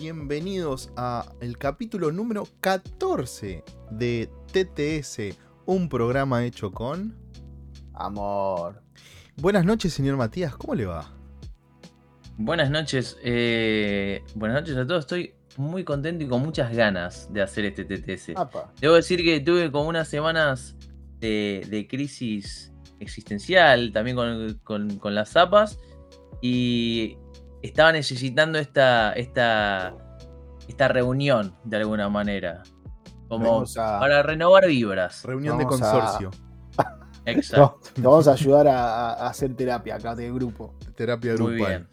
bienvenidos a el capítulo número 14 de TTS, un programa hecho con amor. Buenas noches, señor Matías, ¿cómo le va? Buenas noches, eh, buenas noches a todos. Estoy muy contento y con muchas ganas de hacer este TTS. Debo decir que tuve como unas semanas de, crisis existencial, también con, las zapas, y estaba necesitando esta, esta, esta reunión de alguna manera. Como para renovar vibras. Reunión de consorcio. Exacto. te vamos a ayudar a, hacer terapia acá de grupo. Terapia grupal.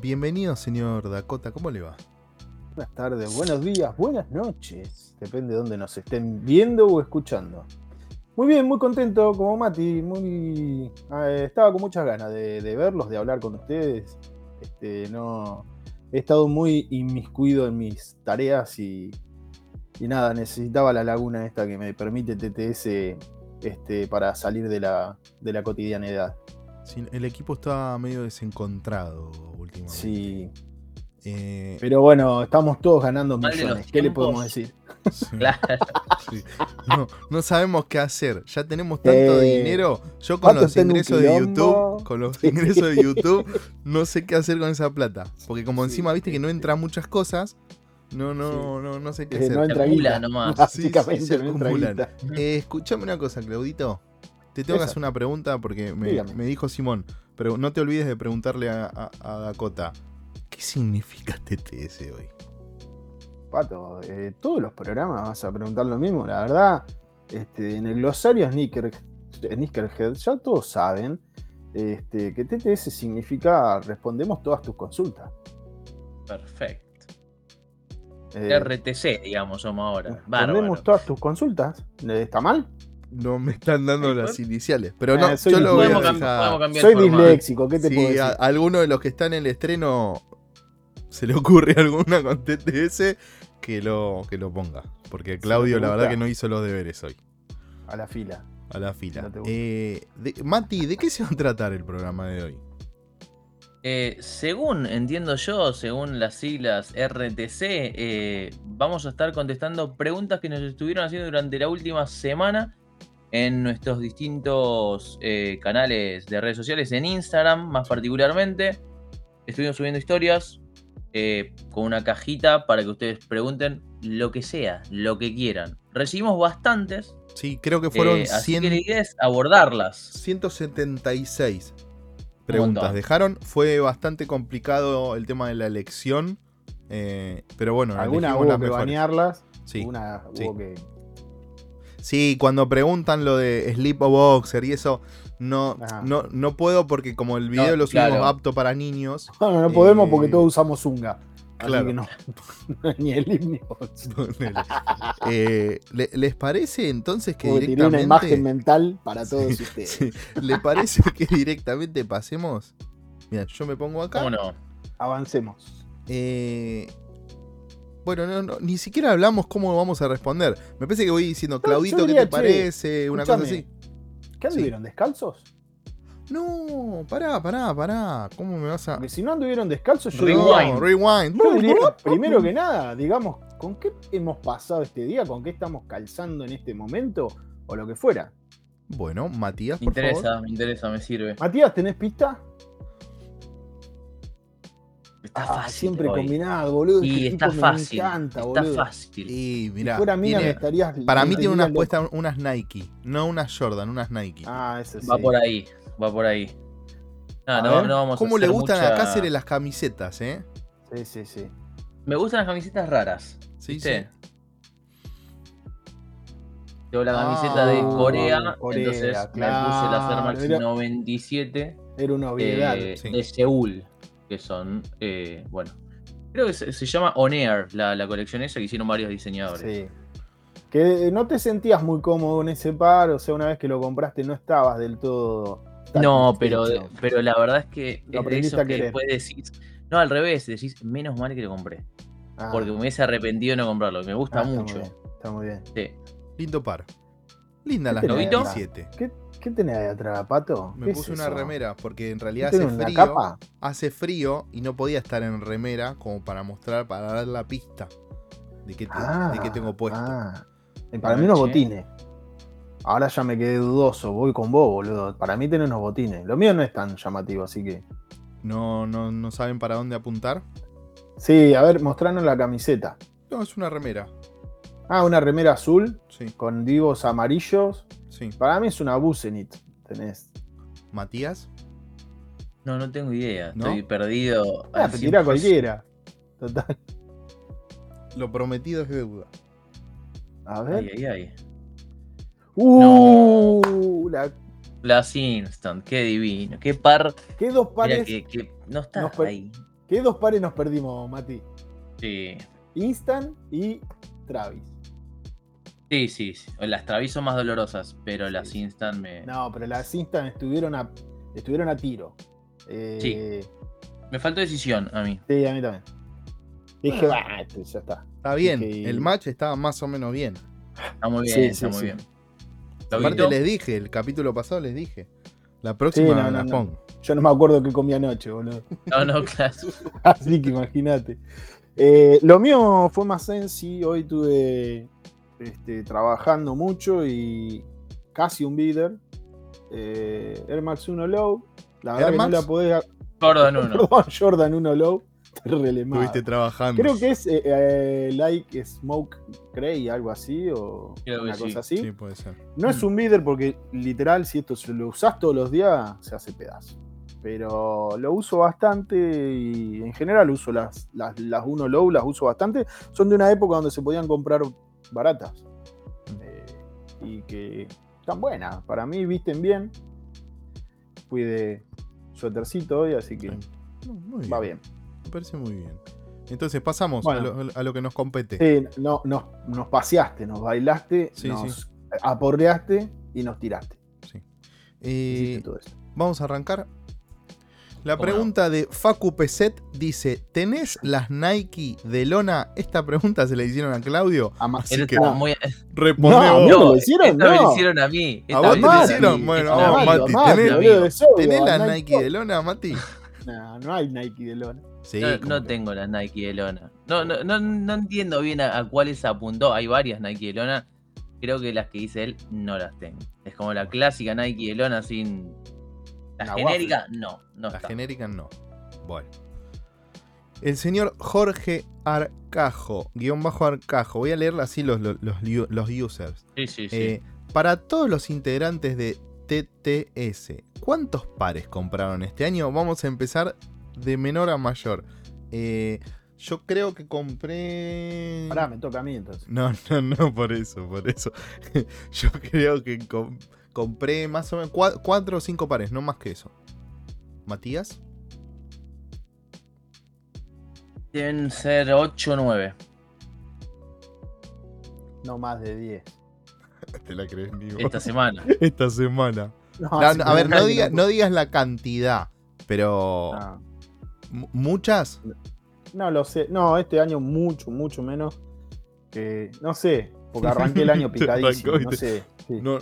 Bienvenido, señor Dakota. ¿Cómo le va? Buenas tardes, buenos días, buenas noches. Depende de dónde nos estén viendo o escuchando. Muy bien, muy contento como Mati. Muy, ah, estaba con muchas ganas de, verlos, de hablar con ustedes. Este, no, he estado muy inmiscuido en mis tareas y, y nada, necesitaba la laguna esta que me permite TTS este, para salir de la, de la cotidianidad. el equipo está medio desencontrado últimamente. Sí. Eh, Pero bueno, estamos todos ganando millones. ¿Qué le podemos decir? No, sabemos qué hacer. Ya tenemos tanto eh, dinero. Yo con los ingresos de YouTube, con los ingresos de YouTube, no sé qué hacer con esa plata. Porque como encima viste que no entran muchas cosas, no, no, no, no sé qué hacer. No entra nomás. Básicamente eh, escuchame una cosa, Claudito. Te tengo que hacer una pregunta porque me, dijo Simón. Pero no te olvides de preguntarle a, Dakota. ¿Qué significa TTS hoy? Pato, eh, todos los programas vas a preguntar lo mismo, la verdad. Este, en el glosario Snickerhead ya todos saben este, que TTS significa respondemos todas tus consultas. Perfecto. Eh, RTC, digamos, somos ahora. Tenemos todas tus consultas. ¿Está mal? No me están dando las iniciales. Pero no, eh, yo lo voy a Soy disléxico, ¿qué te puedo decir? a alguno de los que están en el estreno se le ocurre alguna con TTS, que lo, que lo ponga. Porque Claudio, la verdad, que no hizo los deberes hoy. A la fila. A la fila. Eh, Mati, ¿de qué se va a tratar el programa de hoy? Eh, según entiendo yo, según las siglas RTC, eh, vamos a estar contestando preguntas que nos estuvieron haciendo durante la última semana en nuestros distintos eh, canales de redes sociales, en Instagram más particularmente. Estuvimos subiendo historias con una cajita para que ustedes pregunten lo que sea, lo que quieran. Recibimos bastantes. Sí, creo que fueron 100... así que la idea es abordarlas. 176 preguntas dejaron. Fue bastante complicado el tema de la elección. Eh, pero bueno, algunas hubo que banearlas. Sí, sí. que. Sí, cuando preguntan lo de Sleep o Boxer y eso, no, no, no puedo porque como el video lo subimos apto para niños. No, no, podemos porque eh, todos usamos Zunga. Claro. Que no, ni el himno. eh, ¿Les parece entonces que directamente. Tiene una imagen mental para todos ustedes. Sí. ¿Le parece que directamente pasemos? Mira, yo me pongo acá. ¿Cómo no? Avancemos. Eh, bueno, no, ni siquiera hablamos cómo vamos a responder. Me parece que voy diciendo, Claudito, ¿qué te parece? Una cosa así. ¿Qué anduvieron? ¿Descalzos? No, pará, pará, pará. ¿Cómo me vas a.? Porque si no anduvieron descalzos, yo rewind. rewind. primero que nada, digamos, ¿con qué hemos pasado este día? ¿Con qué estamos calzando en este momento? O lo que fuera. Bueno, Matías, me interesa, me interesa, me sirve. Matías, ¿tenés pista? Está ah, fácil. Siempre combinado, boludo. Y este está fácil. Me encanta, está fácil. Y mira, para mí tiene unas puestas unas Nike, no unas Jordan, unas Nike. Ah, ese sí. Va por ahí va por ahí. No, no, no, vamos ¿Cómo le gustan a Cáceres las camisetas, eh? Sí, sí, sí. Me gustan las camisetas raras. Sí, sí. Tengo la camiseta de ah, Corea, entonces claro. me puse la Air Max 97 era una obviedad. Eh, de Seúl, que son, eh, bueno, creo que se, llama On Air, la, la, colección esa que hicieron varios diseñadores. Sí. Que no te sentías muy cómodo en ese par, o sea, una vez que lo compraste no estabas del todo no, pero, pero la verdad es que lo es eso que después decís. No, al revés, decís, menos mal que lo compré. Ah. Porque me hubiese arrepentido de no comprarlo. Me gusta ah, mucho. Está muy bien. Sí. Lindo par. Linda las 97. ¿Qué, ¿Qué tenés ahí atrás, pato? Me puse una remera porque en realidad hace frío. Hace frío y no podía estar en remera como para mostrar, para dar la pista de qué, de tengo puesto. Ah. para mí unos botines. Ahora ya me quedé dudoso, voy con vos, boludo. Para mí tener unos botines. Lo mío no es tan llamativo, así que. ¿No, no, no saben para dónde apuntar? Sí, a ver, mostrarnos la camiseta. No, es una remera. Ah, una remera azul. Sí. Con divos amarillos. Sí. Para mí es una Busenit. Tenés. ¿Matías? No, no tengo idea. Estoy perdido. Ah, te tira cualquiera. Total. Lo prometido es deuda. A ver. Ay, ay, ay. Uh, la... Las Instant, qué divino. Qué par. ¿Qué dos pares? que, no está ahí. ¿Qué dos pares nos perdimos, Mati? Sí. Instant y Travis. Sí, sí, Las Travis son más dolorosas, pero las Instant me. No, pero las Instant estuvieron a, estuvieron a tiro. Sí. Eh, me faltó decisión a mí. Sí, a mí también. Dije, va, este, ya está. Está bien, el match estaba más o menos bien. Está muy bien, está muy bien. Aparte les dije, el capítulo pasado les dije. La próxima la pongo. Yo no me acuerdo qué comí anoche, boludo. No, no, claro. Así que imagínate. Eh, lo mío fue más sensi. Hoy tuve este, trabajando mucho y casi un bidder. Eh, Air Max 1 Low. La verdad que no la podés. Jordan 1. Jordan 1 Low. Estuviste trabajando. Creo que es eh, eh, Like Smoke Cray, algo así, o una cosa así. Sí, puede ser. No es un bidder porque literal, si esto lo usás todos los días, se hace pedazo. Pero lo uso bastante y en general uso las, las, las uno low, las uso bastante. Son de una época donde se podían comprar baratas. Eh, y que están buenas. Para mí visten bien. Fui de suétercito hoy, así que va bien. Me parece muy bien. Entonces pasamos a, lo, que nos compete. Sí, no, nos paseaste, nos bailaste, nos aporreaste y nos tiraste. Sí. Eh, vamos a arrancar. La pregunta de Facu Peset dice: ¿Tenés las Nike de lona? Esta pregunta se la hicieron a Claudio. así que muy... responde no, no, hicieron, no. me lo hicieron a mí. ¿A vos te lo hicieron? Bueno, vamos, Mati. ¿Tenés, ¿tenés las Nike de lona, Mati? No, no hay Nike de lona no, tengo las Nike de lona. No, no, no, entiendo bien a, cuáles apuntó. Hay varias Nike de lona. Creo que las que dice él no las tengo. Es como la clásica Nike de lona sin. La, genérica, no. no la genérica no. Bueno. El señor Jorge Arcajo, guion bajo Arcajo. Voy a leerle así los, los, los, users. Sí, sí, sí. Eh, para todos los integrantes de TTS, ¿cuántos pares compraron este año? Vamos a empezar de menor a mayor. Eh, yo creo que compré. Pará, me toca a mí entonces. No, no, no, por eso, por eso. yo creo que compré más o menos cuatro, o cinco pares, no más que eso. ¿Matías? Deben ser 8 o 9. No más de 10. Te la crees, ni Esta semana. Esta semana. a ver, no, no, digas la cantidad, pero. Ah. ¿Muchas? No lo sé. No, este año mucho, mucho menos. Que, no sé, porque arranqué el año picadísimo. no sé. No,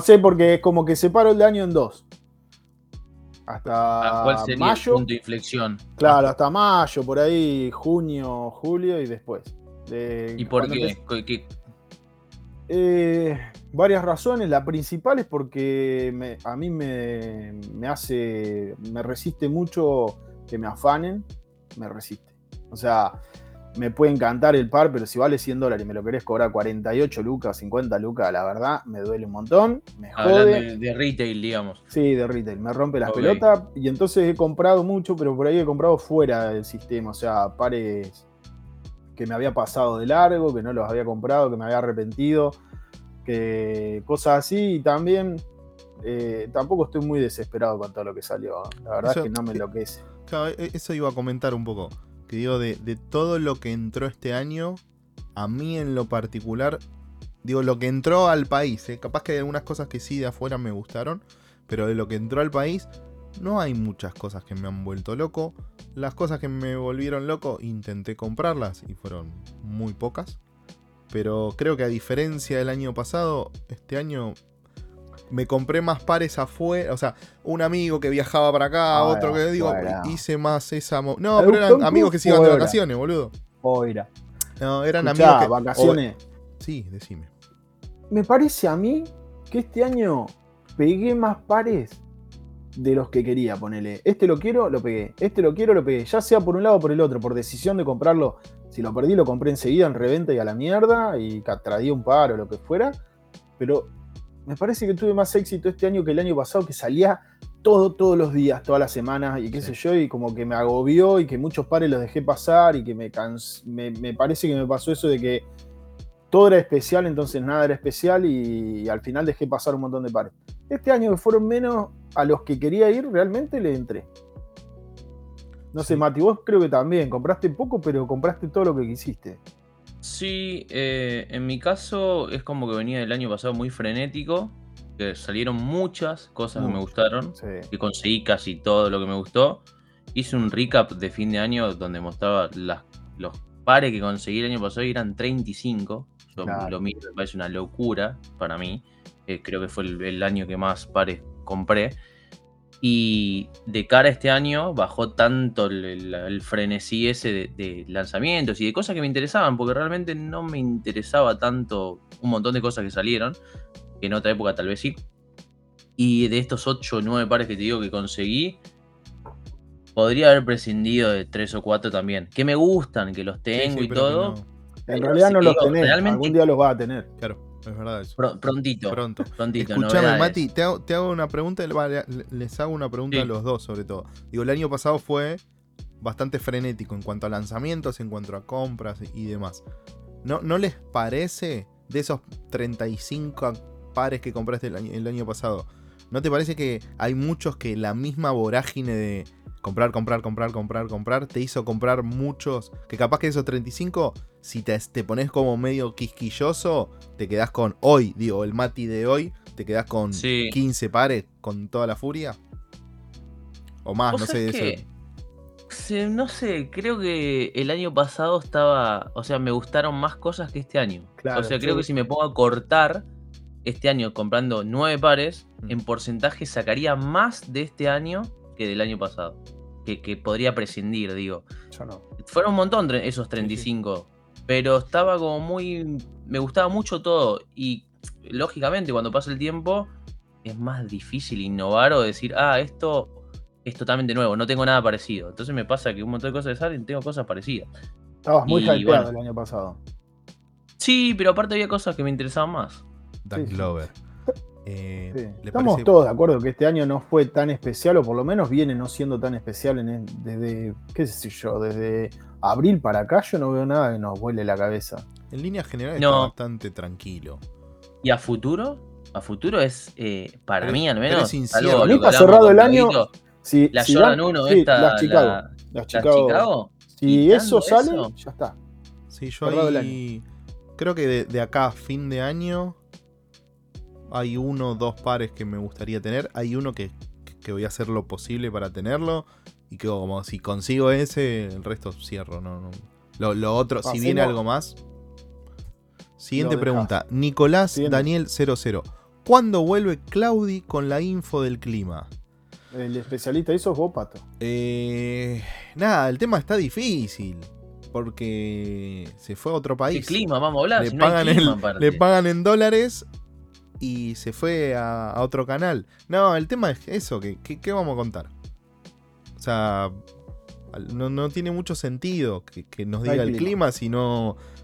sé porque es como que separo el año en dos. Hasta ¿Cuál sería mayo. punto de inflexión? Claro, hasta mayo, por ahí, junio, julio y después. ¿Y por qué? Eh, varias razones. La principal es porque a mí me, me, hace. me resiste mucho que me afanen, me resiste. O sea, me puede encantar el par, pero si vale 100 dólares y me lo querés cobrar 48 lucas, 50 lucas, la verdad, me duele un montón, me jode. De, retail, digamos. Sí, de retail, me rompe las pelotas y entonces he comprado mucho, pero por ahí he comprado fuera del sistema, o sea, pares que me había pasado de largo, que no los había comprado, que me había arrepentido, que cosas así y también eh, tampoco estoy muy desesperado con todo lo que salió. La verdad es que no me enloquece. Claro, e, eso iba a comentar un poco. Que digo, de, todo lo que entró este año, a mí en lo particular, digo, lo que entró al país, ¿eh? capaz que hay algunas cosas que sí de afuera me gustaron, pero de lo que entró al país, no hay muchas cosas que me han vuelto loco. Las cosas que me volvieron loco, intenté comprarlas y fueron muy pocas. Pero creo que a diferencia del año pasado, este año me compré más pares afuera. O sea, un amigo que viajaba para acá, otro que digo, hice más esa. No, pero eran amigos que se iban de vacaciones, boludo. Oira. No, eran amigos que. vacaciones. Sí, decime. Me parece a mí que este año pegué más pares de los que quería, ponele. Este lo quiero, lo pegué. Este lo quiero, lo pegué. Ya sea por un lado o por el otro, por decisión de comprarlo. Si lo perdí, lo compré enseguida en reventa y a la mierda. Y traía un par o lo que fuera. Pero me parece que tuve más éxito este año que el año pasado, que salía todo, todos los días, todas las semanas, y qué sé yo, y como que me agobió y que muchos pares los dejé pasar y que me, me, parece que me pasó eso de que todo era especial, entonces nada era especial y, al final dejé pasar un montón de pares. Este año que fueron menos a los que quería ir, realmente le entré. No sé, Mati, vos creo que también, compraste poco, pero compraste todo lo que quisiste. Sí, eh, en mi caso es como que venía del año pasado muy frenético, que salieron muchas cosas que me gustaron, que conseguí casi todo lo que me gustó. Hice un recap de fin de año donde mostraba las, los pares que conseguí el año pasado y eran 35. Lo mismo me parece una locura para mí. creo que fue el año que más pares compré. Y de cara a este año bajó tanto el, frenesí ese de, lanzamientos y de cosas que me interesaban, porque realmente no me interesaba tanto un montón de cosas que salieron, que en otra época tal vez sí. Y de estos 8 o 9 pares que te digo que conseguí, podría haber prescindido de 3 o 4 también, que me gustan, que los tengo y todo. En realidad no los tenés, algún día los vas a tener. Claro es verdad eso. prontito. Pronto. Prontito. Escuchame, Mati, te hago, una pregunta, les hago una pregunta a los dos sobre todo. Digo, el año pasado fue bastante frenético en cuanto a lanzamientos, en cuanto a compras y demás. ¿No, ¿No les parece de esos 35 pares que compraste el año, el año pasado? ¿No te parece que hay muchos que la misma vorágine de comprar, comprar, comprar, comprar, comprar, te hizo comprar muchos, que capaz que esos 35, si te, te pones como medio quisquilloso, te quedas con hoy, digo, el Mati de hoy, te quedas con 15 pares con toda la furia. O más, no sé eso. no sé, creo que el año pasado estaba, o sea, me gustaron más cosas que este año. o sea, creo que si me pongo a cortar este año comprando 9 pares, mm. en porcentaje sacaría más de este año que del año pasado que, podría prescindir, digo. Yo no. Fueron un montón esos 35, pero estaba como muy... Me gustaba mucho todo y lógicamente cuando pasa el tiempo es más difícil innovar o decir, ah, esto es totalmente nuevo, no tengo nada parecido. Entonces me pasa que un montón de cosas salen tengo cosas parecidas. Estabas muy hypeado el año pasado. Sí, pero aparte había cosas que me interesaban más. Dark Lover. Eh, Estamos todos de acuerdo que este año no fue tan especial, o por lo menos viene no siendo tan especial en desde, qué sé yo, desde abril para acá yo no veo nada que nos vuele la cabeza. En línea general está bastante tranquilo. ¿Y a futuro? A futuro es, eh, para mí al menos, algo, ha cerrado el año. Si, la Jordan 1, esta, las Chicago. las Chicago. Si eso sale, ya está. Sí, yo ahí, creo que de, de acá a fin de año hay uno o dos pares que me gustaría tener. Hay uno que, voy a hacer lo posible para tenerlo. Y que como si consigo ese, el resto cierro. No, Lo, otro, si viene algo más. Siguiente pregunta. Nicolás Daniel 00. ¿Cuándo vuelve Claudi con la info del clima? El especialista hizo vos, Pato. Eh, nada, el tema está difícil. Porque se fue a otro país. ¿Qué clima? Vamos a hablar. Le, pagan, le pagan en dólares y se fue a, otro canal. No, el tema es eso, que, ¿qué vamos a contar? O sea, no, tiene mucho sentido que, nos diga el clima. si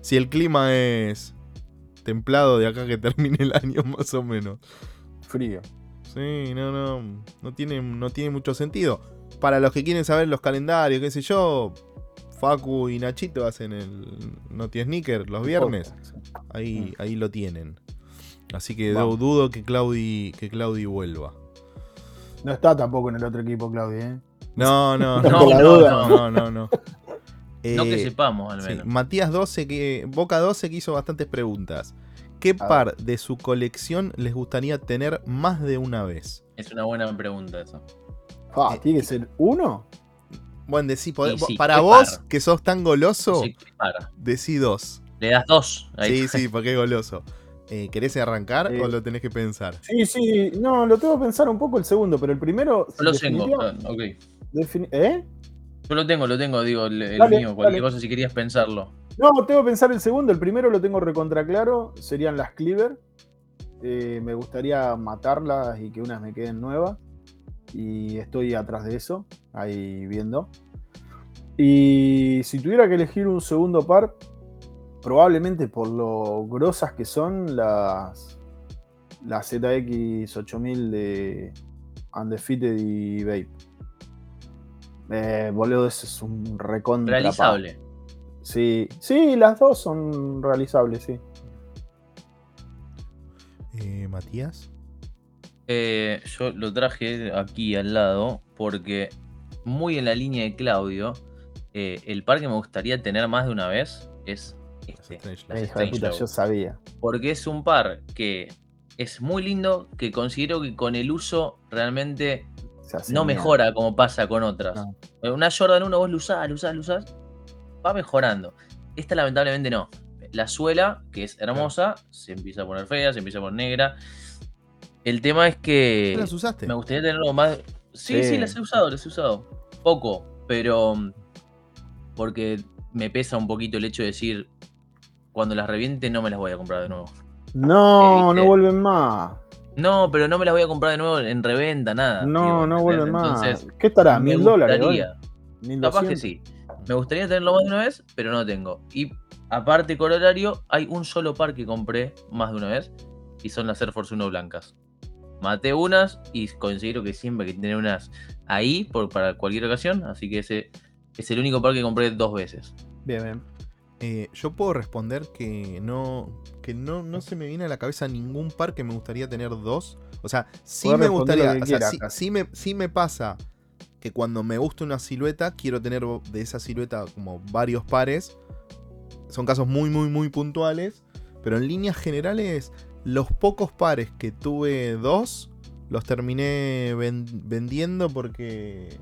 si el clima es templado de acá que termine el año más o menos. Frío. Sí, no, no, no tiene, no tiene mucho sentido. Para los que quieren saber los calendarios, qué sé yo, Facu y Nachito hacen el Noti Sneaker los viernes. Ahí, mm. ahí lo tienen. Así que dudo que Claudi, que Claudi vuelva. No está tampoco en el otro equipo, Claudi, ¿eh? No, no, no, no, no, no, eh, no. que sepamos, al menos. Matías 12, que, Boca 12, que hizo bastantes preguntas. ¿Qué par de su colección les gustaría tener más de una vez? Es una buena pregunta eso. Ah, ¿Tiene que ser uno? Bueno, decí, para vos, que sos tan goloso, decí dos. Le das dos. sí, sí, porque es goloso. Eh, ¿Querés arrancar o Eh, lo tenés que pensar? Sí, sí, no, lo tengo que pensar un poco el segundo, pero el primero. Yo lo tengo. ah, ok. ¿Eh? Yo lo tengo, lo tengo, digo, el, el Dale, mío, cualquier dale. cosa si querías pensarlo. No, tengo que pensar el segundo. El primero lo tengo recontra claro. Serían las Cleaver. Eh, me gustaría matarlas y que unas me queden nuevas. Y estoy atrás de eso, ahí viendo. Y si tuviera que elegir un segundo par, probablemente por lo grosas que son las, las ZX 8000 de Undefeated y Vape. Eh, boludo, ese es un recontra. Realizable. Sí, sí, las dos son realizables, sí. Eh, Matías. Eh, yo lo traje aquí al lado porque, muy en la línea de Claudio, eh, el par que me gustaría tener más de una vez es este. Strange puta, yo sabía. Porque es un par que es muy lindo, que considero que con el uso realmente no mejora como pasa con otras. No. Eh, Una Jordan 1 vos lo usás, lo usás, lo usás, va mejorando. Esta lamentablemente no. La suela, que es hermosa, se empieza a poner fea, se empieza a poner negra. El tema es que ¿Las usaste? me gustaría tenerlo más... Sí, sí, Sí. las he usado, las he usado. Poco, pero mm, porque me pesa un poquito el hecho de decir, cuando las reviente no me las voy a comprar de nuevo. No, Eh, no eh, vuelven más. No, pero no me las voy a comprar de nuevo en reventa, nada. No, no vuelven más. ¿Qué estará? ¿Mil dólares? Capaz que sí. Me gustaría tenerlo más de una vez, pero no tengo. Y aparte, corolario, hay un solo par que compré más de una vez y son las Air Force 1 blancas. Maté unas y considero que siempre hay que tener unas ahí por, para cualquier ocasión, así que ese es el único par que compré dos veces. Bien, bien. Eh, yo puedo responder que no que no, no se me viene a la cabeza ningún par que me gustaría tener dos. O sea, sí Podés me gustaría. O sea, sí, me, sí me pasa que cuando me gusta una silueta, quiero tener de esa silueta como varios pares. Son casos muy, muy, muy puntuales. Pero en líneas generales, los pocos pares que tuve dos, los terminé ven- vendiendo porque.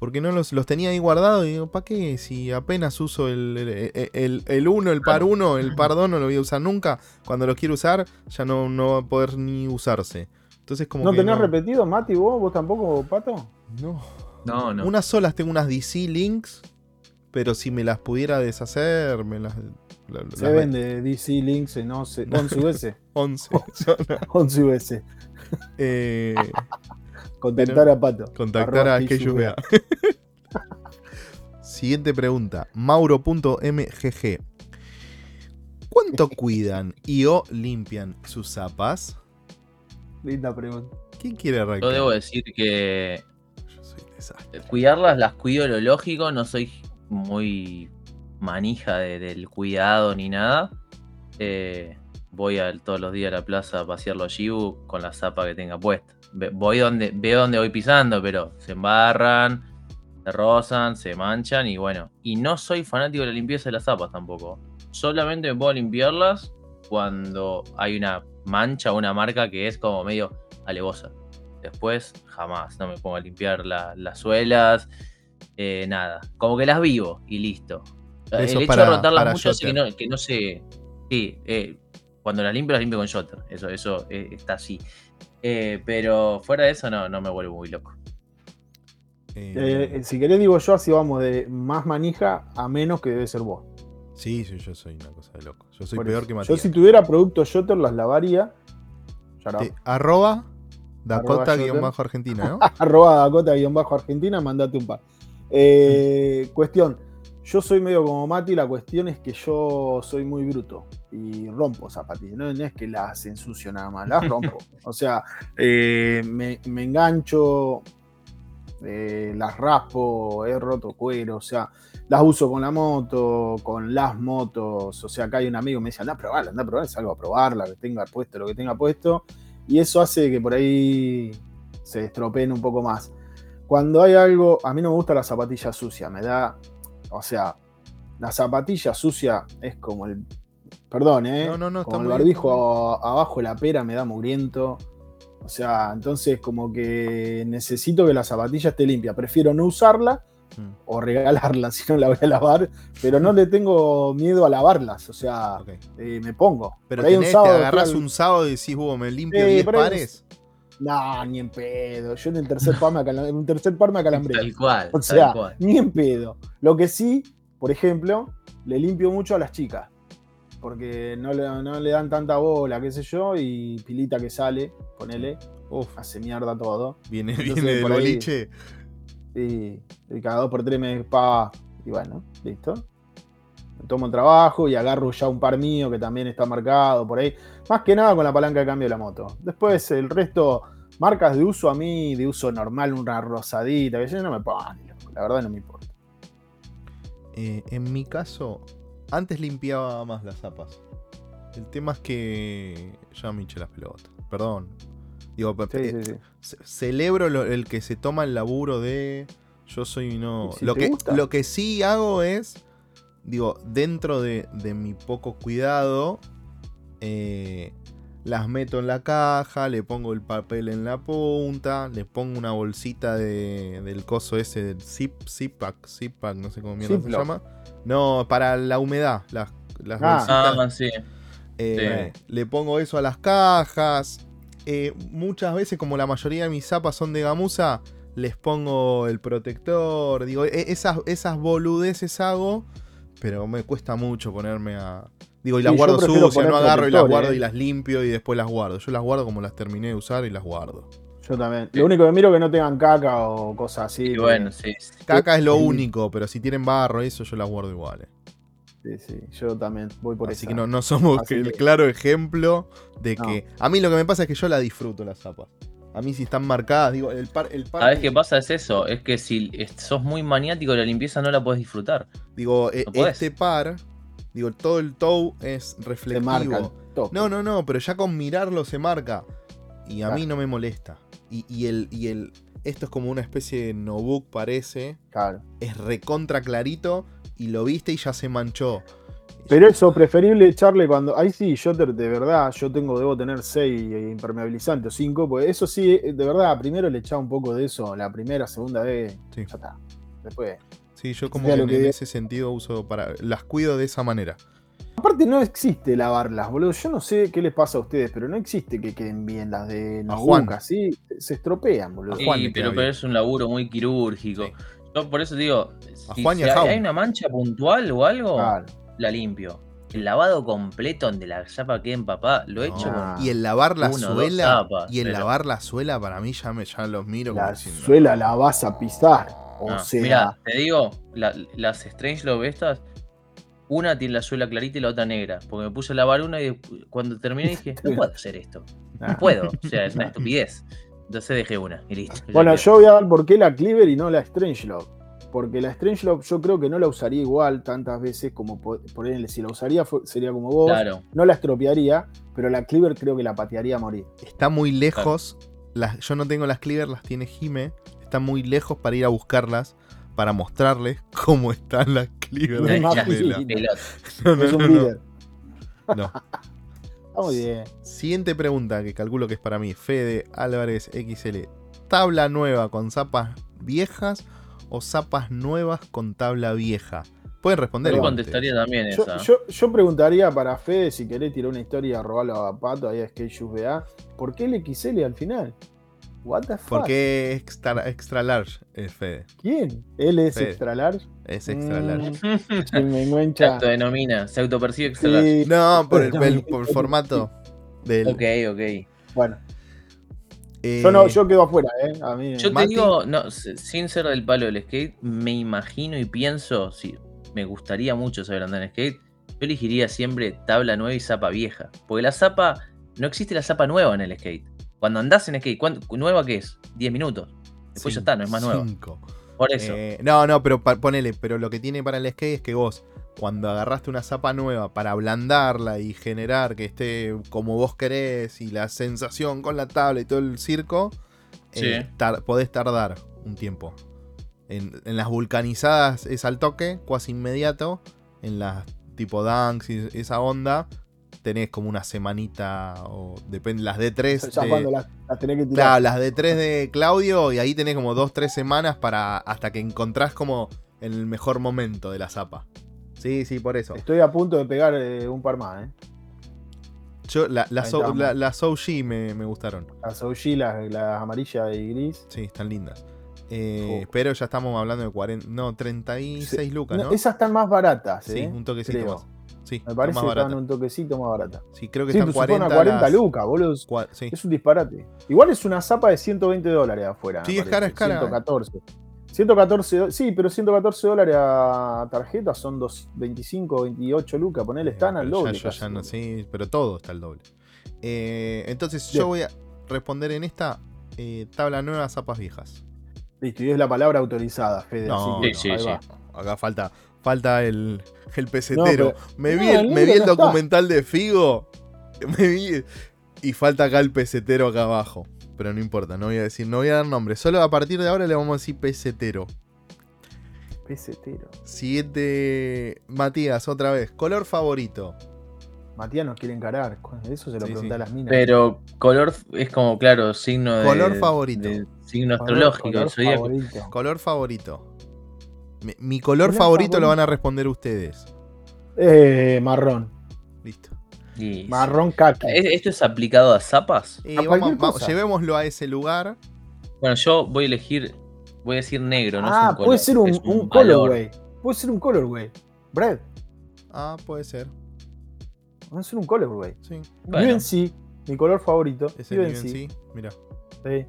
Porque no los, los tenía ahí guardados y digo, ¿para qué? Si apenas uso el, el, el, el uno, el par. 1, el par 2 no lo voy a usar nunca. Cuando lo quiero usar, ya no, no va a poder ni usarse. Entonces, como ¿No que tenés no. repetido, Mati, vos? ¿Vos tampoco, Pato? No. No, no. Unas solas tengo unas DC Links, pero si me las pudiera deshacer, me las. la- Se las- vende DC Links en 11, 11 US. 11. No, no. 11 US. Eh, Contactar a Pato. contactar a que yo vea. Pisuga. Siguiente pregunta. Mauro.mgg. ¿Cuánto cuidan y o limpian sus zapas? Linda pregunta. ¿Quién quiere arrancar? Yo debo decir que Yo soy un desastre. cuidarlas las cuido lo lógico, no soy muy manija de- del cuidado ni nada. Eh, voy al- todos los días a la plaza a pasear los Shibu con la zapa que tenga puesta. Voy donde, veo donde voy pisando, pero se embarran, se rozan, se manchan y bueno. Y no soy fanático de la limpieza de las zapas tampoco. Solamente me puedo limpiarlas cuando hay una mancha o una marca que es como medio alevosa. Después, jamás. No me pongo a limpiar la- las suelas. eh, nada. Como que las vivo y listo. Eso el hecho para- de rotarlas mucho hace que no, que no se. Sí, eh, cuando las limpio, las limpio con Jotter. Eso, eso eh, está así. Eh, pero fuera de eso, no, no me vuelvo muy loco. Eh, Eh, si querés, digo yo, así vamos de más manija a menos que debe ser vos. sí, sí, yo soy una cosa de loco. Yo soy Por peor eso. que Yo, Matías. si tuviera productos Jotter, las lavaría. Te- arroba Arroba Dakota-Argentina, ¿no? arroba Dakota-Argentina, mandate un par. Eh, cuestión, yo soy medio como Mati, la cuestión es que yo soy muy bruto y rompo zapatillas. No, no es que las ensucio nada más, las rompo. o sea, eh, me, me engancho, eh, las raspo, he roto cuero, o sea, las uso con la moto, con las motos. O sea, acá hay un amigo que me dice, anda a probarla, anda a probarla, salgo a probarla, que tenga puesto lo que tenga puesto. Y eso hace que por ahí se estropeen un poco más. Cuando hay algo, a mí no me gusta la zapatilla sucia, me da, o sea, la zapatilla sucia es como el, perdón, ¿eh? No, no, no, como el bien, barbijo a- abajo de la pera me da mugriento. O sea, entonces como que necesito que la zapatilla esté limpia. Prefiero no usarla mm. o regalarla si no la voy a lavar, pero no le tengo miedo a lavarlas, o sea, eh, me pongo. Pero tenés, un sábado, te agarrás un sábado y decís, vos, me limpio 10 pares. No, ni en pedo. Yo en el tercer par me, acalambré, en un tercer par me acalambré. Tal cual. O sea, ni en pedo. Lo que sí, por ejemplo, le limpio mucho a las chicas. Porque no le, no le dan tanta bola, qué sé yo, y pilita que sale, ponele. Uf, hace mierda todo. Viene, viene del boliche. Sí, y cada dos por tres me pa. Y bueno, listo. Me tomo el trabajo y agarro ya un par mío que también está marcado por ahí. Más que nada con la palanca de cambio de la moto. Después el resto, marcas de uso a mí, de uso normal, una rosadita, que yo no me pone, la verdad no me importa. Eh, en mi caso, antes limpiaba más las zapas. El tema es que ya me hinché las pelotas. Perdón. Digo, eh, celebro el que se toma el laburo de. Yo soy no. lo, que, lo que sí hago es digo, dentro de, mi poco cuidado, eh, las meto en la caja, le pongo el papel en la punta, le pongo una bolsita de, del coso ese del zip, zipack, zipack, no sé cómo mierda se llama. No, para la humedad, las, las ah, bolsitas. Ah, eh, le pongo eso a las cajas. Eh, muchas veces, como la mayoría de mis zapas son de gamuza, les pongo el protector. Digo, e, esas, esas boludeces hago pero me cuesta mucho ponerme a. Digo, y las guardo sucias, no agarro y las guardo y ¿eh? las limpio y después las guardo. Yo las guardo como las terminé de usar y las guardo. Yo también. Lo único que miro es que no tengan caca o cosas así. bueno, sí. Caca es lo único, pero si tienen barro, eso yo las guardo igual. Sí, sí, yo también voy por eso. Así que no, no somos el claro ejemplo de que. A mí lo que me pasa es que yo la disfruto la zapa. A mí si están marcadas, digo, el par... El ¿Sabes qué pasa? Es eso, es que si sos muy maniático la limpieza no la puedes disfrutar. Digo, e, este par, digo, todo el toe es reflectivo. No, no, no, pero ya con mirarlo se marca. Y a mí no me molesta. Y, el, y el... Esto es como una especie de notebook, parece. Claro. Es recontra clarito y lo viste y ya se manchó. Pero eso, preferible echarle cuando. Ahí sí, yo de verdad, yo tengo, debo tener 6 impermeabilizantes o 5, pues eso sí, de verdad, primero le echaba un poco de eso, la primera, segunda vez, ya está. Después. Sí, yo como que en ese sentido uso para. Las cuido de esa manera. Aparte no existe lavarlas, boludo. Yo no sé qué les pasa a ustedes, pero no existe que queden bien las de la Juan. sí, se estropean, boludo. Sí, pero, es un laburo muy quirúrgico. Yo por eso digo, si, hay una mancha puntual o algo, claro la limpio. El lavado completo donde la chapa quede empapada, lo he hecho Y el lavar la suela. y el lavar la suela para mí ya me ya los miro la suela la vas a pisar. O sea. Mira, te digo, las Strange Love estas, una tiene la suela clarita y la otra negra. Porque me puse a lavar una y cuando terminé dije, no puedo hacer esto. No puedo. O sea, es una estupidez. Entonces dejé una y listo. Bueno, yo voy a dar por qué la Cleaver y no la Strange Love porque la Strangelove yo creo que no la usaría igual tantas veces como por, ejemplo, si la usaría sería como vos, no la estropearía, pero la Cleaver creo que la patearía a morir. Está muy lejos, yo no tengo las Cleaver, las tiene Jime, está muy lejos para ir a buscarlas, para mostrarles cómo están las Cleaver. No, no, es líder. No. muy bien. Siguiente pregunta que calculo que es para mí. Fede Álvarez XL. ¿Tabla nueva con zapas viejas o zapas nuevas con tabla vieja? Pueden responder. Yo contestaría también esa. Yo, preguntaría para Fede, si querés tirar una historia, robarlo a Pato, ahí a Sketchus BA, ¿por qué el XL al final? What the fuck? Porque es extra, extra large, es Fede. ¿Quién? ¿Él es extra large? Es extra large. Mm, se autodenomina, se autopercibe extra large. No, por el, por el formato del. Ok, ok. Bueno, yo no, yo quedo afuera, ¿eh? A mí, yo te digo, no, sin ser del palo del skate, me imagino y pienso, si me gustaría mucho saber andar en skate, yo elegiría siempre tabla nueva y zapa vieja. Porque la zapa, no existe la zapa nueva en el skate. Cuando andás en skate, ¿nueva qué es? 10 minutos. Después ya está, no es más nueva. Por eso. Eh, no, no, pero ponele, pero lo que tiene para el skate es que vos cuando agarraste una zapa nueva para ablandarla y generar que esté como vos querés y la sensación con la tabla y todo el circo, eh, podés tardar un tiempo. En, las vulcanizadas es al toque, cuasi inmediato. En las tipo dunks y esa onda, tenés como una semanita o depende, las de 3 Ya de, cuando las, las tenés que tirar. Claro, las de 3 de Claudio y ahí tenés como 2, 3 semanas para hasta que encontrás como el mejor momento de la zapa. Sí, sí, por eso. Estoy a punto de pegar eh, un par más, ¿eh? Yo, la, las la- OG me, me gustaron. Las OG, las, las amarillas y gris. Sí, están lindas. Eh, Oh. Pero ya estamos hablando de 40, no, 36 Sí. lucas, No, ¿no? Esas están más baratas, Sí, ¿eh? un toquecito creo. más. Sí, Me parece más que estaban un toquecito más barata. Sí, creo que Sí, están se supone 40. a 40 las- lucas, boludo. cua- sí. Es un disparate. Igual es una zapa de 120 dólares afuera. Sí, es cara, es cara. 114. 114, do- sí, pero 114 dólares a tarjeta son dos- 25, 28 lucas. Ponele, están Eh, al doble. Ya, ya no sé, pero todo está al doble. Eh, entonces Bien. yo voy a responder en esta eh, tabla nueva, zapas viejas. Listo, y es la palabra autorizada, Fede. No, así que Sí, sí, ahí sí. va. Acá falta, falta el, el pesetero. pero- me, vi no, el, el me vi negro el no está. documental de Figo. Me vi. Y falta acá el pesetero acá abajo. Pero no importa, no voy a decir, no voy a dar nombre. Solo a partir de ahora le vamos a decir pesetero. Pesetero. Siguiente. Matías, otra vez. Color favorito. Matías nos quiere encarar. Eso se lo Sí, pregunté sí. a las minas. Pero color es como, claro, signo de. Color favorito. de signo Color- astrológico, favorito. Color favorito. Mi, mi color, Color favorito, lo van a responder ustedes. Eh, marrón. Listo. Marrón. ¿Es- ¿Esto es aplicado a zapas? Y A vamos, cualquier vamos- cosa. llevémoslo a ese lugar. Bueno, yo voy a elegir. Voy a decir negro, no es ah, un color. puede ser un, un valor. colorway. Puede ser un colorway. Bread. Ah, puede ser. Puede ser un colorway. Sí. Bueno. UNC, mi color favorito. Es el UNC. UNC. Mira. Sí.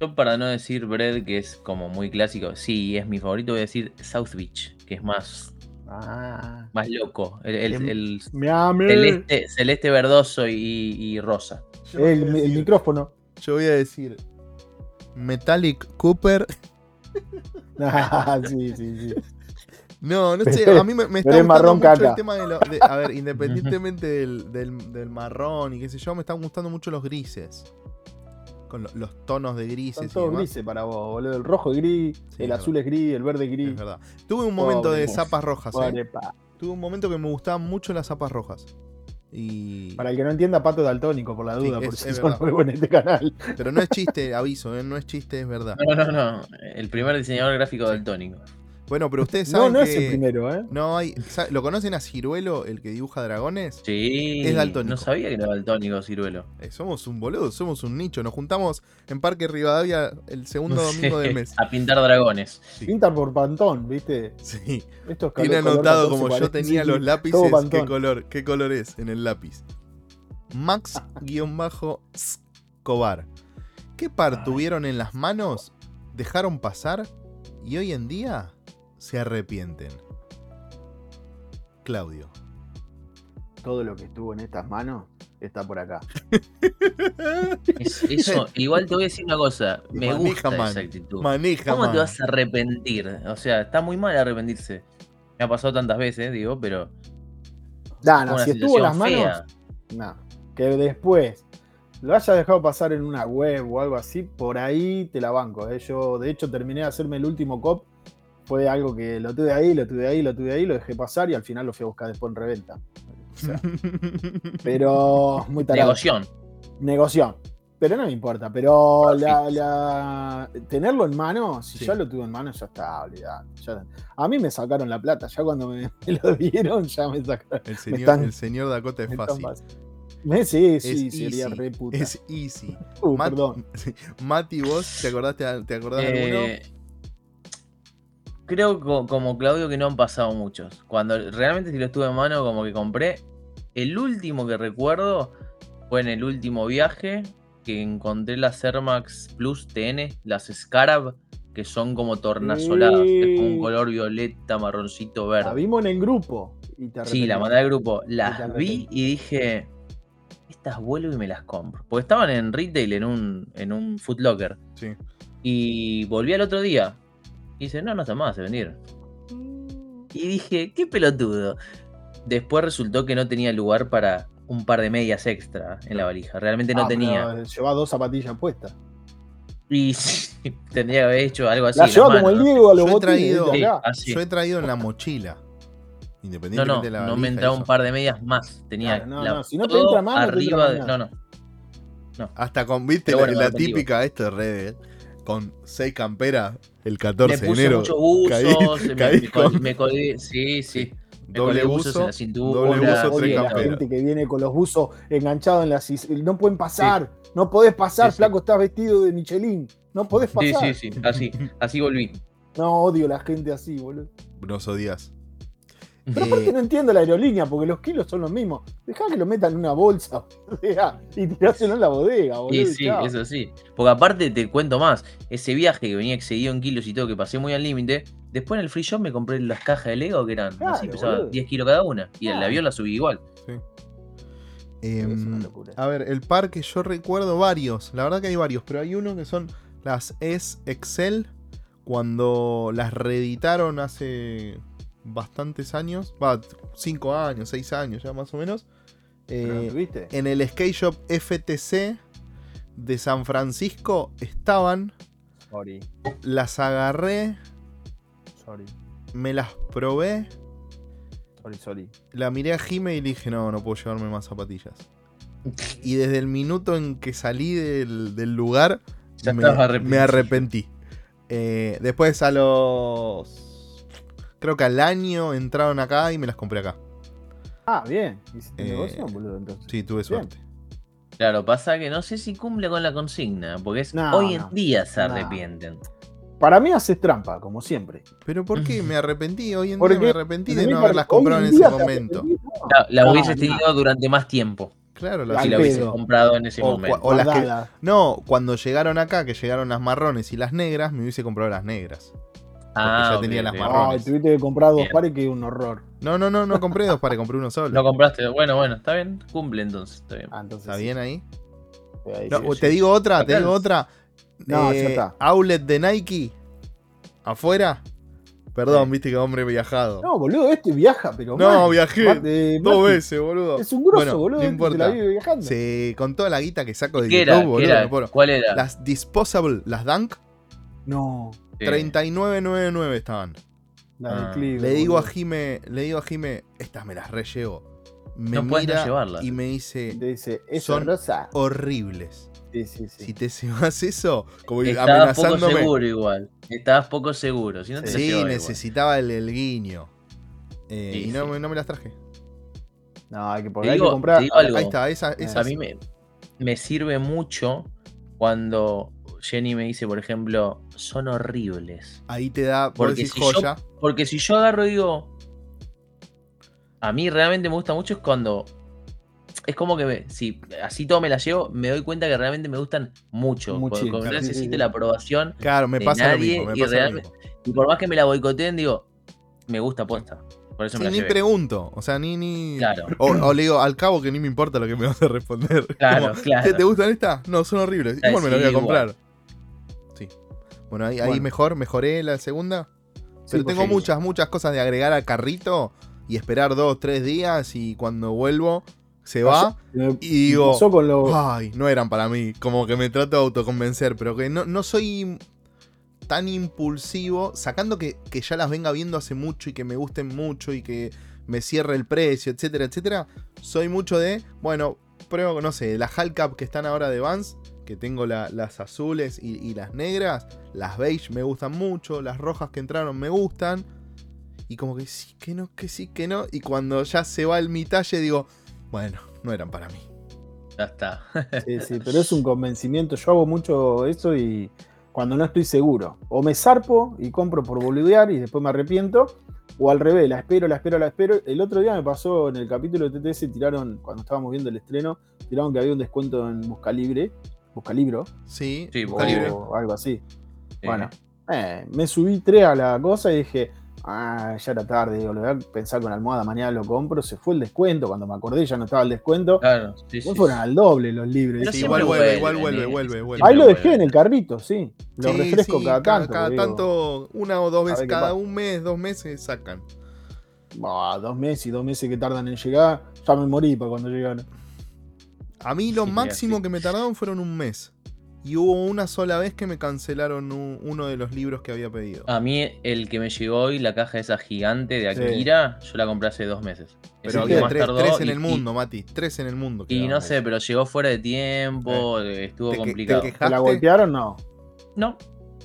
Yo para no decir Bread, que es como muy clásico, sí, es mi favorito, voy a decir South Beach, que es más, Ah. más loco. El, el- celeste, celeste verdoso y, y rosa. El, micrófono. Yo voy a decir Metallic Cooper. Ah, sí, sí, sí. No, no sé, a mí me, me está gustando marrón mucho caca. el tema de, lo- de- A ver, independientemente del, del- del marrón y qué sé yo, me están gustando mucho los grises. Con lo- los tonos de grises Son y todos grises para vos, boludo. El rojo es gris, Sí, el es azul es gris, el verde es gris. Es verdad. Tuve un momento de zapas rojas, ¿eh? Pobre pa. Tuve un momento que me gustaban mucho las zapas rojas. Y... Para el que no entienda, pato daltónico, por la Sí, duda, es- por si es son verdad. nuevos en este canal. Pero no es chiste, aviso, ¿eh? no es chiste, es verdad. No, no, no. El primer diseñador gráfico del tónico. Bueno, pero ustedes No, saben no que es el primero, ¿eh? no hay... ¿sabe- ¿Lo conocen a Ciruelo, el que dibuja dragones? Sí. Es daltónico. No sabía que era daltónico, Ciruelo. Eh, somos un boludo, somos un nicho. Nos juntamos en Parque Rivadavia el segundo domingo del mes. A pintar dragones. Sí. Pintan por pantón, ¿viste? Sí. Estos Tiene color anotado 14 como yo tenía sí, los lápices, todo qué color, qué color es en el lápiz. Max-Escobar. ¿Qué par tuvieron en las manos? ¿Dejaron pasar? Y hoy en día se arrepienten. Claudio. Todo lo que estuvo en estas manos está por acá. Es- eso, igual te voy a decir una cosa. Me Maneja, gusta man. esa actitud. Maneja, ¿Cómo te vas a arrepentir? O sea, está muy mal arrepentirse. Me ha pasado tantas veces, digo, pero. Nah, no, si estuvo en las manos. Que después lo haya dejado pasar en una web o algo así, por ahí te la banco. ¿eh? Yo, de hecho, terminé de hacerme el último cop. Fue algo que lo tuve ahí, lo tuve ahí, lo tuve ahí, lo dejé pasar y al final lo fui a buscar después en reventa. O sea, pero muy tarado. Negoción. Negoción. Pero no me importa. Pero la, la- tenerlo en mano, si Sí. ya lo tuve en mano, ya está, olvidate. Ya- a mí me sacaron la plata. Ya cuando me, me lo dieron, ya me sacaron. El señor, están- el señor Dakota es fácil. sí, sí, Es sería easy, re puta. Es easy. Uh, Mat- perdón. Mati, vos, ¿te acordaste, te acordás de alguno? Creo co- como Claudio que no han pasado muchos. Cuando realmente si lo estuve en mano, como que compré. El último que recuerdo fue en el último viaje que encontré las Air Max Plus TN, las Scarab, que son como tornasoladas. Es como un color violeta, marroncito, La verde. vimos en el grupo. Y te Sí, la mandé al grupo. Las vi y dije, estas vuelvo y me las compro. Porque estaban en retail en un, en un Foot Locker. Sí. Y volví al otro día. Y dice, no, no está más, se vendieron. Y dije, qué pelotudo. Después resultó que no tenía lugar para un par de medias extra en la valija. Realmente no Ah, tenía. Llevaba dos zapatillas puestas. Y tendría que haber hecho algo así. La mano, como el ¿no? Diego a los Yo he traído-. Sí, así. Yo he traído en la mochila. No, no, de la no me entraba un par de medias más. Tenía Claro, no, la- no, si no te entra más, no te entra arriba más de. nada. No, no. Hasta con, viste, la, bueno, la típica, esto es red, con 6 camperas el Me 14 de puse enero. muchos buzos, caí- me, caí me con me colgué, sí, sí. Me doble buzo, en la cintura. doble buzo, tres la camperas. gente que viene con los buzos enganchados en las No pueden pasar. No podés pasar, Sí, sí. flaco, estás vestido de Michelin. No podés Sí, pasar. sí, sí, así, así volví. No, odio la gente así, boludo. Nos odias. Pero aparte Eh, no entiendo la aerolínea, porque los kilos son los mismos. Dejá que lo metan en una bolsa o sea, y tiráselo en la bodega, boludo. Sí, sí, chao. eso sí. Porque aparte te cuento más, ese viaje que venía excedido en kilos y todo, que pasé muy al límite, después en el free shop me compré las cajas de Lego que eran Claro, así, pesaban boludo. 10 kilos cada una. Y el Claro. avión la subí igual. Es una locura. a ver, el par que yo recuerdo varios. La verdad que hay varios, pero hay uno que son las S Excel. Cuando las reeditaron hace bastantes años. Va, 5 años, 6 años ya más o menos. ¿Pero Eh, en el Skate Shop FTC de San Francisco estaban. Sorry, Las agarré, sorry, me las probé. sorry, sorry. La miré a Jime y le dije, no, no puedo llevarme más zapatillas. Y desde el minuto en que salí del, del lugar, me arrepentí. Eh, después a los... Creo que al año entraron acá y me las compré acá. Ah, bien. ¿Hiciste Eh, negocio, boludo? Entonces. Sí, tuve suerte. Claro, pasa que no sé si cumple con la consigna, porque es No, hoy no. en día se No. arrepienten. Para mí haces trampa, como siempre. Pero ¿por qué? Me arrepentí. Hoy en Porque día me arrepentí de no haberlas comprado en ese momento. La, la No, hubieses no. tenido durante más tiempo Claro, las si la hubieses comprado en ese O momento. o las que-. No, cuando llegaron acá, que llegaron las marrones y las negras, me hubiese comprado las negras. Ah, ya tenía las marrones. Ay, tuviste que comprar dos Bien. pares que es un horror. No, no, no, no compré dos pares, compré uno solo. No compraste. Bueno, bueno, está bien. Cumple entonces. Está bien. Ah, entonces ¿Está sí, bien ahí? sí, ahí No, sí. te digo otra, te digo otra. No, Eh, ya está. Outlet de Nike. Afuera. Perdón, Sí. viste que hombre viajado. No, boludo, este viaja, pero. No, mal. viajé Dos veces, boludo. Es un grosso, Bueno, boludo. no este importa. Se la vive viajando. Sí, con toda la guita que saco de ¿Qué YouTube, era? ¿Qué boludo. era? me paro. ¿Cuál era? Las Disposable, las Dunk, No, Eh, 39.99 estaban. Ah. clip. Le digo a. Jime, le digo a Jime, estas me las rellevo. Me No mira llevarlas. y me dice, dice, eso Son- rosa. horribles. Sí, sí, sí. Si te llevas eso, como Estabas poco amenazándome. seguro igual. Estabas poco seguro. Si no te Sí, necesitaba el, el guiño. Eh, Sí, y no, sí. me- no me las traje. No, hay que, hay digo- que comprar. Ahí está, esa, esa A mí me, me sirve mucho cuando Jenny me dice, por ejemplo, son horribles. ahí te da, Porque si yo- joya. Porque si yo agarro y digo, a mí realmente me gusta mucho es cuando es como que me- si así todo me la llevo, me doy cuenta que realmente me gustan mucho. Porque Muchísimo, sí, sí, necesito sí. la aprobación Claro, me de pasa lo nadie mismo, me y pasa lo mismo. y por más que me la boicoteen, digo, me gusta posta. Por eso Sí, me la ni llevé. pregunto, o sea, ni... ni... Claro, O, o le digo, al cabo que ni me importa lo que me vas a responder. claro, Como, claro. "¿Che, ¿Te gustan estas? No, son horribles. Igual me las voy a sí, comprar. Sí. Bueno, ahí, mejor, mejoré la segunda. Sí, Pero tengo porque- muchas, muchas cosas de agregar al carrito y esperar dos, tres días y cuando vuelvo se va Me- y digo, con ay, no eran para mí. Como que me trato de autoconvencer, pero que no, no soy tan impulsivo, sacando que, que ya las venga viendo hace mucho y que me gusten mucho y que me cierre el precio, etcétera, etcétera. Soy mucho de, bueno, pruebo, no sé, las Hulk Cup que están ahora de Vans, que tengo la- las azules y, y las negras, las beige me gustan mucho, las rojas que entraron me gustan. Y como que sí, que no, que sí, que no. Y cuando ya se va el mi talle, digo, bueno, no eran para mí. Ya está. Sí, sí, pero es un convencimiento. Yo hago mucho eso y cuando no estoy seguro. O me zarpo y compro por boludear y después me arrepiento. O al revés, la espero, la espero, la espero. El otro día me pasó en el capítulo de TTS, tiraron, cuando estábamos viendo el estreno, tiraron que había un descuento en Buscalibre, Buscalibro, Sí, Sí, busca o- algo así. Bueno, eh, me subí tres a la cosa y dije, ah, ya era tarde, digo, lo voy a pensar con almohada, mañana lo compro. Se fue el descuento, cuando me acordé ya no estaba el descuento. Claro, sí, fueron sí. al doble los libres. Pero Sí, igual vuelve, igual vuelve, vuelve, vuelve. Ahí lo dejé en el carrito, sí. Lo Sí, refresco sí, cada tanto. Cada digo, tanto, una o dos veces, cada un mes, dos meses sacan. "Bah, dos meses y dos meses que tardan en llegar. Ya me morí para cuando llegaron. A mí lo Sí, máximo que me tardaron fueron un mes. y hubo una sola vez que me cancelaron uno de los libros que había pedido. A mí, el que me llegó hoy, la caja esa gigante de Akira, yo la compré hace dos meses. Pero había tres, en el mundo, Mati. Tres en el mundo. Y no sé, pero llegó fuera de tiempo, eh. estuvo complicado. ¿Te, ¿La golpearon? No. No.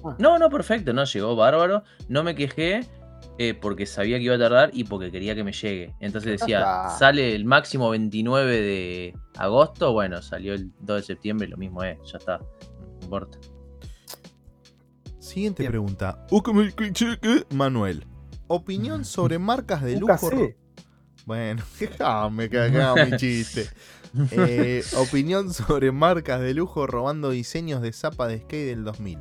Ah. No, no, perfecto. No, llegó bárbaro. No me quejé. Eh, porque sabía que iba a tardar y porque quería que me llegue. Entonces decía, sale el máximo 29 de agosto, bueno, salió el 2 de septiembre, lo mismo es, ya está, no importa. Siguiente pregunta. Manuel, opinión sobre marcas de lujo. Bueno, me cagaba mi chiste. Eh, opinión sobre marcas de lujo robando diseños de zapa de skate del 2000.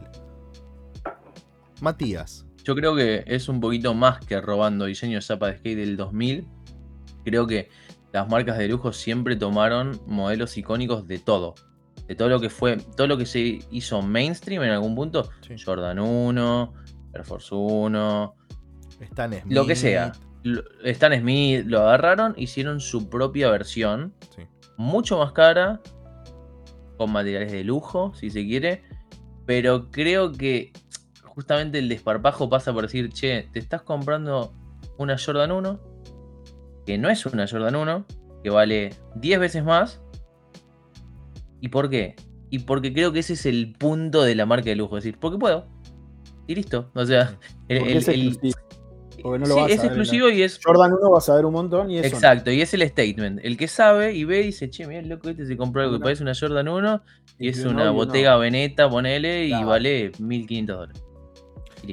Matías. Yo creo que es un poquito más que robando diseño de zapa de skate del 2000. Creo que las marcas de lujo siempre tomaron modelos icónicos de todo. De todo lo que fue, todo lo que se hizo mainstream en algún punto. Jordan 1, Air Force 1, Stan Smith. Lo que sea. Stan Smith lo agarraron, hicieron su propia versión. Mucho más cara. Con materiales de lujo, si se quiere. Pero creo que justamente el desparpajo pasa por decir, che, te estás comprando una Jordan 1, que no es una Jordan 1, que vale 10 veces más. ¿Y por qué? Y porque creo que ese es el punto de la marca de lujo, es decir, porque puedo. Y listo. O sea, el, es exclusivo y es. Jordan 1 vas a ver un montón y Exacto, y es el statement. El que sabe y ve y dice, che, mira, loco, este se compró algo que parece una Jordan 1 y, es una botega Veneta, ponele, y vale 1500 dólares.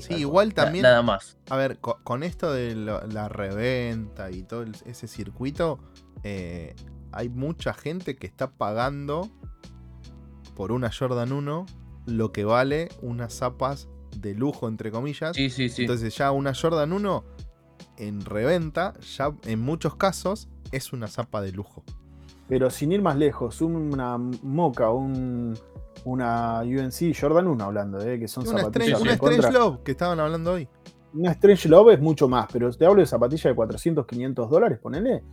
Sí, igual también. Nada más. A ver, con, esto de la reventa y todo ese circuito, eh, hay mucha gente que está pagando por una Jordan 1 lo que vale unas zapas de lujo, entre comillas. Sí, sí, sí. Entonces, ya una Jordan 1 en reventa, ya en muchos casos, es una zapa de lujo. Pero sin ir más lejos, una moca, un una UNC Jordan 1 hablando, ¿eh? que son una zapatillas. una Strange Love que estaban hablando hoy. Una Strange Love es mucho más, pero te hablo de zapatillas de 400, 500 dólares, ponele.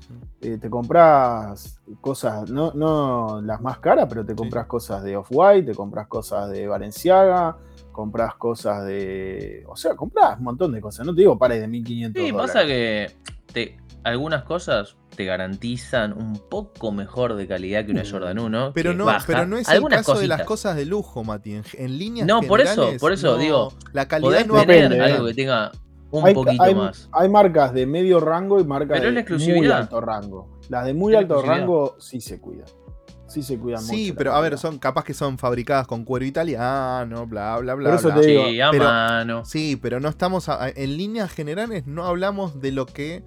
Eh, te compras cosas, no, no las más caras, pero te compras cosas de Off-White, te compras cosas de Valenciaga, compras cosas de. O sea, compras un montón de cosas. No te digo pares de 1500 Sí, pasa que te, algunas cosas te garantizan un poco mejor de calidad que una mm. Jordan 1. Pero no, pero no es el caso de las cosas de lujo, Mati. En, línea No, por eso, por eso digo. La calidad no tener algo que tenga un poquito más. Hay marcas de medio rango y marcas de muy alto rango. Las de muy alto rango sí se cuidan. Sí se cuidan mucho. Sí, pero a ver, son capaz que son fabricadas con cuero italiano, bla, bla, bla. eso Te digo. Sí, a mano. Sí, pero no estamos. en líneas generales no hablamos de lo que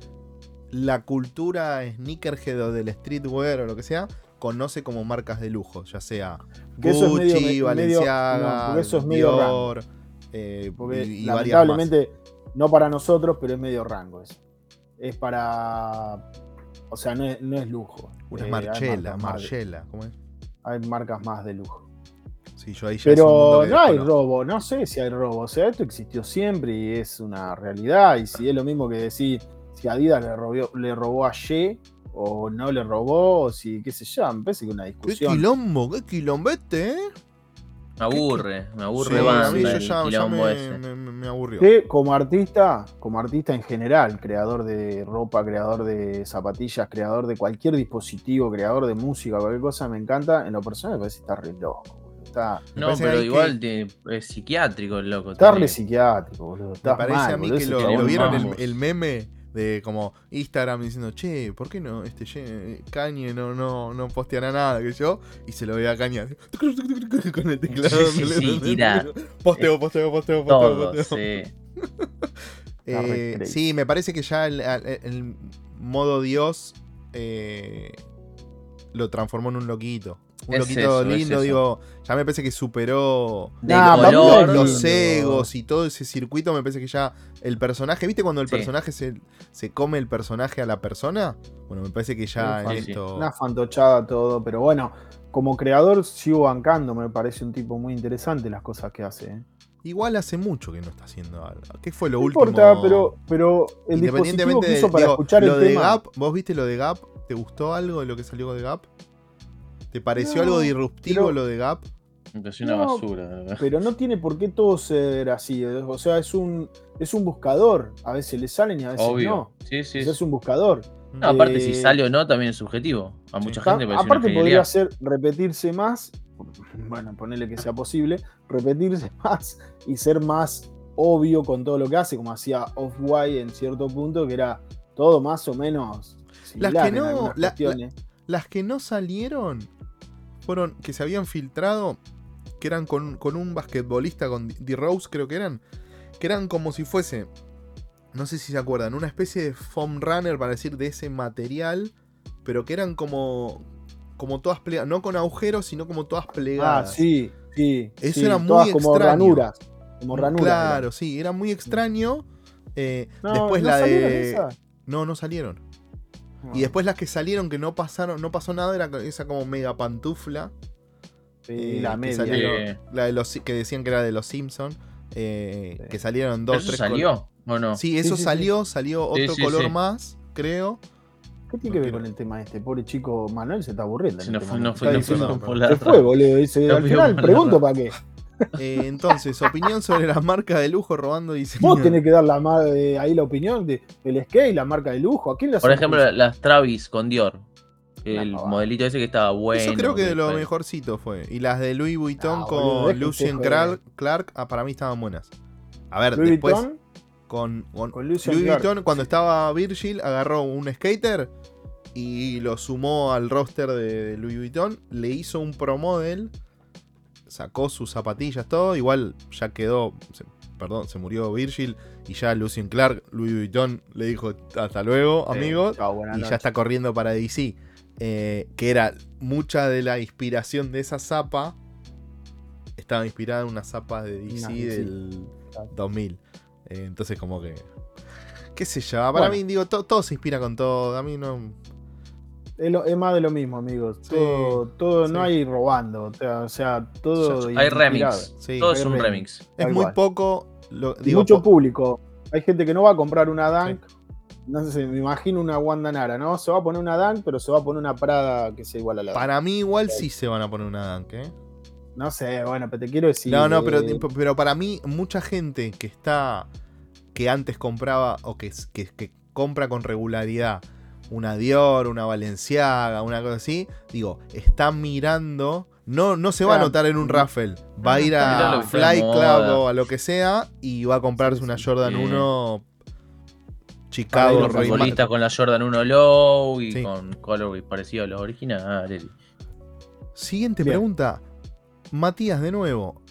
la cultura sneakerhead o del streetwear o lo que sea conoce como marcas de lujo, ya sea Gucci, Balenciaga, Dior, eh, y, lamentablemente no para nosotros, pero es medio rango eso. Es para, o sea, no es, lujo. Una eh, Marchela, Marchela, ¿cómo es? Hay marcas más de lujo. Sí, yo ahí pero no hay robo, no sé si hay robo, o sea, esto existió siempre y es una realidad y si es lo mismo que decir si Adidas le robó, le robó a Ye o no le robó, o si, qué sé yo, me parece que una discusión. Qué quilombo, qué quilombete, ¿eh? Me aburre, me aburre banda ya, me, me, aburrió. Que como artista, como artista en general, creador de ropa, creador de zapatillas, creador de cualquier dispositivo, creador de música, cualquier cosa, me encanta. En lo personal me parece que está re loco. Está, no, pero igual es psiquiátrico el loco. Está re psiquiátrico, boludo. me parece a mí que lo, vieron el, el, meme de como Instagram diciendo, che, ¿por qué no este Kanye no, no, no posteará nada que yo? Y se lo ve a Kanye con el teclado. Sí, sí, tira. Posteo, posteo, posteo, posteo, posteo. Sí. eh, sí, me parece que ya el, el, modo Dios eh, lo transformó en un loquito un loquito lindo, digo, ya me parece que superó los egos y todo ese circuito, me parece que ya el personaje, ¿viste cuando el personaje se, se, come el personaje a la persona? Bueno, me parece que ya en esto... Una fantochada todo, pero bueno, como creador sigo bancando, me parece un tipo muy interesante las cosas que hace. ¿eh? Igual hace mucho que no está haciendo algo. ¿Qué fue lo no último? Importa, pero, pero el Independientemente dispositivo que hizo para escuchar lo el de Gap, ¿vos viste lo de Gap? ¿Te gustó algo de lo que salió de Gap? ¿Te pareció algo disruptivo lo de Gap? Es una basura. Pero no tiene por qué todo ser así. O sea, es un, es un buscador. A veces le salen y a veces no. Sí, sí. es un buscador. aparte, si eh, sale o no, también es subjetivo. A mucha gente Aparte, podría ser repetirse más. Bueno, ponerle que sea posible. Repetirse más y ser más obvio con todo lo que hace, como hacía Off-White en cierto punto, que era todo más o menos. Las que no. las que no salieron fueron. que se habían filtrado que eran con, un basquetbolista, con D-Rose creo que eran, que eran como si fuese, no sé si se acuerdan, una especie de foam runner para decir de ese material, pero que eran como, como todas plegadas, no con agujeros, sino como todas plegadas. Ah, sí, sí. Eso era muy como extraño. ranuras. Como ranuras. Claro, sí, era muy extraño. Eh, después la de. No, no salieron. Y ah. después las que salieron que no pasaron, no pasó nada, era esa como mega pantufla. Eh, la media. la de los, que decían que era de los Simpsons. Eh, que salieron dos, ¿Eso salió o no? Sí, eso salió, salió otro color más, creo. ¿Qué tiene que ver con el tema este? Pobre chico Manuel se está aburriendo. no, fue, no, fue, no, fue, boludo. Dice, al final pregunto para qué. Eh, entonces, opinión sobre la marca de lujo robando diseño. Vos tenés que dar la, ahí la opinión de, del skate, la marca de lujo. ¿A quién Por ejemplo, las Travis con Dior. El modelito ese que estaba bueno. Eso creo que de lo mejorcito fue. Y las de Louis Vuitton con Lucien Clark, Clark ah, para mí estaban buenas. A ver, después con, Louis Vuitton, cuando estaba Virgil, agarró un skater y lo sumó al roster de, Louis Vuitton. Le hizo un pro model, sacó sus zapatillas, todo. Igual ya quedó, perdón, se murió Virgil y ya Lucien Clark, Louis Vuitton le dijo hasta luego, amigos. y ya está corriendo para DC. Eh, que era mucha de la inspiración de esa zapa, estaba inspirada en una zapa de DC del 2000. Eh, entonces como que, qué sé yo, para mí digo, todo se inspira con todo, a mí no... Es, más de lo mismo, amigos. todo, no hay robando. O sea, todo. Hay remix. todo es un remix. Es muy poco. mucho público. Hay gente que no va a comprar una Dunk no sé, me imagino una Wanda Nara, ¿no? Se va a poner una Dunk, pero se va a poner una Prada que sea igual a la Para mí igual sí se van a poner una Dunk, ¿eh? No sé, bueno, pero te quiero decir... No, no, pero, pero para mí mucha gente que está... que antes compraba o que, que, compra con regularidad una Dior, una Valenciaga, una cosa así, digo, está mirando... No, no se va a notar en un raffle. Va a ir a Fly Club o a lo que sea y va a comprarse una Jordan 1 Chicago, futbolista con la Jordan 1 Low y con colorway parecido a los originales. Siguiente pregunta. Matías, de nuevo.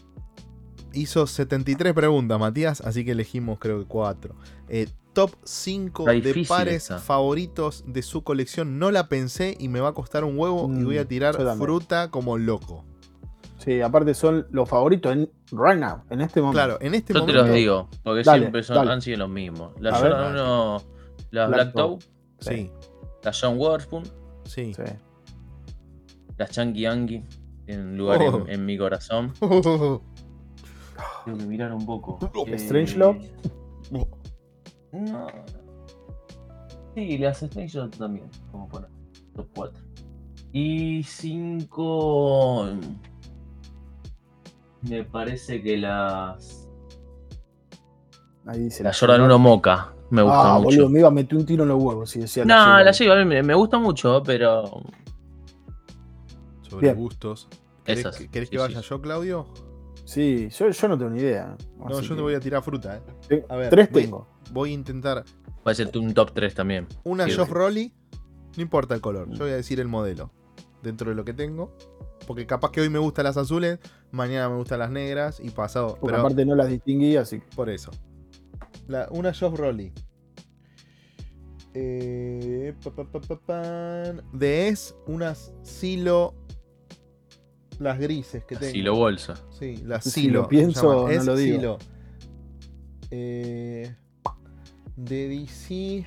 Hizo 73 preguntas, Matías, así que elegimos creo que 4. Eh, top 5 de pares favoritos de su colección. No la pensé y me va a costar un huevo y voy a mm, tirar fruta como loco. Sí, aparte son los favoritos en right now, en este momento. Claro, en este momento. Yo te los digo, porque siempre son, han sido los mismos. La Jordan 1, la Black, Toe. Sí. La John Waterspoon. Sí. sí. La Chunky Yankee. En lugar en, oh. mi corazón. Tengo que mirar un poco. Eh, Strange Love. No. Sí, las Strange Love también. Como poner. Los 4. Y 5. Me parece que las. Ahí dice la, Jordan 1 Moca. Me gusta ah, mucho. boludo, me iba a meter un tiro en los huevos si decía No, la J me, me gusta mucho, pero. Sobre gustos. ¿Querés, que, que vaya yo, Claudio? Sí, yo, yo, no tengo ni idea. No, yo te voy a tirar fruta, eh. A ver, tres tengo. Voy a intentar. Puede ser un top 3 también. Una Joff Rolly. No importa el color, yo voy a decir el modelo. Dentro de lo que tengo. Porque capaz que hoy me gustan las azules, mañana me gustan las negras y pasado. pero aparte no las distinguí, así Por eso. una Joff Rolly. Eh, de es unas silo. Las grises que tengo. Silo bolsa. Sí, las silo. lo pienso, no lo digo. Silo. Eh, de DC.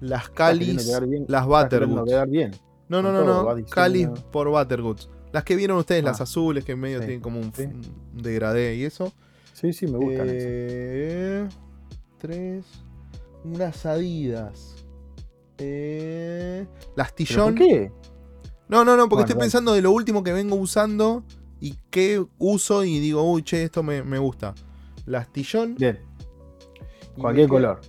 Las Calis. Las Butterwood. No, no, no, no. Cali por Buttergoods. Las que vieron ustedes, las ah, azules, que en medio tienen como un, degradé y eso. Sí, sí, me gustan. Eh, tres. Unas adidas. Eh, las Tillón. ¿Por qué? No, no, no, porque estoy pensando de lo último que vengo usando y qué uso y digo, uy, che, esto me, gusta. La astillón. Bien. Cualquier color.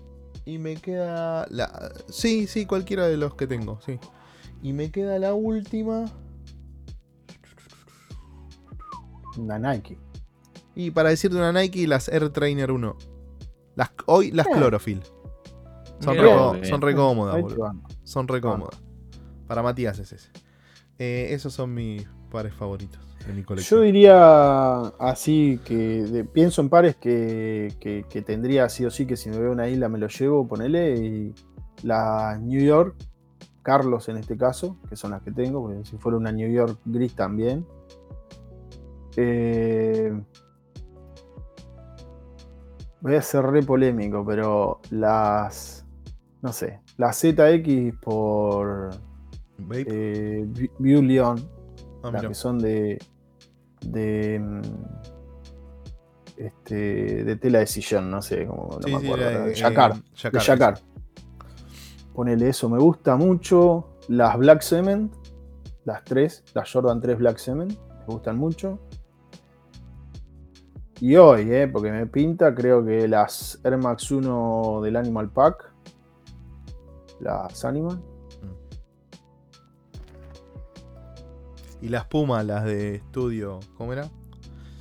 Y me queda la... Sí, sí, cualquiera de los que tengo, sí. Y me queda la última. Una Nike. Y para decirte una Nike, las Air Trainer 1. Las, hoy las Chlorophyll. Son, re, son re cómodas, boludo. Son re cómodas. Para Matías es ese. Eh, esos son mis pares favoritos de mi colección. Yo diría así que pienso en pares que, que, tendría sí o sí que si me veo una isla me lo llevo, ponele. Y la New York, Carlos en este caso, que son las que tengo, porque si fuera una New York gris también. Eh, voy a ser re polémico, pero las. No sé. Las ZX por. Eh, View Leon. Ah, las que son de. De. Mm, este, de tela de sillón, no sé, cómo no me acuerdo. de Jacquard. de Jacquard. Ponele eso, me gusta mucho. Las Black Cement, las tres, las Jordan 3 Black Cement, me gustan mucho. Y hoy, eh, porque me pinta, creo que las Air Max 1 del Animal Pack, las Animal. Y las Pumas, las de estudio, ¿cómo era?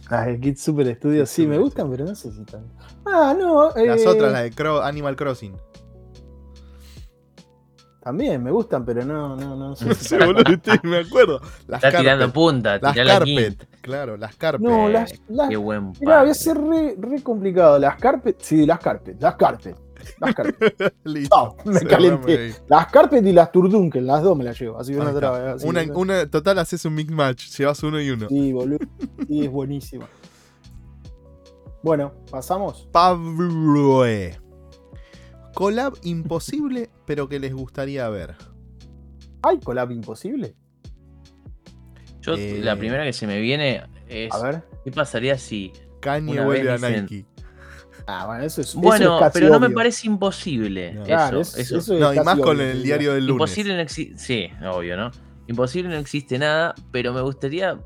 Las de Kit Super Studio, sí, me gustan, pero no sé si están. Ah, no. Las eh, otras, las de Animal Crossing. También me gustan, pero no, no, no sé. Boludo, me acuerdo. Las Está tirando punta, las carpet, claro, las carpet. No, las, las Qué buen Mirá, voy a ser re, re, complicado. Las carpet, sí, las carpet, las carpet. Las carpet. Listo. me calenté. Las carpet y las turdunkel, las dos me las llevo. Así una, otra, así una, una, total haces un mix match, llevas uno y uno. Sí, boludo. Sí, es buenísimo. Bueno, pasamos. Pablo. Collab imposible, pero que les gustaría ver. ¿Hay collab imposible? Yo, eh, la primera que se me viene es. A ver. ¿Qué pasaría si. Kanye vuelve a Nike. Ah, bueno, eso es. Bueno, pero no me parece imposible. Claro, eso, eso. no, y más con el diario del lunes. Imposible no existe. Sí, obvio, ¿no? Imposible no existe nada, pero me gustaría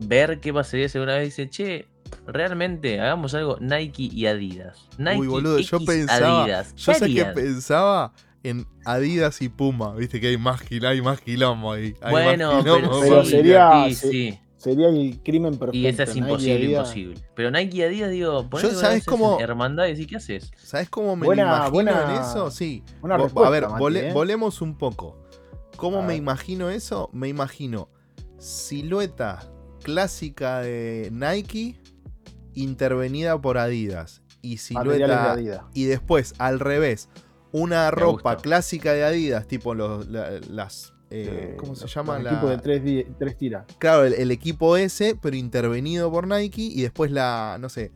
ver qué pasaría si una vez dice, che, realmente hagamos algo Nike y Adidas. Nike Uy, boludo, yo pensaba. Adidas. Yo sé que pensaba en Adidas y Puma, viste que hay más, hay más quilombo ahí. bueno, pero, sería, sería el crimen perfecto. Y esa es imposible, imposible. Pero Nike y Adidas, digo, yo, ¿sabes cómo? Hermandad y ¿qué haces? ¿Sabes cómo me imagino en eso? Sí. a ver, ¿eh? volemos un poco. ¿Cómo me imagino eso? Me imagino silueta clásica de Nike intervenida por Adidas y silueta y después al revés una ropa clásica de Adidas tipo los, las eh, ¿Cómo se llama? El equipo de tres, tiras. Claro, el, equipo ese, pero intervenido por Nike. Y después la, no sé,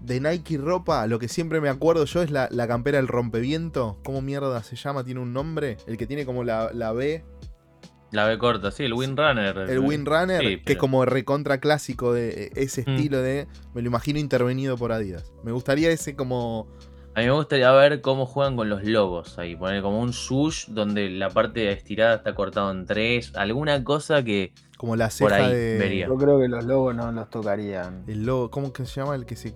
de Nike ropa, lo que siempre me acuerdo yo es la, la campera del rompeviento. ¿Cómo mierda se llama? ¿Tiene un nombre? El que tiene como la, la B la B corta, sí, el Windrunner. El Windrunner, que es como recontra clásico de e, ese mm. estilo de. Me lo imagino intervenido por Adidas. Me gustaría ese como. A mí me gustaría ver cómo juegan con los logos ahí. Poner como un sush donde la parte estirada está cortada en tres. Alguna cosa que. Como la ceja de. Yo creo que los logos no nos tocarían. El logo, ¿cómo que se llama el que se,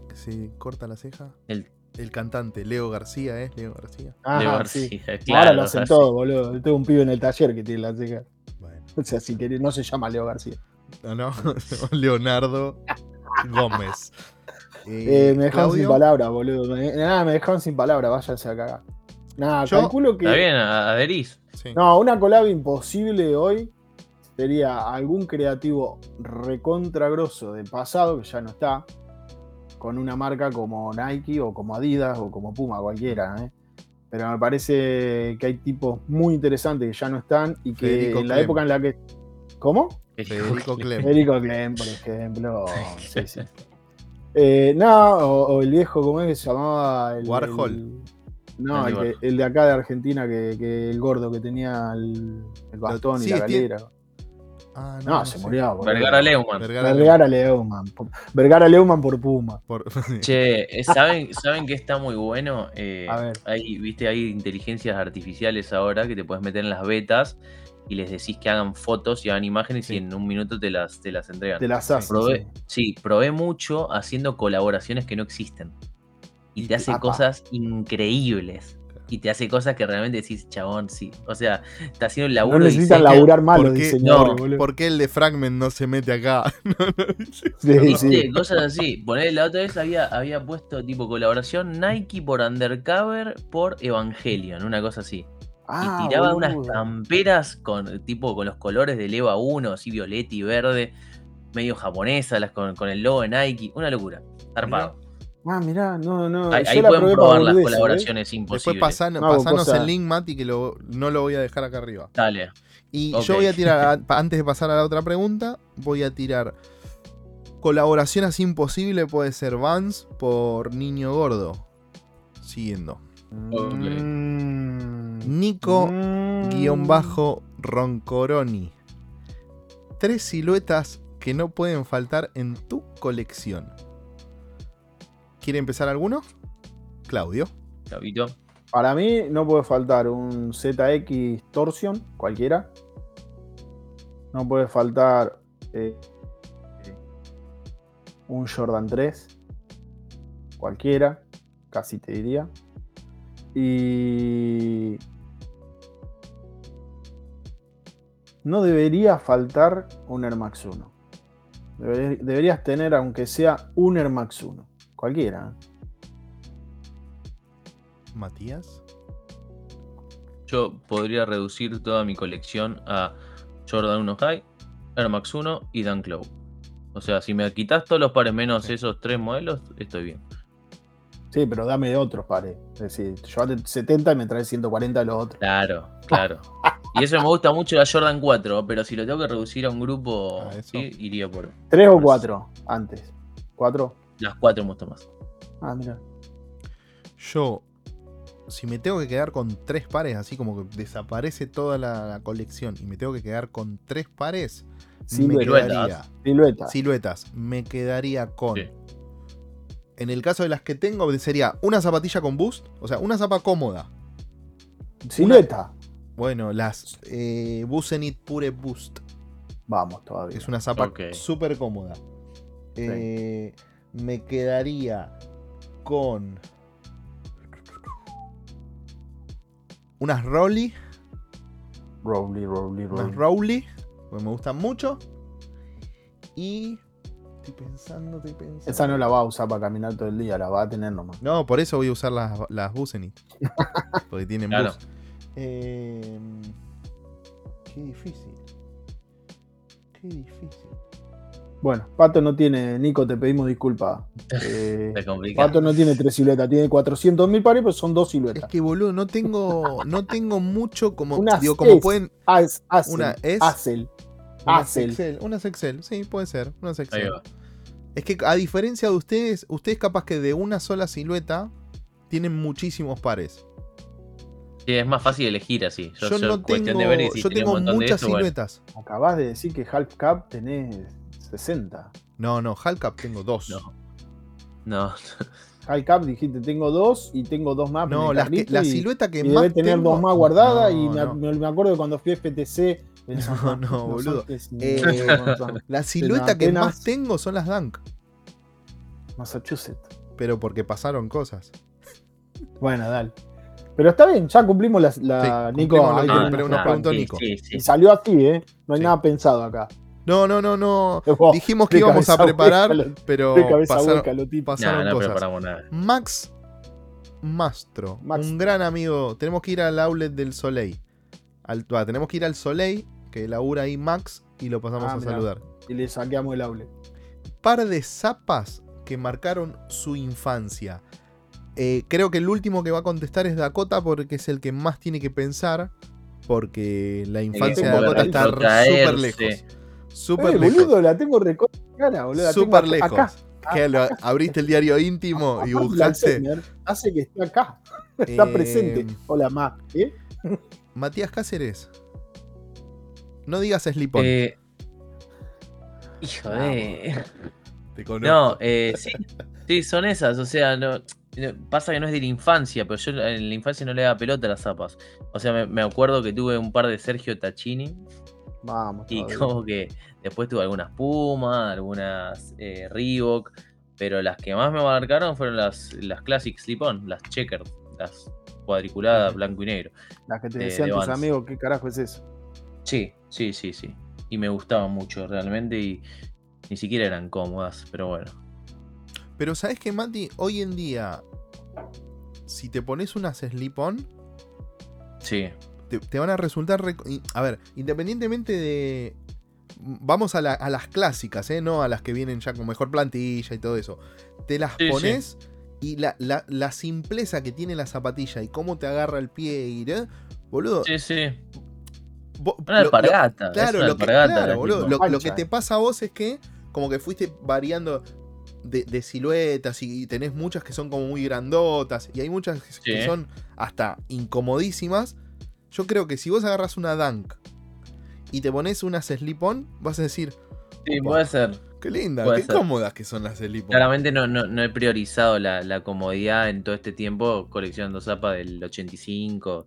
corta la ceja? El el cantante, Leo García, ¿eh? Leo García. Leo García, claro. Ahora lo hacen todo, boludo. tengo un pibe en el taller que tiene la ceja. O sea, si querés, no se llama Leo García. No, no, Leonardo Gómez. Eh, me dejaron sin palabras, boludo. nada, me dejaron sin palabras, váyanse a cagar. Nada, calculo que. Está bien, adherís. No, una collab imposible hoy sería algún creativo recontragroso del pasado, que ya no está, con una marca como Nike o como Adidas o como Puma, cualquiera. ¿eh? Pero me parece que hay tipos muy interesantes que ya no están y que en la época en la que. ¿Cómo? Federico Clem. Federico Clem, por ejemplo. sí, sí. Eh, no, o, el viejo, ¿cómo es que se llamaba? El, Warhol. no, el, de acá de Argentina, que, el gordo que tenía el, bastón y la galera. Ah, no, se murió. Vergara Leumann. Vergara, Leumann. Vergara Leumann por Puma. Che, eh, ¿saben, ¿saben que está muy bueno? Eh, a ver. Hay, viste, hay inteligencias artificiales ahora que te puedes meter en las betas y les decís que hagan fotos y hagan imágenes y en un minuto te las, te las entregan. Te las hacen. Probé, sí. probé mucho haciendo colaboraciones que no existen. Y te hace cosas increíbles y te hace cosas que realmente decís, chabón, sí. O sea, está haciendo el laburo. No necesitan laburar mal ¿Por qué, ¿Por qué el de Fragment no se mete acá? sí, sí. Cosas así. Poner la otra vez había, había puesto tipo colaboración Nike por Undercover por Evangelion, una cosa así. Ah, y tiraba unas camperas con tipo con los colores del EVA 1, así violeta y verde, medio japonesa, las con, con el logo de Nike, una locura. Arpado. Ah, mirá, no, no. Ahí, pueden probar las ¿eh? colaboraciones imposibles. Después pasanos el link, Mati, que no lo voy a dejar acá arriba. Dale. Y yo voy a tirar, antes de pasar a la otra pregunta, voy a tirar. Colaboración así imposible puede ser Vans por Niño Gordo. Siguiendo. Mm. Nico mm. guion bajo Roncoroni. Tres siluetas que no pueden faltar en tu colección. ¿Quiere empezar alguno? Claudio. Claudito. Para mí no puede faltar un ZX Torsion, cualquiera. No puede faltar eh, un Jordan 3, cualquiera, casi te diría. Y no debería faltar un Air Max 1. Deberías tener, aunque sea un Air Max 1. Cualquiera. Matías. Yo podría reducir toda mi colección a Jordan 1 High, Air Max 1 y Dan Clow. O sea, si me quitas todos los pares menos esos tres modelos, estoy bien. Sí, pero dame de otros pares. Es decir, llévate 70 y me traes 140 de los otros. Claro, claro. y eso me gusta mucho la Jordan 4, pero si lo tengo que reducir a un grupo, ah, iría por. ¿Tres o cuatro antes? ¿Cuatro? Las cuatro me gustan más. Ah, mira. Yo, si me tengo que quedar con tres pares, así como que desaparece toda la, colección y me tengo que quedar con tres pares, me quedaría. Siluetas. Siluetas. Me quedaría con. En el caso de las que tengo, sería una zapatilla con boost, o sea, una zapa cómoda. Silueta. bueno, las eh, Busenit Pure Boost. Vamos, todavía. Es una zapa súper cómoda. Eh, me quedaría con unas Rowley. Rowley, Rowley, Rowley. Unas Rowley, porque me gustan mucho. Y estoy pensando, estoy pensando. Esa no la va a usar para caminar todo el día, la va a tener nomás. No, por eso voy a usar las, las Busenit. porque tienen claro. Eh, qué difícil. Qué difícil. Bueno, Pato no tiene, Nico, te pedimos disculpas. Eh, Pato no tiene tres siluetas, tiene 400 mil pares, pero son dos siluetas. Es que, boludo, no tengo, no tengo mucho como. digo, como pueden. una es. Acel. Unas Excel, unas Excel, sí, puede ser. Unas Excel. Es que a diferencia de ustedes, ustedes capaz que de una sola silueta tienen muchísimos pares. Sí, es más fácil elegir así. Yo, no tengo, yo tengo muchas siluetas. Acabas de decir que Half Cap tenés 60. No, no, Halcap tengo dos. No. No. Halcap dijiste, tengo dos y tengo dos más. No, la, silueta que y más. Debe tener dos más guardadas y me, acuerdo cuando fui a FTC. No, no, boludo. Eh, la silueta que más tengo son las Dunk. Massachusetts. Pero porque pasaron cosas. Bueno, dale. Pero está bien, ya cumplimos la, Nico. pero nos preguntó Nico. Y salió así, ¿eh? No hay nada pensado acá. No, no, no, no. Dijimos que íbamos a preparar, pero pasaron, cosas. Max Mastro, un gran amigo. Tenemos que ir al outlet del Soleil. tenemos que ir al Soleil, que labura ahí Max, y lo pasamos ah, a saludar. Y le saqueamos el outlet. Par de zapas que marcaron su infancia. Eh, creo que el último que va a contestar es Dakota porque es el que más tiene que pensar. Porque la infancia de Dakota está súper lejos. Súper eh, lejos. boludo, la tengo recortada cara, boludo. Súper lejos. Acá. Que lo, abriste el diario íntimo y buscaste. Hace que esté acá. Está eh, presente. Hola, Ma. ¿Eh? Matías Cáceres. No digas Sleep On. Eh, hijo de. Te conozco. No, eh, sí, sí, son esas. O sea, no, pasa que no es de la infancia, pero yo en la infancia no le daba pelota a las zapas. O sea, me, acuerdo que tuve un par de Sergio Tachini. Vamos. Y como que después tuve algunas Puma, algunas eh, Reebok. Pero las que más me marcaron fueron las, las Classic Slip-On, las Checker, las cuadriculadas blanco y negro. Las que te decían tus amigos, ¿qué carajo es eso? Sí, sí, sí, sí. Y me gustaban mucho realmente y ni siquiera eran cómodas, pero bueno. Pero sabes que, Mati, hoy en día, si te pones unas slip-on, sí. Te, van a resultar. A ver, independientemente de. Vamos a, las clásicas, ¿eh? No a las que vienen ya con mejor plantilla y todo eso. Te las pones y la, simpleza que tiene la zapatilla y cómo te agarra el pie y. ¿eh? Boludo. Sí, sí. una alpargata. Claro, lo, que, claro boludo, lo, que te pasa a vos es que como que fuiste variando de, siluetas y tenés muchas que son como muy grandotas y hay muchas que son hasta incomodísimas. Yo creo que si vos agarras una Dunk y te pones unas slip-on, vas a decir. Sí, puede ser. Qué linda, qué cómodas que son las slip-on. Claramente no, no, he priorizado la, comodidad en todo este tiempo coleccionando zapas del 85,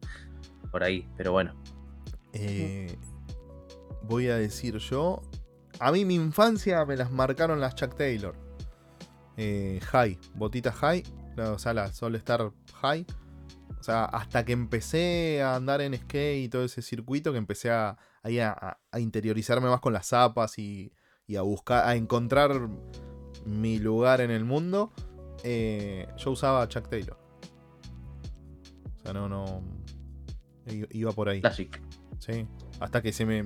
por ahí, pero bueno. Eh, voy a decir yo. A mí mi infancia me las marcaron las Chuck Taylor. Eh, high, botita high, o sea, la Sol Star High. O sea, hasta que empecé a andar en skate y todo ese circuito, que empecé a, a, interiorizarme más con las zapas y, a buscar, a encontrar mi lugar en el mundo, eh, yo usaba Chuck Taylor. O sea, no, no. Iba por ahí. Classic. Sí. Hasta que se me,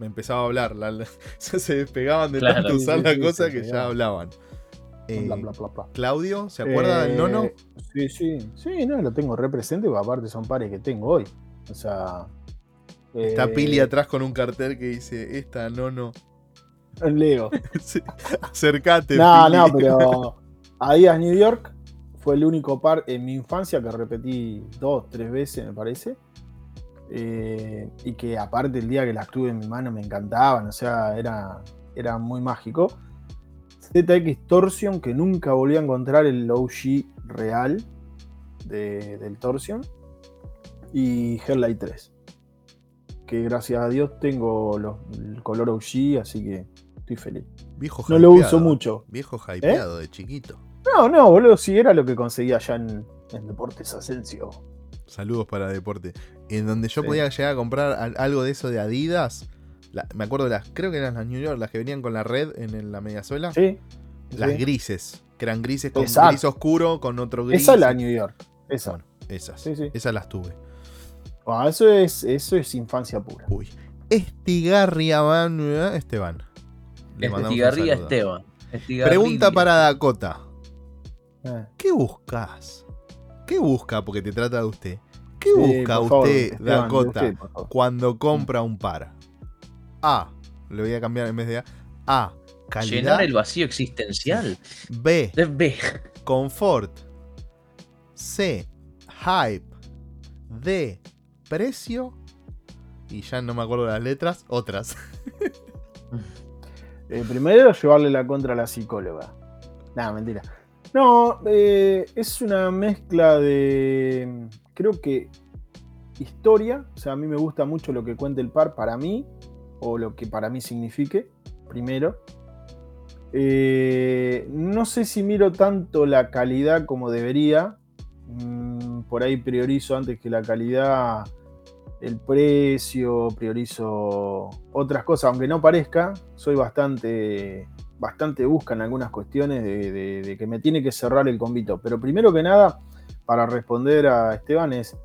empezaba a hablar. se despegaban de tanto usar la cosa que ya hablaban. Eh, Claudio, ¿se acuerda del nono? Eh, sí, sí, sí, no, lo tengo represente, porque aparte son pares que tengo hoy. O sea. Está eh, Pili atrás con un cartel que dice: Esta nono. Leo. Acercate. No, no, pero. Adidas New York fue el único par en mi infancia que repetí dos, tres veces, me parece. y que aparte el día que las tuve en mi mano me encantaban, o sea, era, era muy mágico. ZX Torsion, que nunca volví a encontrar el OG real del Torsion. Y Helllight 3. Que gracias a Dios tengo el color OG, así que estoy feliz. Viejo no lo uso mucho. Viejo hypeado de chiquito. No, no, boludo, sí era lo que conseguía allá en, Deportes Asensio. Saludos para Deporte. En donde yo podía llegar a comprar algo de eso de Adidas me acuerdo de las, creo que eran las New York, las que venían con la red en, la mediasuela. Sí. Las grises, que eran grises con gris oscuro, con otro gris. Esa es la New York. Esa. Bueno, esas. Sí, sí. Esas las tuve. Ah, eso, es, eso es infancia pura. Uy. Estigarria Esteban. Estigarria Esteban. Pregunta para Dakota. Eh. ¿Qué buscas? ¿Qué busca? Porque te trata de usted. ¿Qué busca usted, Dakota, cuando compra un par? A. Le voy a cambiar en vez de A. A. Calidad. Llenar el vacío existencial. B. B. Confort. C. Hype. D. Precio. Y ya no me acuerdo de las letras. Otras. eh, primero, llevarle la contra a la psicóloga. Nada, mentira. No, eh, es una mezcla de. Creo que historia. O sea, a mí me gusta mucho lo que cuenta el par para mí o lo que para mí signifique, primero. Eh, no sé si miro tanto la calidad como debería. Mm, por ahí priorizo antes que la calidad el precio, priorizo otras cosas, aunque no parezca, soy bastante, bastante busca en algunas cuestiones de, de, que me tiene que cerrar el convito. Pero primero que nada, para responder a Esteban es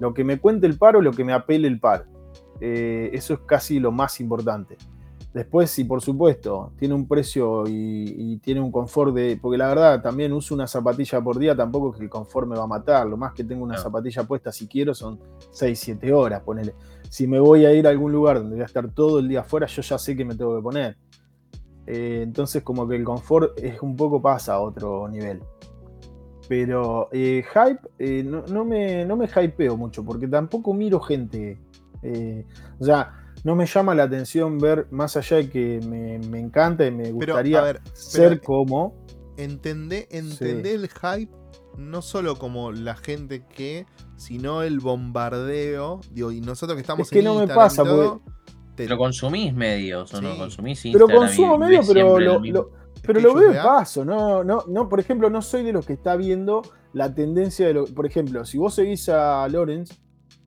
lo que me cuente el paro, lo que me apele el par. Eh, eso es casi lo más importante. Después, si por supuesto tiene un precio y, tiene un confort de. Porque la verdad, también uso una zapatilla por día, tampoco es que el confort me va a matar. Lo más que tengo una zapatilla puesta, si quiero, son 6, 7 horas. Ponele. Si me voy a ir a algún lugar donde voy a estar todo el día afuera, yo ya sé que me tengo que poner. Eh, entonces, como que el confort es un poco pasa a otro nivel. Pero eh, hype, no, no, me, no me hypeo mucho, porque tampoco miro gente eh, o sea, no me llama la atención ver, más allá de que me, encanta y me gustaría ser como. Entendé, el hype no solo como la gente que, sino el bombardeo. Digo, y nosotros que estamos es que no me pasa, Pero consumís medios o no consumís Pero consumo medios, pero lo, pero lo veo de paso, no, no, no, por ejemplo, no soy de los que está viendo la tendencia de lo. Por ejemplo, si vos seguís a Lorenz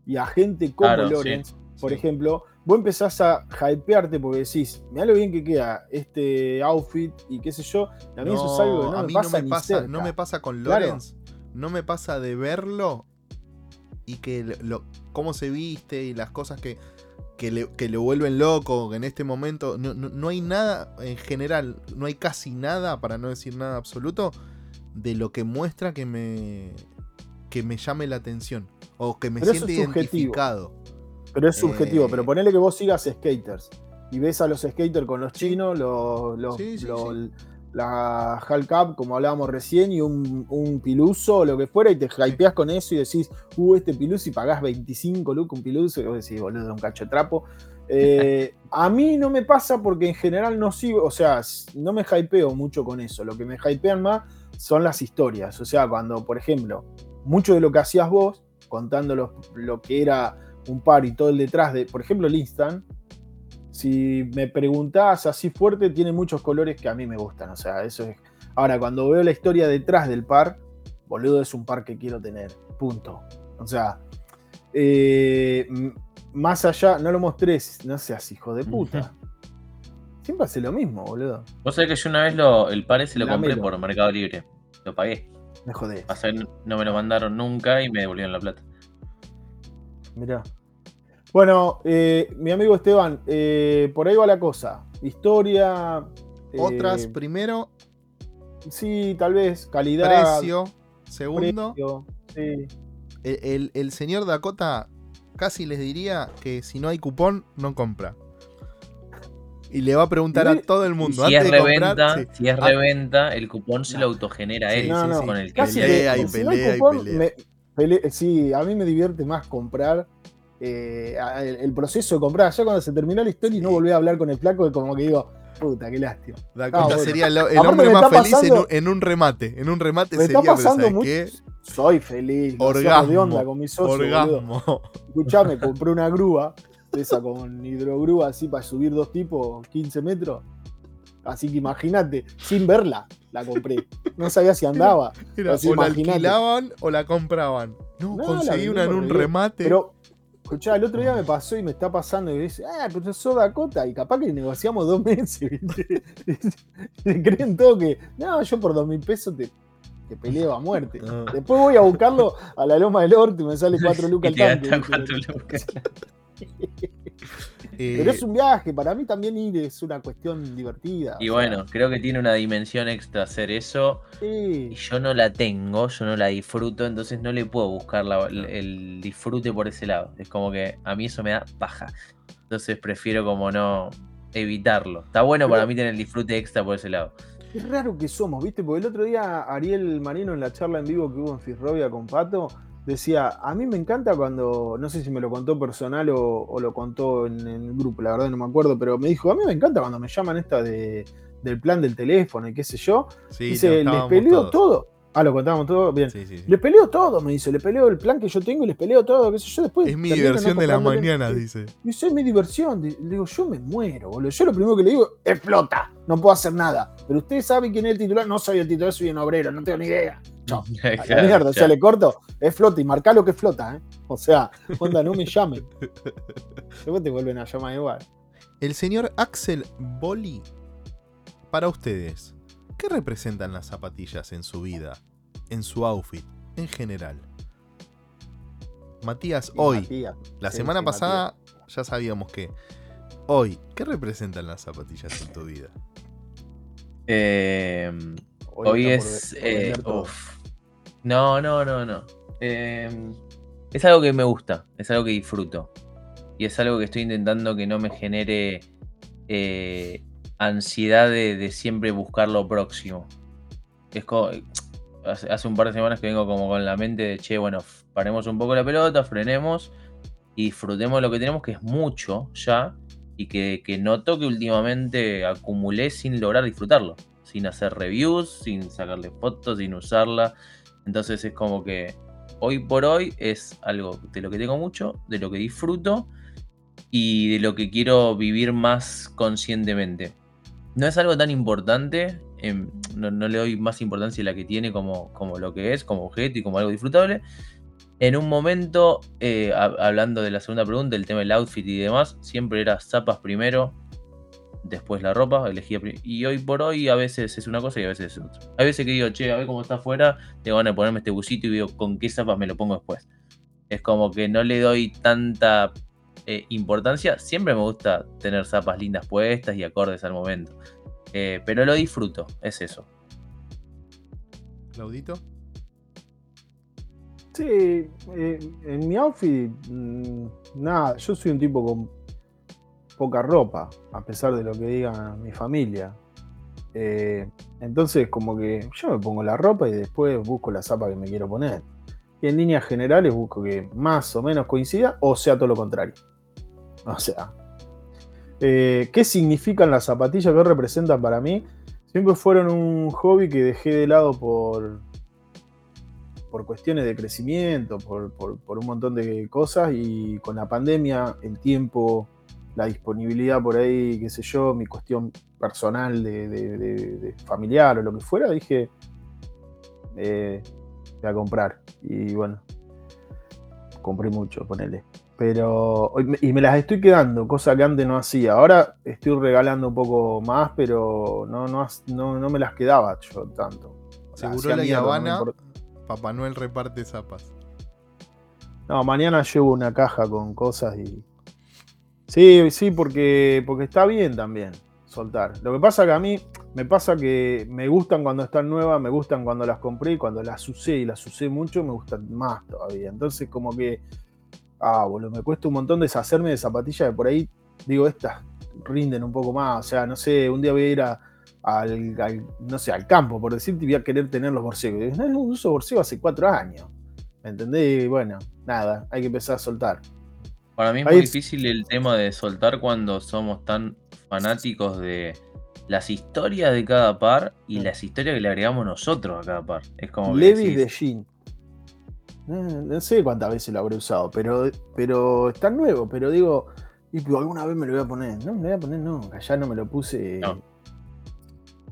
y a gente como Lorenz, por ejemplo, vos empezás a hypearte porque decís, mira lo bien que queda este outfit y qué sé yo. A mí eso es algo que no me pasa, no me pasa, no me pasa con Lorenz, no me pasa de verlo y que lo, cómo se viste y las cosas que, que, le, que lo vuelven loco, que en este momento no, no, hay nada, en general, no hay casi nada, para no decir nada absoluto, de lo que muestra que me, que me llame la atención o que me siente identificado. Pero es subjetivo, pero eh, ponele que vos sigas skaters y ves a los skaters con los chinos, los, la Hal Cup, como hablábamos recién, y un, un piluso o lo que fuera, y te hypeás con eso y decís, uh, este piluso, y pagás 25 lucas un piluso, y vos decís, boludo, un cacho de trapo. Eh, a mí no me pasa porque en general no sigo, o sea, no me hypeo mucho con eso. Lo que me hypean más son las historias. O sea, cuando, por ejemplo, mucho de lo que hacías vos, contando lo que era un par y todo el detrás de, por ejemplo, el Instant, si me preguntás así fuerte, tiene muchos colores que a mí me gustan. O sea, eso es. Ahora, cuando veo la historia detrás del par, boludo, es un par que quiero tener. Punto. O sea, eh, más allá, no lo mostres, no seas hijo de puta. Siempre hace lo mismo, boludo. Vos sabés que yo una vez lo, el par ese lo compré por Mercado Libre. Lo pagué. Me jodé. no me lo mandaron nunca y me devolvieron la plata. Mirá. Bueno, eh, mi amigo Esteban, eh, por ahí va la cosa. Historia. Otras eh, primero. Sí, tal vez. Calidad. Precio. Segundo. El, señor Dakota casi les diría que si no hay cupón, no compra. Y le va a preguntar a todo el mundo. Si, es, reventa, si es ah. reventa, el cupón se lo autogenera él. con el que pelea, y pelea, y pelea. sí, a mí me divierte más comprar eh, el, proceso de comprar. Ya cuando se terminó la historia y no volví a hablar con el flaco, como que digo, puta, qué lástima. Ah, sería el, hombre más feliz en, un, remate. En un remate me sería, está pasando mucho, Soy feliz. Orgasmo. De onda con mi socio. Escuchame, compré una grúa, esa con hidrogrúa así para subir dos tipos, 15 metros. Así que imagínate, sin verla, la compré. No sabía si andaba. o la alquilaban o la compraban. No, conseguí una en un remate. Pero Escuchá, el otro día me pasó y me está pasando y dice, ah, pero sos Dakota. Y capaz que negociamos dos meses, ¿viste? creen todo que, no, yo por dos mil pesos te, te peleo a muerte. Después voy a buscarlo a la loma del orto y me sale cuatro lucas al tanque. Pero es un viaje, para mí también ir es una cuestión divertida. Y bueno, creo que tiene una dimensión extra hacer eso. Y yo no la tengo, yo no la disfruto, entonces no le puedo buscar el disfrute por ese lado. Es como que a mí eso me da paja. Entonces prefiero como no evitarlo. Está bueno para mí tener el disfrute extra por ese lado. Es raro que somos, ¿viste? Porque el otro día Ariel Marino en la charla en vivo que hubo en Fisrovia con Pato decía, a mí me encanta cuando, no sé si me lo contó personal o, lo contó en, el grupo, la verdad no me acuerdo, pero me dijo, a mí me encanta cuando me llaman esta de, del plan del teléfono y qué sé yo. Sí, dice, les peleo todo. Ah, lo contábamos todo, bien. Sí, les peleo todo, me dice, le peleo el plan que yo tengo y les peleo todo, qué sé yo, después... Es mi diversión de la mañana, dice. Dice, es mi diversión. Le digo, yo me muero, boludo. Yo lo primero que le digo, explota, no puedo hacer nada. Pero ustedes saben quién es el titular, no soy el titular, soy un obrero, no tengo ni idea. Chao. la mierda, o sea, le corto, es flota y marca lo que flota, ¿eh? O sea, onda, no me llamen. Después te vuelven a llamar igual. El señor Axel Boli, para ustedes, ¿qué representan las zapatillas en su vida, en su outfit, en general? Matías, hoy, la semana pasada ya sabíamos que. Hoy, ¿qué representan las zapatillas en tu vida? Eh, hoy, es. Eh, no, no, no, no. Em, es algo que me gusta, es algo que disfruto. Y es algo que estoy intentando que no me genere eh, ansiedad de, siempre buscar lo próximo. Es como, hace, un par de semanas que vengo como con la mente de, che, bueno, paremos un poco la pelota, frenemos y disfrutemos lo que tenemos, que es mucho ya, y que, que noto que últimamente acumulé sin lograr disfrutarlo, sin hacer reviews, sin sacarle fotos, sin usarla Entonces es como que hoy por hoy es algo de lo que tengo mucho, de lo que disfruto y de lo que quiero vivir más conscientemente. No es algo tan importante, em, no, le doy más importancia a la que tiene como, como lo que es, como objeto y como algo disfrutable. En un momento, eh, hablando de la segunda pregunta, el tema del outfit y demás, siempre era zapas primero, después la ropa, elegía y hoy por hoy a veces es una cosa y a veces es otra. Hay veces que digo, che, a ver cómo está afuera, tengo ganas de ponerme este busito y digo, ¿con qué zapas me lo pongo después? Es como que no le doy tanta eh, importancia. Siempre me gusta tener zapas lindas puestas y acordes al momento. Eh, pero lo disfruto, es eso. ¿Claudito? Sí, eh, en mi outfit, mm, nada, yo soy un tipo con poca ropa, a pesar de lo que diga mi familia. Eh, entonces, como que yo me pongo la ropa y después busco la zapa que me quiero poner. Y en líneas generales busco que más o menos coincida o sea todo lo contrario. O sea, eh, ¿qué significan las zapatillas? ¿Qué representan para mí? Siempre fueron un hobby que dejé de lado por, por cuestiones de crecimiento, por, por un montón de cosas y con la pandemia el tiempo la disponibilidad por ahí, qué sé yo, mi cuestión personal de, familiar o lo que fuera, dije, eh, voy a comprar. Y bueno, compré mucho, ponele. Pero, y me las estoy quedando, cosa que antes no hacía. Ahora estoy regalando un poco más, pero no, no, no, me las quedaba yo tanto. Seguro la Habana, Papá Noel reparte zapas. No, mañana llevo una caja con cosas y Sí, sí, porque, porque está bien también soltar. Lo que pasa que a mí me pasa que me gustan cuando están nuevas, me gustan cuando las compré y cuando las usé y las usé mucho me gustan más todavía. Entonces como que, ah, boludo, me cuesta un montón deshacerme de zapatillas de por ahí, digo, estas rinden un poco más. O sea, no sé, un día voy a ir al, no sé, al campo, por decirte, y voy a querer tener los borcegos. No, no uso borcego hace cuatro años. ¿Me entendés? Y bueno, nada, hay que empezar a soltar. Para mí es muy difícil el tema de soltar cuando somos tan fanáticos de las historias de cada par y las historias que le agregamos nosotros a cada par. Es como Levis de Jean. No, sé cuántas veces lo habré usado, pero, pero está nuevo. Pero digo, y alguna vez me lo voy a poner. No, me lo voy a poner, no. Allá no me lo puse.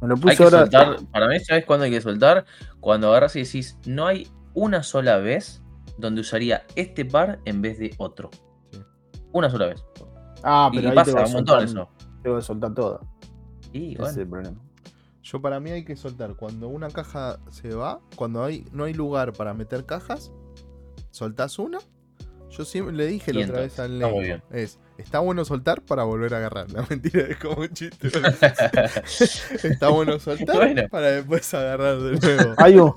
Me lo puse ahora. para mí, ¿sabes cuándo hay que soltar? Cuando agarras y decís, no hay una sola vez donde usaría este par en vez de otro una sola vez. Ah, pero ahí pasa un montón eso. Tengo que soltar todo. Sí, bueno. es el problema. Yo para mí hay que soltar cuando una caja se va, cuando hay, no hay lugar para meter cajas, soltás una. Yo siempre le dije la otra vez al Leo, es, está bueno soltar para volver a agarrar. La mentira es como un chiste. está bueno soltar para después agarrar de nuevo. Hay un,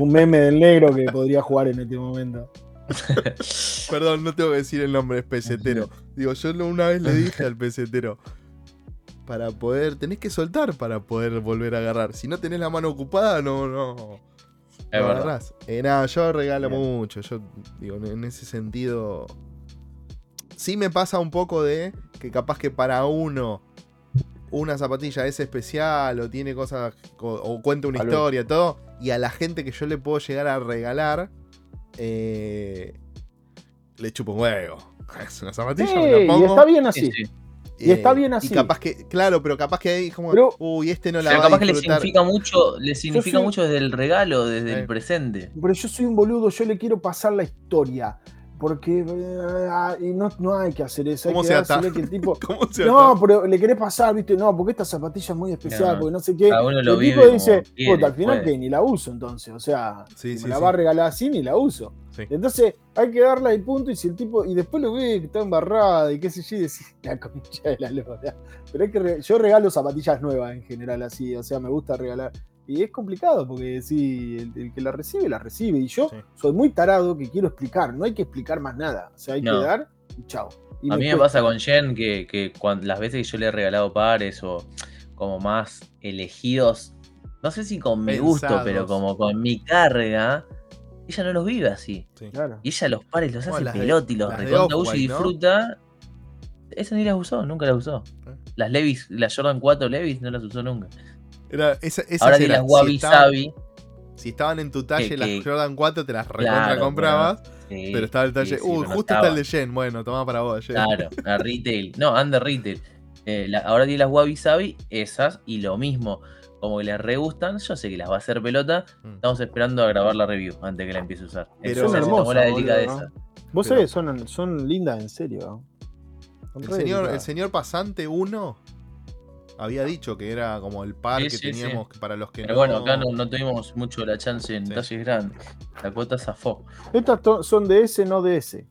un meme del negro que podría jugar en este momento. Perdón, no tengo que decir el nombre, es pesetero. Digo, yo una vez le dije al pesetero, para poder, tenés que soltar para poder volver a agarrar. Si no tenés la mano ocupada, no, no. Es agarrás. Eh, nada, yo regalo mucho. Yo digo, en ese sentido. Sí me pasa un poco de que capaz que para uno una zapatilla es especial o tiene cosas o, cuenta una historia, todo. Y a la gente que yo le puedo llegar a regalar, eh, le chupo un huevo. Es una zapatilla, me pongo. Y está bien así. Y está bien así. Y capaz que, claro, pero capaz que ahí como, uy, este no la pero capaz que le significa mucho, le significa mucho desde el regalo, desde el presente. Pero yo soy un boludo, yo le quiero pasar la historia. Porque eh, no, no, hay que hacer eso. ¿Cómo hay que que el tipo. no, pero le querés pasar, viste, no, porque esta zapatilla es muy especial, porque no sé qué. el tipo dice, puta, al final que ni la uso entonces. O sea, si me la va a regalar así, ni la uso. Entonces hay que darle el punto y si el tipo. Y después lo ve que está embarrada y qué sé yo, y decís, la concha de la lora. Pero es que yo regalo zapatillas nuevas en general así. O sea, me gusta regalar. Y es complicado porque si el, que la recibe, la recibe. Y yo soy muy tarado que quiero explicar. No hay que explicar más nada. O sea, hay que dar y chao. a mí me pasa con Jen que, cuando, las veces que yo le he regalado pares o como más elegidos, no sé si con mi gusto, pero como con mi carga, ella no los vive así. Y ella los pares los hace pelota y los recontra y disfruta. Esa ni las usó, nunca las usó. Eh. Las Levis, las Jordan 4 Levis no las usó nunca. Era, esa, Ahora tiene las Wabi Sabi. si estaban en tu talle las Jordan 4, te las recontra comprabas. pero estaba el talle. Uy, justo está el de Jen. Bueno, toma para vos, Jen. Claro, a retail. No, under retail. Eh, ahora tiene las Wabi Sabi, esas, y lo mismo. Como que les re gustan, yo sé que las va a hacer pelota. Mm. Estamos esperando a grabar la review antes que la empiece a usar. Pero son hermosas. La delicadeza. Vos sabés, son, son lindas en serio. el señor, el señor pasante 1 había dicho que era como el par que teníamos para los que Pero bueno, acá no, tuvimos mucho la chance en talles grandes. La cuota zafó. Estas son de S, no de S.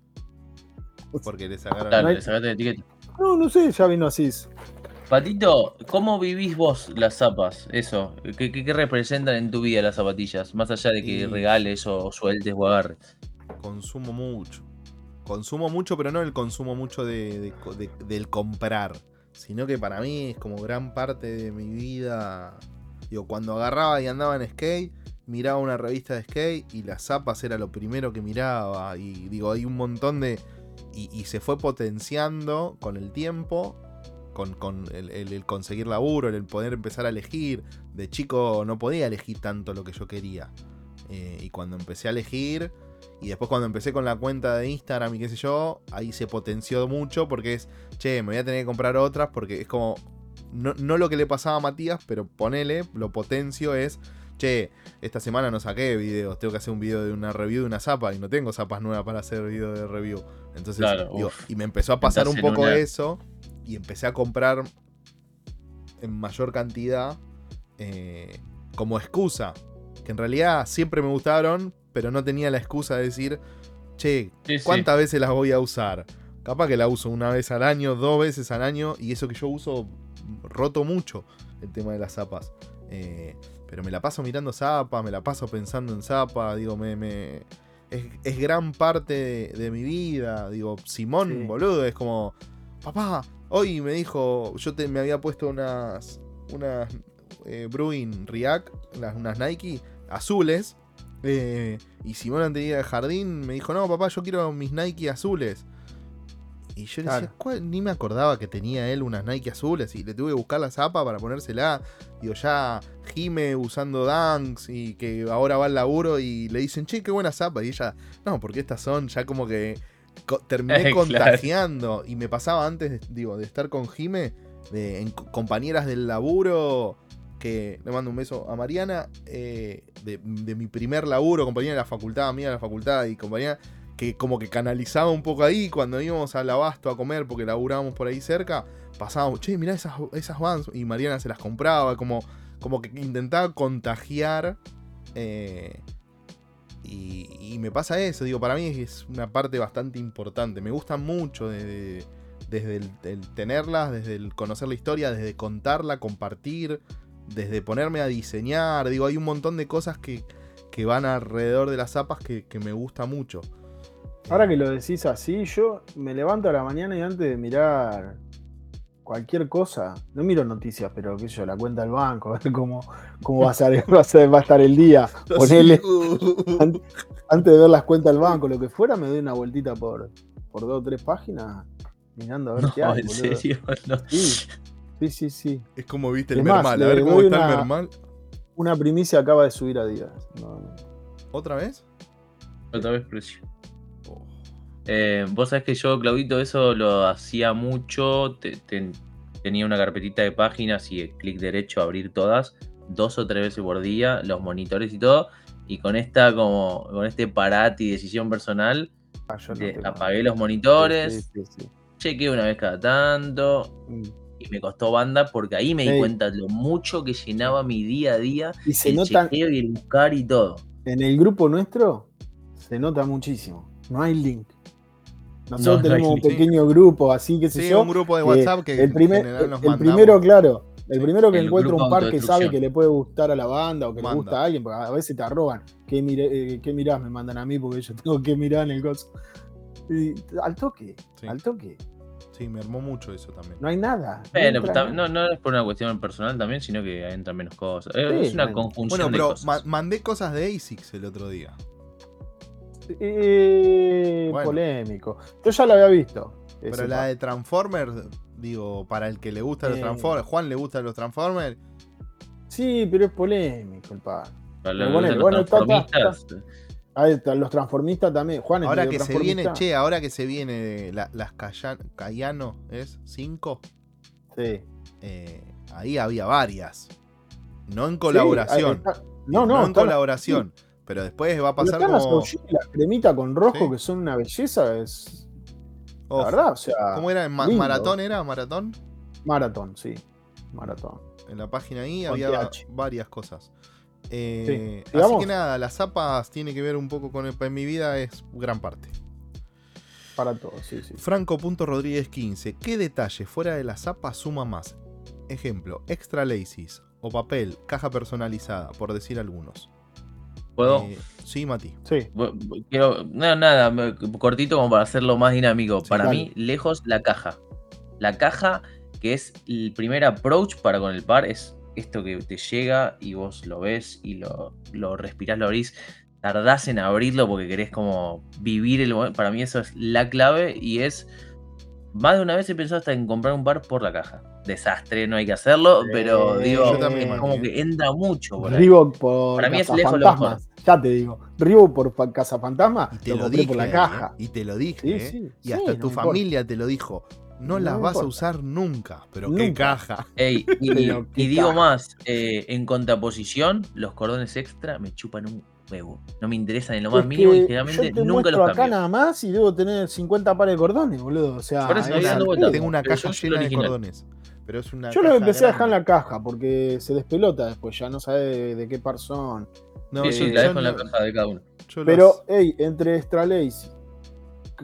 Porque le sacaron claro, le sacaste la etiqueta. No, no sé, ya vino así. Patito, ¿cómo vivís vos las zapas? Eso, ¿qué, qué, representan en tu vida las zapatillas? Más allá de que regales o sueltes o agarres. Consumo mucho. Consumo mucho, pero no el consumo mucho de, del comprar sino que para mí es como gran parte de mi vida. Digo, cuando agarraba y andaba en skate, miraba una revista de skate y las zapas era lo primero que miraba. Y digo, hay un montón de. Y, se fue potenciando con el tiempo, con, el, conseguir laburo, el poder empezar a elegir. De chico no podía elegir tanto lo que yo quería. Eh, y cuando empecé a elegir, y después cuando empecé con la cuenta de Instagram y qué sé yo, ahí se potenció mucho porque es, che, me voy a tener que comprar otras porque es como, no, lo que le pasaba a Matías, pero ponele, lo potencio es, che, esta semana no saqué videos, tengo que hacer un video de una review de una zapa y no tengo zapas nuevas para hacer video de review. Entonces, y me empezó a pasar un poco eso y empecé a comprar en mayor cantidad eh, como excusa. Que en realidad siempre me gustaron, pero no tenía la excusa de decir, che, ¿cuántas veces las voy a usar? Capaz que la uso una vez al año, dos veces al año, y eso que yo uso roto mucho el tema de las zapas. Eh, pero me la paso mirando zapas, me la paso pensando en zapas, digo, me, me es, gran parte de, mi vida. Digo, Simón, boludo, es como, papá, hoy me dijo, yo te, me había puesto unas, unas eh, Bruin React, unas Nike azules, eh, y Simón antes de jardín me dijo, no, papá, yo quiero mis Nike azules. Y yo le decía, ni me acordaba que tenía él unas Nike azules y le tuve que buscar la zapa para ponérsela. Digo, ya Jime usando Dunks y que ahora va al laburo y le dicen, che, qué buena zapa. Y ella, no, porque estas son ya como que terminé contagiando. Y me pasaba antes, digo, de estar con Jime, de compañeras del laburo que le mando un beso a Mariana, eh, de, mi primer laburo, compañía de la facultad, mía de la facultad y compañía, que como que canalizaba un poco ahí cuando íbamos al abasto a comer porque laburábamos por ahí cerca, pasábamos, che, mirá esas, esas vans, y Mariana se las compraba, como, como que intentaba contagiar. Eh, y, me pasa eso, digo, para mí es una parte bastante importante. Me gusta mucho desde el, tenerlas, desde el conocer la historia, desde contarla, compartir desde ponerme a diseñar, digo, hay un montón de cosas que, van alrededor de las zapas que, me gusta mucho. Ahora que lo decís así, yo me levanto a la mañana y antes de mirar cualquier cosa, no miro noticias, pero qué sé yo, la cuenta del banco, a ver cómo, cómo va, a ser, va, a estar el día. Ponele, antes de ver las cuentas del banco, lo que fuera, me doy una vueltita por, por dos o tres páginas mirando a ver qué hay. ¿En serio? Sí, sí, sí. Es como viste el Mermal. A ver cómo está el Mermal. Una primicia acaba de subir a Díaz. ¿Otra vez? Otra vez precio. Oh. Eh, vos sabés que yo, Claudito, eso lo hacía mucho. tenía una carpetita de páginas y clic derecho a abrir todas, dos o tres veces por día, los monitores y todo. Y con esta, como, con este parate y decisión personal, ah, apagué los monitores, chequeé una vez cada tanto. Mm y me costó banda porque ahí me di cuenta de lo mucho que llenaba mi día a día y se el nota, y el buscar y todo. En el grupo nuestro se nota muchísimo. No hay link. Nosotros tenemos un pequeño grupo, así que se sí, un grupo de WhatsApp que, el, primer, el, primero, claro, el primero que encuentra un par que sabe que le puede gustar a la banda o que le gusta a alguien, porque a veces te arroban. ¿Qué, eh, ¿Qué, mirás? Me mandan a mí porque yo tengo que mirar en el coso. al toque, al toque. Sí, me armó mucho eso también. No hay nada. no, no, es por una cuestión personal también, sino que entran menos cosas. es una conjunción. Bueno, pero mandé cosas de ASICS el otro día. Eh, Polémico. Yo ya lo había visto. Pero la de Transformers, digo, para el que le gusta los Transformers, Juan le gustan los Transformers. Sí, pero es polémico el par. los, transformistas. Los transformistas también. Juan, ahora que se viene, che, ahora que se viene las Cayano, ¿es? ¿Cinco? Sí. Eh, ahí había varias. No en colaboración. no, no, en colaboración. Pero después va a pasar como. La cremita con rojo, que son una belleza, es. La verdad, o sea. ¿Cómo era? ¿Maratón era? ¿Maratón? Maratón, sí. Maratón. En la página ahí había varias cosas. Eh, así que nada, las zapas tiene que ver un poco con el, en mi vida, es gran parte. Para todo, sí, sí. Franco.rodríguez15. ¿Qué detalle fuera de la zapa suma más? Ejemplo, extra laces o papel, caja personalizada, por decir algunos. ¿Puedo? Eh, sí, Mati. Sí. Quiero, no, nada, cortito como para hacerlo más dinámico. para mí, lejos la caja. La caja, que es el primer approach para con el par, es esto que te llega y vos lo ves y lo, lo respirás, lo abrís. Tardás en abrirlo porque querés como vivir el momento. Para mí eso es la clave y es... Más de una vez he pensado hasta en comprar un par por la caja desastre, no hay que hacerlo, pero digo, como que entra mucho. Por Reebok por Para mí es lejos Ya te digo, Reebok por Casa Fantasma, y te lo, dije, por la caja. Y te lo dije, ¿eh? y hasta tu familia te lo dijo. No, las vas a usar nunca, pero qué caja. y, digo más, eh, en contraposición, los cordones extra me chupan un huevo. No me interesan en lo más mínimo y generalmente nunca los cambio. acá nada más y debo tener 50 pares de cordones, boludo. O sea, tengo una caja llena de cordones. Yo lo empecé a dejar en la caja porque se despelota después, ya no sabe de, qué par son. No, sí, la dejo en la caja de cada uno. Pero, hey, entre extra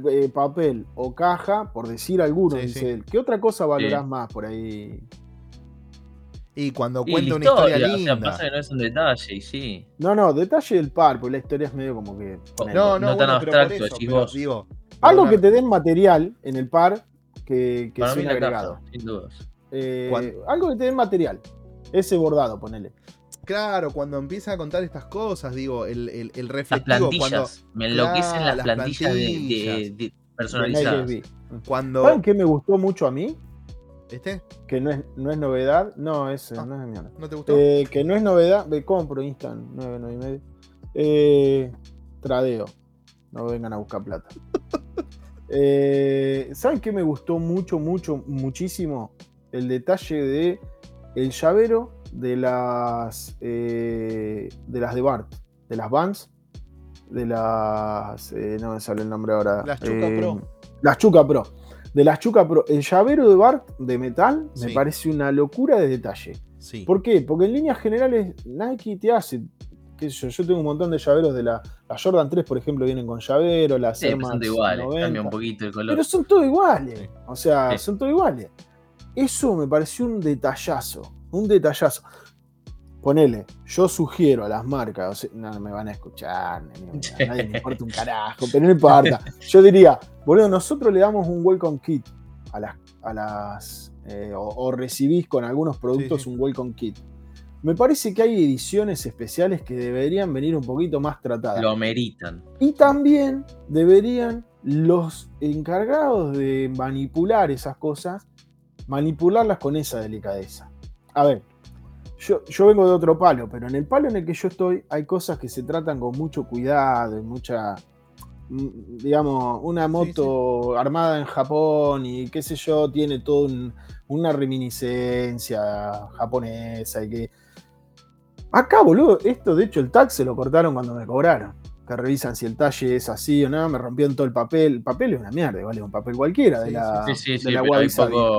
eh, papel o caja, por decir alguno, dice él, ¿qué otra cosa valorás más por ahí? Y cuando cuenta una historia linda. pasa que no es un detalle, sí. No, no, detalle del par, porque la historia es medio como que. No, no, no tan abstracto, chicos. algo que te den material en el par que, que sea agregado. sin dudas. Eh, algo que te dé material. Ese bordado, ponele. Claro, cuando empieza a contar estas cosas, digo, el, el, el reflectivo. cuando, me enloquecen las, plantillas, De, personalizadas. Cuando... ¿Saben qué me gustó mucho a mí? ¿Este? Que no es, no es novedad. No, ese, ah, no es mi ¿No te gustó? Eh, que no es novedad. Me compro Instant, 9, 9 y medio. Eh, tradeo. No vengan a buscar plata. ¿Saben qué me gustó mucho, mucho, muchísimo? el detalle de el llavero de las eh, de las de Bart, de las Vans, de las eh, no me sale el nombre ahora. Las Chuca Pro. Eh, las Chuca Pro. De las Chuca Pro. El llavero de Bart de metal me parece una locura de detalle. Sí. ¿Por qué? Porque en líneas generales Nike te hace. Qué sé yo, yo tengo un montón de llaveros de la, Jordan 3, por ejemplo, vienen con llavero, las sí, son iguales, cambia un poquito el color. Pero son todos iguales. O sea, son todos iguales. Eso me pareció un detallazo, un detallazo. Ponele, yo sugiero a las marcas, no me van a escuchar, a nadie me importa un carajo, pero no importa. Yo diría, boludo, nosotros le damos un welcome kit a las, a las eh, o, recibís con algunos productos un welcome kit. Me parece que hay ediciones especiales que deberían venir un poquito más tratadas. Lo meritan. Y también deberían los encargados de manipular esas cosas manipularlas con esa delicadeza. A ver, yo, yo, vengo de otro palo, pero en el palo en el que yo estoy hay cosas que se tratan con mucho cuidado y mucha, mm, digamos, una moto armada en Japón y qué sé yo, tiene toda una reminiscencia japonesa y que... Acá, boludo, esto de hecho el tag se lo cortaron cuando me cobraron que revisan si el talle es así o no, me rompieron todo el papel. El papel es una mierda, vale, un papel cualquiera de la, sí, de la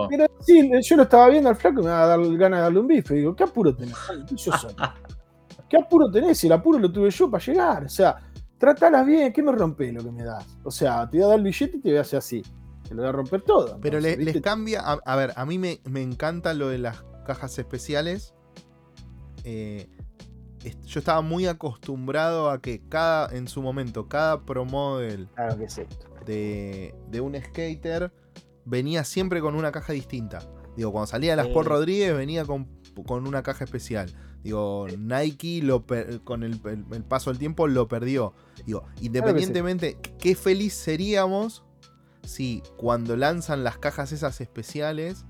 pero, sí, yo lo estaba viendo al flaco y me va a dar ganas de darle un bife. Y digo, ¿qué apuro tenés? Yo ¿Qué apuro tenés? Si el apuro lo tuve yo para llegar. O sea, trátala bien, ¿qué me rompés lo que me das? O sea, te voy a dar el billete y te voy a hacer así. Te lo voy a romper todo. Pero les cambia, a, ver, a mí me, me encanta lo de las cajas especiales. Eh, yo estaba muy acostumbrado a que cada, en su momento, cada pro model de, de, un skater venía siempre con una caja distinta. Digo, cuando salía las Paul Rodríguez venía con, una caja especial. Digo, Nike lo con el, paso del tiempo lo perdió. Digo, independientemente, qué feliz seríamos si cuando lanzan las cajas esas especiales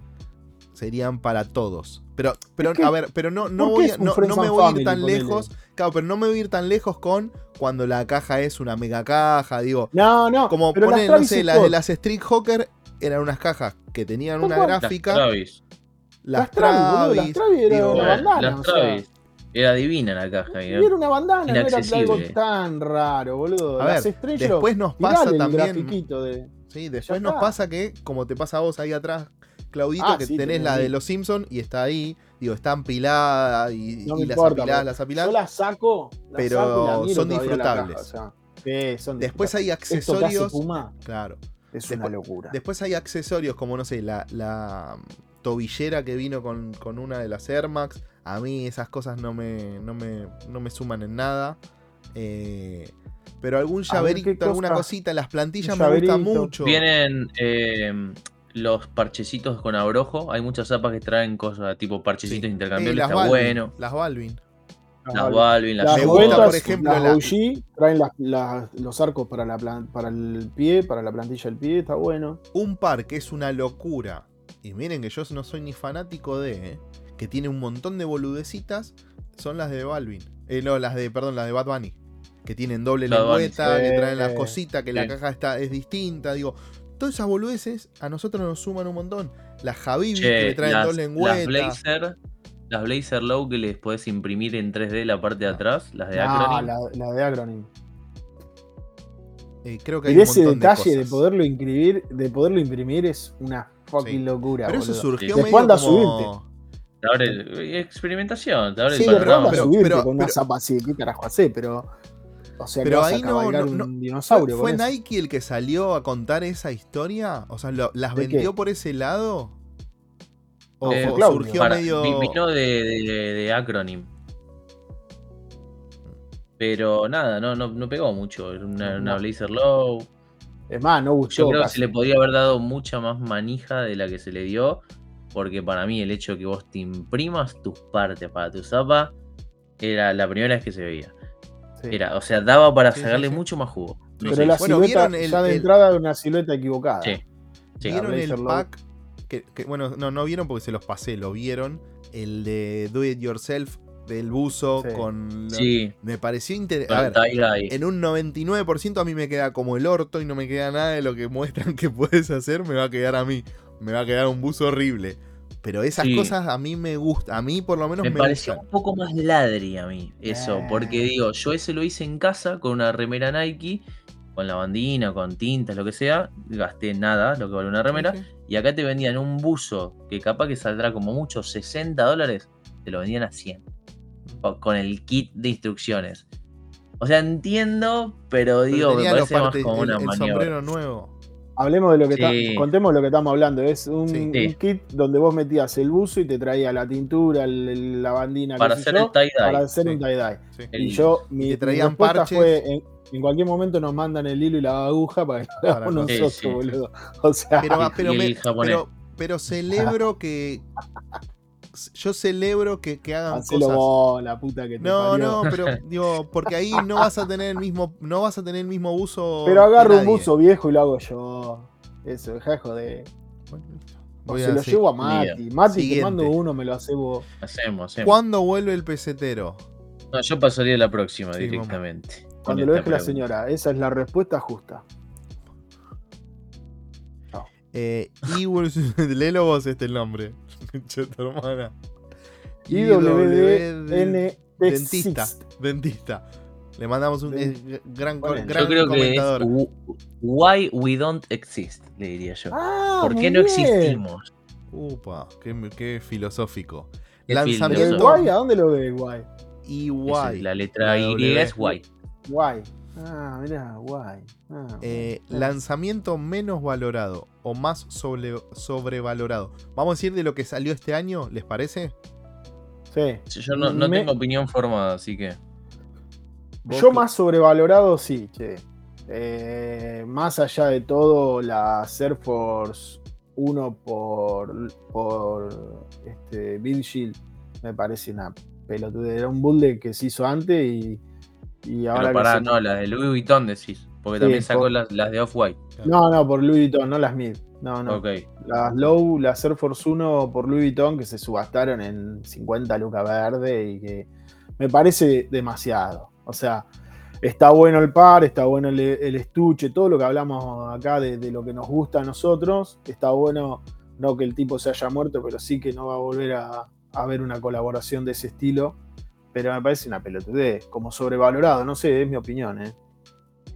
serían para todos. Pero, pero a ver, pero no, no, voy, no, me voy a ir tan lejos Claro, pero no me voy a ir tan lejos con cuando la caja es una mega caja, digo. No, no. Como ponen, no sé, las de las Street Hawker eran unas cajas que tenían una ¿Cómo? Las gráfica. Travis. Las Las Travis, boludo, las Travis. Era digo, una Las- bandana, las o sea. Travis. Era divina la caja. Era- era una bandana, no era algo tan raro, boludo. A Las ver, Stranger después nos pasa también. de. Sí, después nos pasa que, como te pasa a vos ahí atrás, Claudito, Ah, que sí, tenés la de los Simpsons y está ahí, digo, está empilada y, No y las importa, apiladas, pero las apiladas. Yo la saco, la pero saco y son disfrutables. caja, o sea, sí, son Después hay disfrutables. Esto que hace accesorios. Puma Claro. es Después- una locura. Después hay accesorios como, no sé, la, la mm, tobillera que vino con, con una de las Air Max. A mí esas cosas no me, no me, no me suman en nada. Eh, pero algún A ver, ¿qué llaverito, alguna cosa? cosita, las plantillas me gustan mucho. Vienen eh, los parchecitos con abrojo. Hay muchas zapas que traen cosas tipo parchecitos Sí. intercambiables. Eh, las está Balvin, bueno. Las Balvin. Las Balvin, las Las vueltas, por ejemplo, las la- OG traen las- las- los arcos para, la plan- para el pie, para la plantilla del pie, está bueno. Un par que es una locura. Y miren que yo no soy ni fanático de, eh, que tiene un montón de boludecitas, son las de Balvin. Eh, no, las de, perdón, las de Bad Bunny. Que tienen doble lengüeta, que traen las cositas, que la caja está, es distinta. Digo, todas esas boludeces a nosotros nos suman un montón. Las Che, que le traen las, dos las lengüetas. Blazer, las Blazer Low que les podés imprimir en 3D la parte de atrás, las de Ah, Acronym. la, la de Acronym. Eh, creo que hay Pero un ese detalle de, cosas. poderlo imprimir, de poderlo imprimir es una fucking Sí. locura. Pero eso boludo. surgió Después medio como... Te abre el- experimentación, te abre Sí, el panorama. pero- subirte pero- con una pero- zapa así, ¿qué carajo hace? Pero. O sea, Pero ahí a no- no- un no- dinosaurio. ¿Fue. Nike el que salió a contar esa historia? O sea, lo- ¿las ¿De vendió qué? por ese lado? ¿O, Eh, o surgió Para- medio.? vi- Vino de, de, de Acronym. Pero nada, no, no, no pegó mucho. Era una. Blazer Low. Es más, no gustó. Yo creo que se le podría haber dado mucha más manija de la que se le dio. Porque para mí el hecho de que vos te imprimas tus partes para tu zapa era la primera vez que se veía. Sí. Era, o sea, daba para Sí, sacarle sí. mucho más jugo. Pero la Bueno, silueta, ¿vieron el- ya de el- entrada, una silueta equivocada. Sí. Sí. ¿Vieron el pack? Que, que, bueno, no, no vieron porque se los pasé, lo vieron. El de Do It Yourself del buzo Sí. con. lo- Sí, Me pareció interesante. en un 99% a mí me queda como el orto y no me queda nada de lo que muestran que puedes hacer, me va a quedar a mí. Me va a quedar un buzo horrible. Pero esas Sí. cosas a mí me gustan. A mí por lo menos Me me, pareció gustan. un poco más ladri a mí, eso, Eh. porque digo, yo ese lo hice en casa con una remera Nike, con la bandina, con tintas, lo que sea, gasté nada, lo que vale una remera, Sí, sí. y acá te vendían un buzo que capaz que saldrá como mucho 60 dólares, te lo vendían a 100, o- con el kit de instrucciones. O sea, entiendo, pero Pero digo, me parece más como el, una el maniobra. sombrero nuevo. Hablemos de lo que Sí. está, contemos lo que estamos hablando. Es un, Sí. un kit donde vos metías el buzo y te traía la tintura, el- el- la bandina, Para hacer yo, el tie-dye. para hacer sí. un tie-dye. Y yo, mi, te mi traían respuesta parches. fue, en, en cualquier momento nos mandan el hilo y la aguja para que lo hagamos Para- Sí, nosotros, sí. boludo. O sea, Pero, Y- y me- pero, pero celebro que. Yo celebro que, que hagan hacelo cosas. vos, la puta que te No, parió. no, pero digo, porque ahí no vas a tener el mismo, no vas a tener el mismo uso. Pero agarro un buzo viejo y lo hago yo. Eso, deja de joder. Voy se lo hacer- llevo a Mati. Mati, te Siguiente. mando uno, me lo hace vos. Hacemos, hacemos. ¿Cuándo vuelve el pesetero? No, yo pasaría a la próxima Sí, directamente. Cuando lo deje la señora. Esa es la respuesta justa. Eh, Iwulf- léelo vos este el nombre. Hermana. IWDN Dentista. Dentista. Le mandamos un eh, gran, Bueno, gran Yo creo que es Why we don't exist, le diría yo. Ah, ¿Por qué no bien. existimos? Upa, qué, qué filosófico. Qué ¿Pero el Lanzamiento filósofo. guay? ¿A dónde lo ves, guay? y guay. es La letra La Y W. es guay. Guay. Ah, mirá, guay. Ah, Eh, lanzamiento menos valorado o más sobre- sobrevalorado. Vamos a decir de lo que salió este año, ¿les parece? Sí. Yo no, no Me- tengo opinión formada, así que. Yo más sobrevalorado, sí, che. Eh, más allá de todo, la Air Force 1 por, por este, Bill Shield me parece una pelotuda. Era un build que se hizo antes y, y ahora Pero que pará, se- no, las de Louis Vuitton decís. Porque Sí, también sacó por- las, las de Off-White. No, no, por Louis Vuitton, no las Mid. No, no. Ok. Las Low, las Air Force 1 por Louis Vuitton que se subastaron en 50 lucas verde y que me parece demasiado. O sea, está bueno el par, está bueno el, estuche, todo lo que hablamos acá de, lo que nos gusta a nosotros. Está bueno, no que el tipo se haya muerto, pero sí que no va a volver a, haber una colaboración de ese estilo. Pero me parece una pelotudez, como sobrevalorado, no sé, es mi opinión, ¿eh?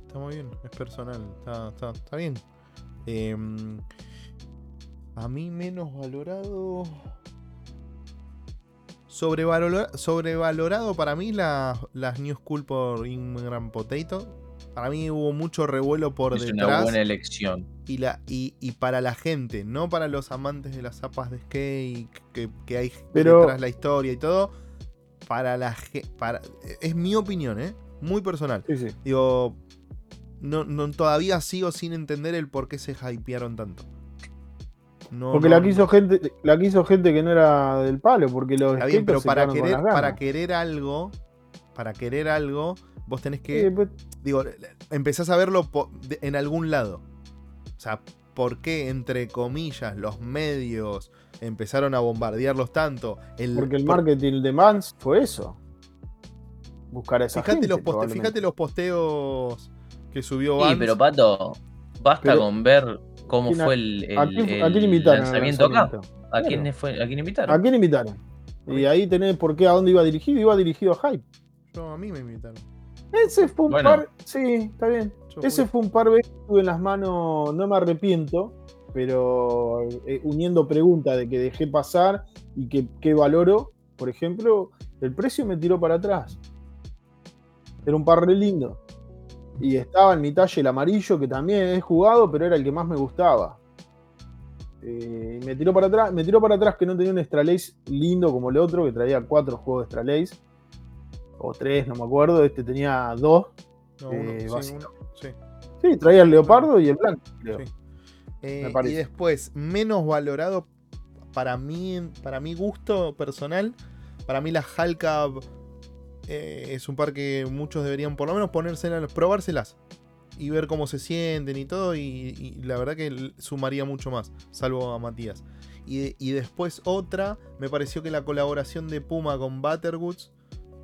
Está muy bien, es personal, está, está, bien. Em, a mí menos valorado. Sobrevalorado, para mí las New School por Ingram Potato. Para mí hubo mucho revuelo por es detrás. una buena elección. Y, la, y, para la gente, no para los amantes de las zapas de skate, que, hay detrás la historia y todo. Para la para Es mi opinión, ¿eh? Muy personal. Digo, no, no, todavía sigo sin entender el por qué se hypearon tanto. porque la quiso gente, la quiso gente que no era del palo, porque los Está bien, pero para querer, para querer algo, para querer algo, vos tenés que. Pues digo, empezás a verlo en algún lado. O sea, ¿por qué, entre comillas, los medios empezaron a bombardearlos tanto? porque el marketing de Mans fue eso. Buscar a esa fíjate gente, Los fíjate los posteos que subió Vance. Sí, pero Pato, basta con ver cómo fue el, lanzamiento acá. ¿A, quién fue, ¿A quién invitaron? ¿A quién invitaron? Y ahí tenés por qué a dónde iba dirigido. Iba dirigido a Hype. Yo, a mí me invitaron. Ese fue un par. Sí, está bien. Ese fue un par de veces que tuve en las manos. No me arrepiento. Pero eh, uniendo preguntas de que dejé pasar y que, que valoro, por ejemplo, el precio me tiró para atrás. Era un par re lindo. Y estaba en mi talle el amarillo, que también he jugado, pero era el que más me gustaba. Eh, me tiró para atrás, me tiró para atrás que no tenía un Extra lindo como el otro, que traía cuatro juegos de Extra O tres, no me acuerdo. Este tenía dos. Eh, sí, traía el leopardo y el blanco, eh, y después, menos valorado para mí, para mi gusto personal, para mí la Halka eh, es un par que muchos deberían por lo menos ponérselas, probárselas y ver cómo se sienten y todo. Y, la verdad que sumaría mucho más, salvo a Matías. Y, después otra, me pareció que la colaboración de Puma con Butterwoods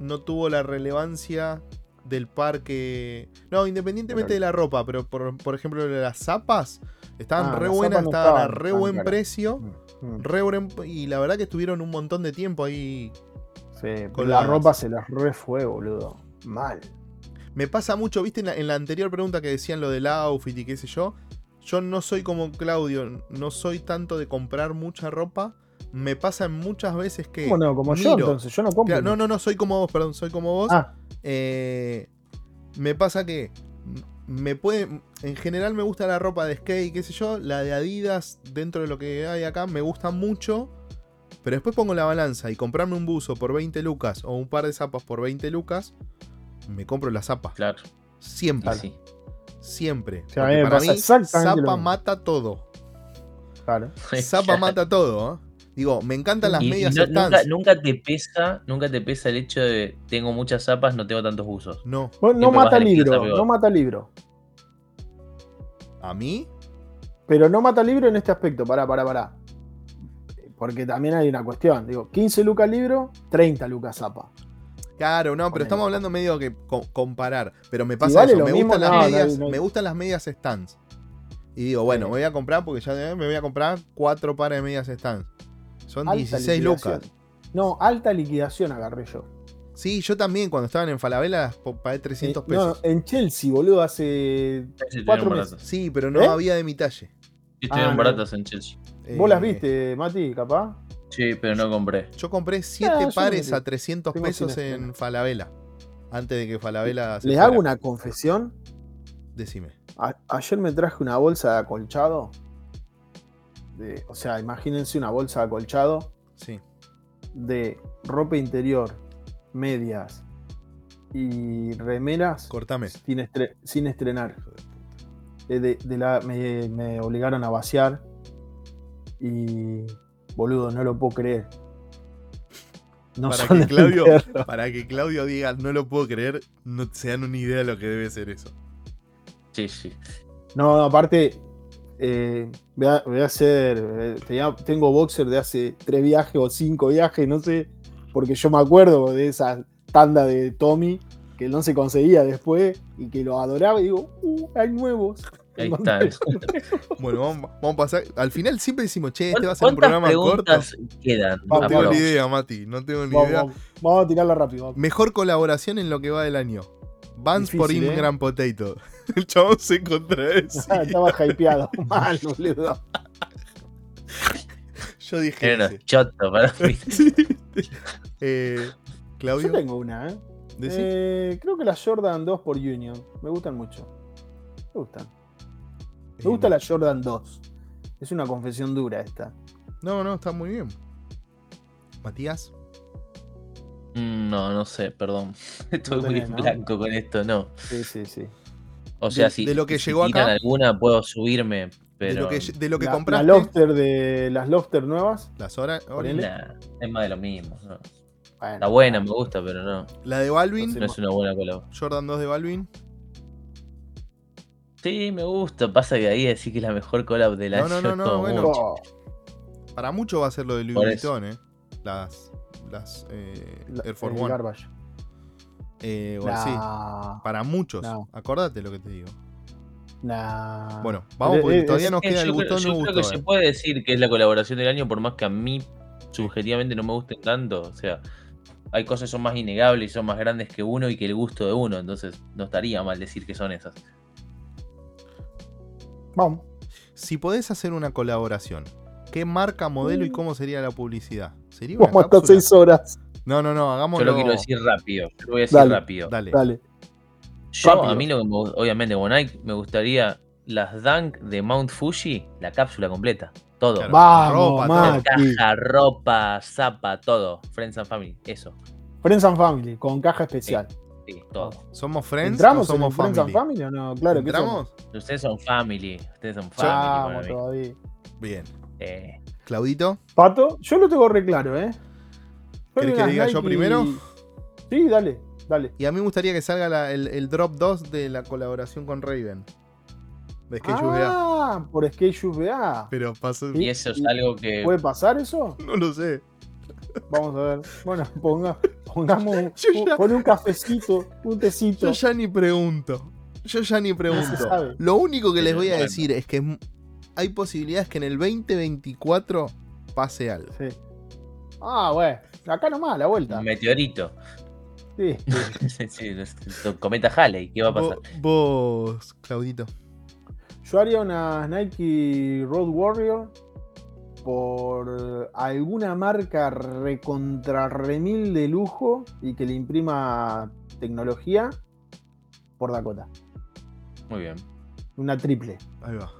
no tuvo la relevancia del par que. No, independientemente de la ropa, pero por, ejemplo las zapas estaban ah, re buenas, estaban a re buen precio. Mm, mm. Re y la verdad que estuvieron un montón de tiempo ahí con la ropa se las re fue, boludo. Mal. Me pasa mucho, viste, en la, anterior pregunta que decían lo del outfit y qué sé yo. Yo no soy como Claudio, no soy tanto de comprar mucha ropa. Me pasa muchas veces que. Bueno, como yo, entonces, yo no compro. no, no, no, soy como vos, perdón, soy como vos. Ah. Eh, me pasa que me puede. En general me gusta la ropa de skate, qué sé yo. La de Adidas, dentro de lo que hay acá, me gusta mucho. Pero después pongo la balanza y comprarme un buzo por 20 lucas o un par de zapas por 20 lucas, me compro la zapa. Claro. Siempre. Sí. Siempre. para mí, zapa mata todo. Claro. Zapa mata todo. ¿eh? Digo, me encantan las medias nunca, te pesa, nunca te pesa el hecho de tengo muchas zapas, no tengo tantos buzos. No. no mata libro, no mata libro. ¿A mí? Pero no mata libro en este aspecto, pará, pará, pará. Porque también hay una cuestión. Digo, 15 lucas libro, 30 lucas zapa. Claro, no, pero estamos hablando medio que comparar. Pero me pasa eso, me, gustan las medias, me gustan las medias stands. Y digo, bueno, me voy a comprar porque ya me voy a comprar cuatro pares de medias stands. Son 16 lucas. No, alta liquidación agarré yo. Sí, yo también, cuando estaban en Falabella, pagué 300 eh, pesos. No, en Chelsea, boludo, hace cuatro meses. Sí, pero no ¿Eh? había de mi talle. estuvieron ah, baratas en Chelsea. ¿Vos las eh, viste, Mati, capaz? Sí, pero no compré. Yo compré 7 ah, pares a 300 pesos en Falabella. Antes de que Falabella se ¿Les hago una confesión? Decime. ayer me traje una bolsa de acolchado. O sea, imagínense una bolsa de acolchado. Sí. De ropa interior, medias y remeras. Cortame. Sin, estrenar. De, la, me obligaron a vaciar y boludo, no lo puedo creer. No para, que Claudio, para que Claudio diga no lo puedo creer, no se dan una idea de lo que debe ser eso. Sí, sí. No, aparte, eh, voy, a, hacer. Eh, tengo boxer de hace tres viajes o cinco viajes, no sé, porque yo me acuerdo de esas tanda de Tommy que no se conseguía después y que lo adoraba y digo, uh, hay nuevos. Ahí está. bueno, vamos, vamos, a pasar. Al final siempre decimos, che, este va a ser un programa corto. quedan? No tengo ni idea, Mati. No tengo ni idea. Vamos, a tirarla rápido. Mejor colaboración en lo que va del año. Vans por ¿eh? Ingram Potato. El chabón se contradecía. Estaba hypeado. Mal, boludo. Yo dije. Era choto para mí. eh, Claudio. Yo tengo una, ¿eh? ¿eh? Creo que la Jordan 2 por Union. Me gustan mucho. Me gustan. Me gusta la Jordan 2. Es una confesión dura esta. No, no, está muy bien. Matías. Mm, no, no sé, perdón. Estoy muy blanco con esto, no. Sí, sí, sí. O sea, si, de lo que llegó acá, alguna puedo subirme, pero de lo que, de lo que la, compraste. La Lofter de las Lofter nuevas. Las horas. es más de lo mismo. ¿no? Está buena, me gusta, pero no. La de Balvin. No es una buena color. Jordan 2 de Balvin. Sí, me gusta. Pasa que ahí decir que es la mejor collab del año. No, no, no, bueno. Para mucho va a ser lo de Louis Vuitton, ¿eh? Las, las eh, Air Force One. Garbage. Eh, sí. Para muchos. Acordate lo que te digo. Nah. Bueno, vamos, porque todavía nos queda el botón Yo creo que se puede decir que es la colaboración del año, por más que a mí subjetivamente no me gusten tanto. O sea, hay cosas que son más innegables y son más grandes que uno y que el gusto de uno. Entonces, no estaría mal decir que son esas. Vamos. Si podés hacer una colaboración, ¿qué marca, modelo y mm. cómo sería la publicidad? ¿Sería una Vamos hasta seis horas. No, no, no, hagámoslo. Yo lo quiero decir rápido. Yo lo voy a decir rápido. Dale. Dale. Yo, a mí, lo obviamente, como Nike, me gustaría las Dunk de Mount Fuji, la cápsula completa. Todo. Vamos, ropa, caja, ropa, zapa, todo. Friends and Family, eso. Friends and Family, con caja especial. Sí, todo. ¿Somos friends ¿Entramos o somos en Friends and Family o no? Claro, ¿Entramos? Ustedes son family. Ustedes son family. todavía. Bien. Eh. Claudito. Pato, yo lo tengo re claro, ¿eh? ¿Querés que diga yo primero? Sí, dale, dale. Y a mí me gustaría que salga el, el, drop 2 de la colaboración con Raven. De Skate ah, por Skate. Pero pasa. Y eso es algo que. ¿Puede pasar eso? No lo sé. Vamos a ver. Bueno, ponga, pongamos un, un cafecito, un tecito. Yo ya ni pregunto. Yo ya ni pregunto. Lo único que les voy a decir es que hay posibilidades que en el 2024 pase algo. Sí. Ah, bueno. Acá nomás, la vuelta. Meteorito. Sí. sí, sí cometa Halley, ¿qué va a pasar? Vos, Claudito. Yo haría una Nike Road Warrior por alguna marca recontra remil de lujo y que le imprima tecnología por Dakota. Muy bien. Una triple. Ahí va.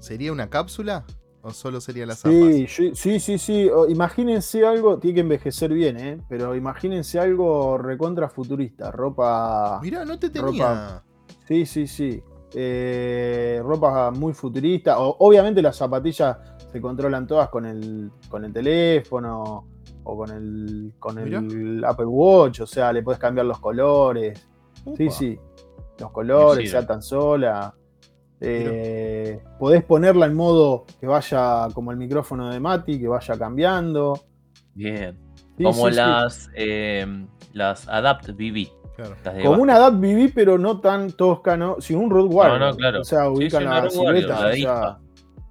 ¿Sería una cápsula? ¿O solo sería la sí, sí, sí, sí. Imagínense algo, tiene que envejecer bien, ¿eh? Pero imagínense algo recontra futurista. Ropa. Mirá, no te tenía. Sí, sí, sí. Eh, ropa muy futurista. obviamente las zapatillas se controlan todas con el, con el teléfono o con el, con el Apple Watch. O sea, le puedes cambiar los colores. Sí, sí. Los colores, se atan sola. Eh, podés ponerla en modo que vaya como el micrófono de Mati, que vaya cambiando. Bien. como las, eh, las Adapt BB. Como una Adapt BB, pero no tan tosca, ¿no? Sino un Road Warrior. No, no, claro. O sea, ubican la silueta.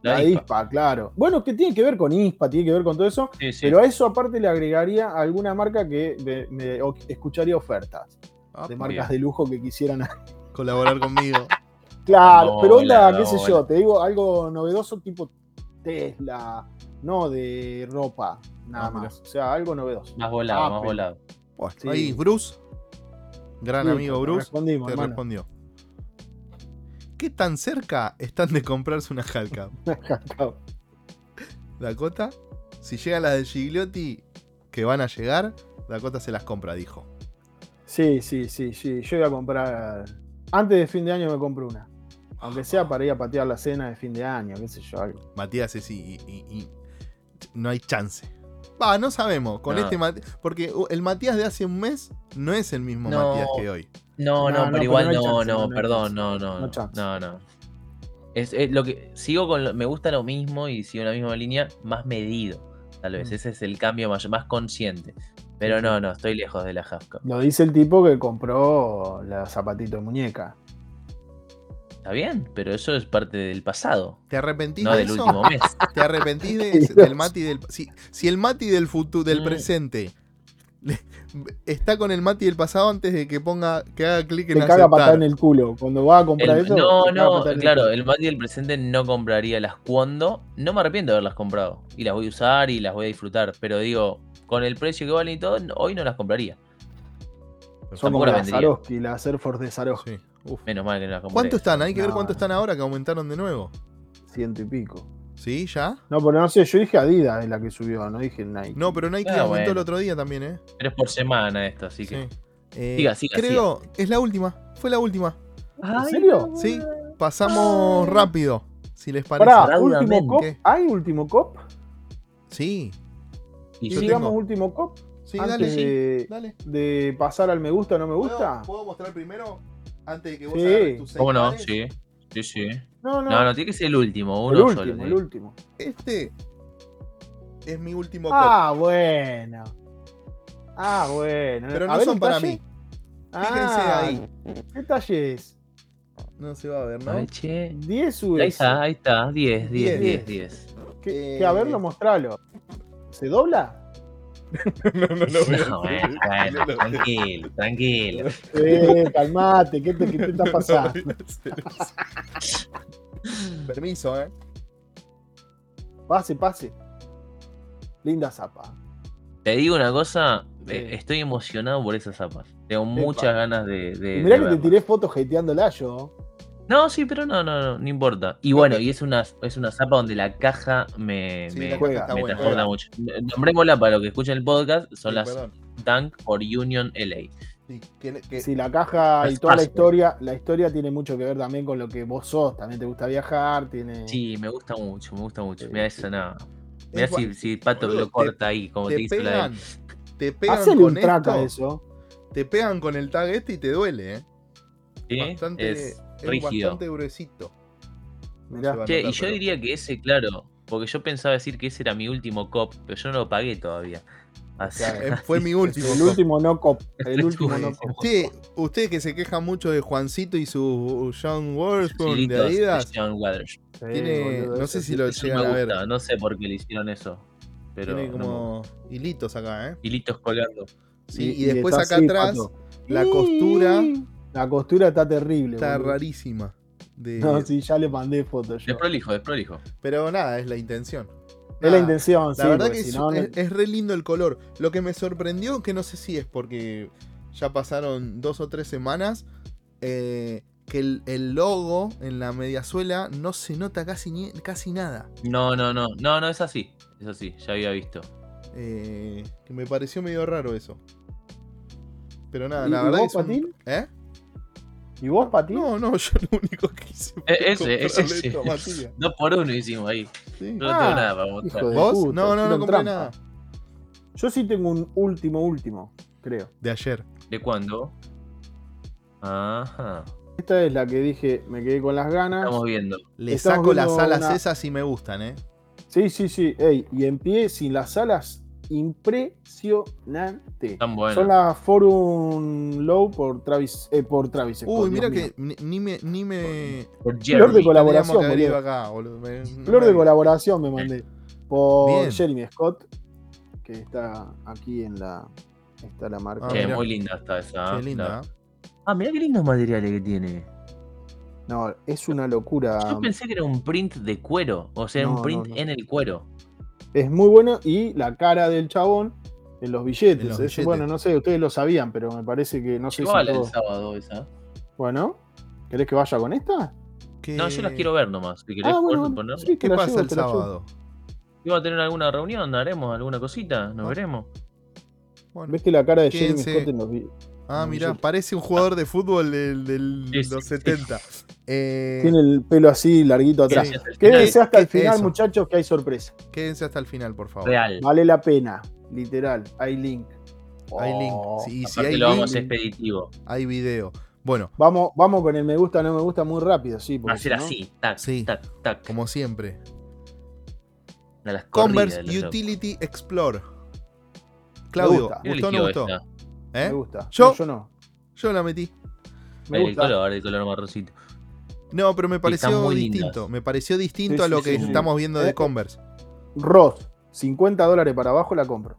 La, ISPA. claro. Bueno, que tiene que ver con ISPA, tiene que ver con todo eso. Pero a eso aparte le agregaría alguna marca que me, escucharía ofertas. Ah, de marcas de lujo que quisieran colaborar conmigo. Claro, pero onda, qué sé yo, te digo algo novedoso tipo Tesla, no de ropa, nada ah, más. O sea, algo novedoso. Más volado, más volado. Ahí, Bruce, gran amigo Bruce, te respondió. ¿Qué tan cerca están de comprarse una Halka? Dakota, si llegan las de Gigliotti, que van a llegar, Dakota se las compra, dijo. Sí, sí, sí, sí. Yo voy a comprar. Antes de fin de año me compro una. Aunque sea para ir a patear la cena de fin de año, qué sé yo, algo. Matías es y, y, no hay chance. Va, no sabemos. Con este Porque el Matías de hace un mes no es el mismo Matías que hoy. No, no, pero igual no, no, perdón, no, no. No, no. Es, lo que sigo con me gusta lo mismo y sigo en la misma línea, más medido, tal vez. Mm. Ese es el cambio más, más consciente. Pero no, no, estoy lejos de la Half-Cup. Lo dice el tipo que compró la zapatito de muñeca. Está bien, pero eso es parte del pasado. ¿Te arrepentís no de del eso? último mes. ¿Te arrepentís de- del Mati del si, si el Mati del futuro del Mm. presente está con el Mati del pasado antes de que ponga que haga clic Te en caga patada aceptar? en el culo. Cuando vas a comprar El- eso. no, no, en el claro, culo. el Mati del presente no compraría las cuando. No me arrepiento de haberlas comprado. Y las voy a usar y las voy a disfrutar. Pero digo, con el precio que valen y todo, hoy no las compraría. Son como la las. Swarovski, las Air Force de Swarovski. Sí. Menos mal que no las compré. ¿Cuánto están? Hay que ver No. cuánto están ahora que aumentaron de nuevo. Ciento y pico. ¿Sí? ¿Ya? No, pero no sé, yo dije Adidas es la que subió, no dije Nike. No, pero Nike Ah, aumentó el otro día también, ¿eh? Pero es por semana esto, así que. Sí. Eh, Siga, siga, creo, es la última. Fue la última. ¿En serio? Sí, pasamos rápido. Si les parece. Pará, último cop. ¿Hay último cop? Sí, Y ¿Y Yo sí, digamos tengo. último cop? Sí, antes dale. de, Dale. de pasar al me gusta o no me gusta. ¿Puedo, mostrar primero? Antes de que vos Sí. agarres tus ¿Cómo no? Sí, sí, sí. No, no. No, no, tiene que ser el último, el uno último, solo. el sí. último. Este es mi último cop. Ah, bueno. Ah, bueno. pero no son ¿un para mí. Fíjense Ah, ahí. ¿Qué talle es? No se va a ver, ¿no? che. 10 US. Ahí está, ahí está. 10, 10, 10, 10. 10. ¿Qué, Eh, qué? a verlo, mostralo. ¿Se dobla? no, no, No, bueno, bueno, tranquilo, tranquilo. Eh, calmate, ¿qué te, qué te está pasando? Permiso, ¿eh? Pase, pase. Linda zapa. Te digo una cosa, Sí. eh, estoy emocionado por esas zapas. Tengo muchas ganas de. de- mirá de que te tiré fotos hateándola yo. No, sí, pero no, no, no, no importa. Y bueno, y es una, es una zapa donde la caja me, Sí, me, juega, me buena. transporta mucho. Nombrémosla para los que escuchen el podcast, son Sí, las perdón. Dunk por Union LA. Sí, que- que- Si la caja y toda la historia, la historia tiene mucho que ver también con lo que vos sos. También te gusta viajar, tiene. Sí, me gusta mucho, me gusta mucho. Sí, Mira sí. esa nada. Mira Es si, si Pato boludo, lo corta ahí, como te, te hizo la pegan, te pegan Hacele con un esto, eso. te pegan con el tag este y te duele, ¿eh? ¿Sí? Bastante, Es es rígido. bastante gruesito. Mirá. Che, notar, y yo pero- diría que ese, claro, porque yo pensaba decir que ese era mi último cop, pero yo no lo pagué todavía. Así, Claro. Eh, Fue mi último. El cop. último no cop. El último no cop. Che, ustedes que se quejan mucho de Juancito y su John Waterspoon de Adidas, John. Sí, tiene, no sé si lo Eso llegan me a ver, no sé por qué le hicieron eso. Pero tiene no como hilitos acá, ¿eh? hilitos colgando. Sí, y, después acá así, atrás Pato. la costura La costura está terrible. está boludo. rarísima. De- No, sí, ya le mandé fotos yo. Desprolijo, desprolijo. Pero nada, es la intención. Es la intención, La sí. verdad que si es, no, no- es- es re lindo el color. Lo que me sorprendió, que no sé si es porque ya pasaron dos o tres semanas, eh, que el, el logo en la mediasuela no se nota casi, ni- casi nada. No, no, no, no, no, es así. Es así, ya había visto. Eh, que me pareció medio raro eso. Pero nada, ¿Y- la y verdad vos, es un- Patín? ¿Eh? ¿Y vos, Pati? No, no, yo lo único que hice fue Eh, ese, ese, ese. Dos por uno hicimos ahí. Sí. No Ah, tengo nada para mostrar. ¿Vos? puta, no, no, no compré trampa. nada. Yo sí tengo un último, último, creo. De ayer. ¿De cuándo? Ajá. Esta es la que dije, me quedé con las ganas. Estamos viendo. Le Estamos saco las alas una- esas y me gustan, ¿eh? Sí, sí, sí. Ey, y en pie, sin las alas, impresionante. Son las Forum Low por Travis, eh, por Travis Scott, Uy, Dios mira que ni, ni me. Ni me Por Flor de colaboración, acá. Me- Flor me- de colaboración me mandé. Por Bien. Jeremy Scott, que está aquí en la. Está la marca. Ah, Che, muy linda está esa. Qué linda. La- ¿eh? Ah, mirá qué lindos materiales que tiene. No, es una locura. Yo pensé que era un print de cuero. O sea, No, un print no, no. en el cuero. Es muy bueno y la cara del chabón en los billetes. En los Eso, billetes. Bueno, no sé, ustedes lo sabían, pero me parece que no sé si todos- sábado esa. Bueno, ¿querés que vaya con esta? ¿Qué- No, yo las quiero ver nomás. Si querés Ah, bueno, poner- sí, ¿Qué pasa llevo, el sábado? ¿Iba a tener alguna reunión? ¿Haremos alguna cosita? ¿Nos Ah. veremos? Bueno. ¿Ves que la cara de. Jeremy Scott en los vi- Ah, mira, parece un jugador de fútbol del, del- Sí, sí, los sí. 70. Eh, Tiene el pelo así larguito atrás. Gracias al final. Quédense hasta el ¿Qué- final, eso? muchachos, que hay sorpresa. Quédense hasta el final, por favor. Real. Vale la pena, literal. Hay link. Hay link. Oh. Sí, y si hay lo link, vamos expeditivo. hay video. Bueno, Vamos, vamos con el me gusta, no me gusta muy rápido, sí. porque Hacer no- así. Tac, Sí. tac, tac. como siempre. A las Converse. Utility Explore. Claudio, gusta. ¿gustó o no gustó? ¿Eh? gusta. ¿Yo? No, yo no. Yo la metí. Me el gusta. color, el color marroncito. No, pero me pareció muy distinto. lindas. Me pareció distinto Sí, a sí, lo que sí, sí. estamos viendo de Eh, Converse. Ross, 50 dólares para abajo la compro.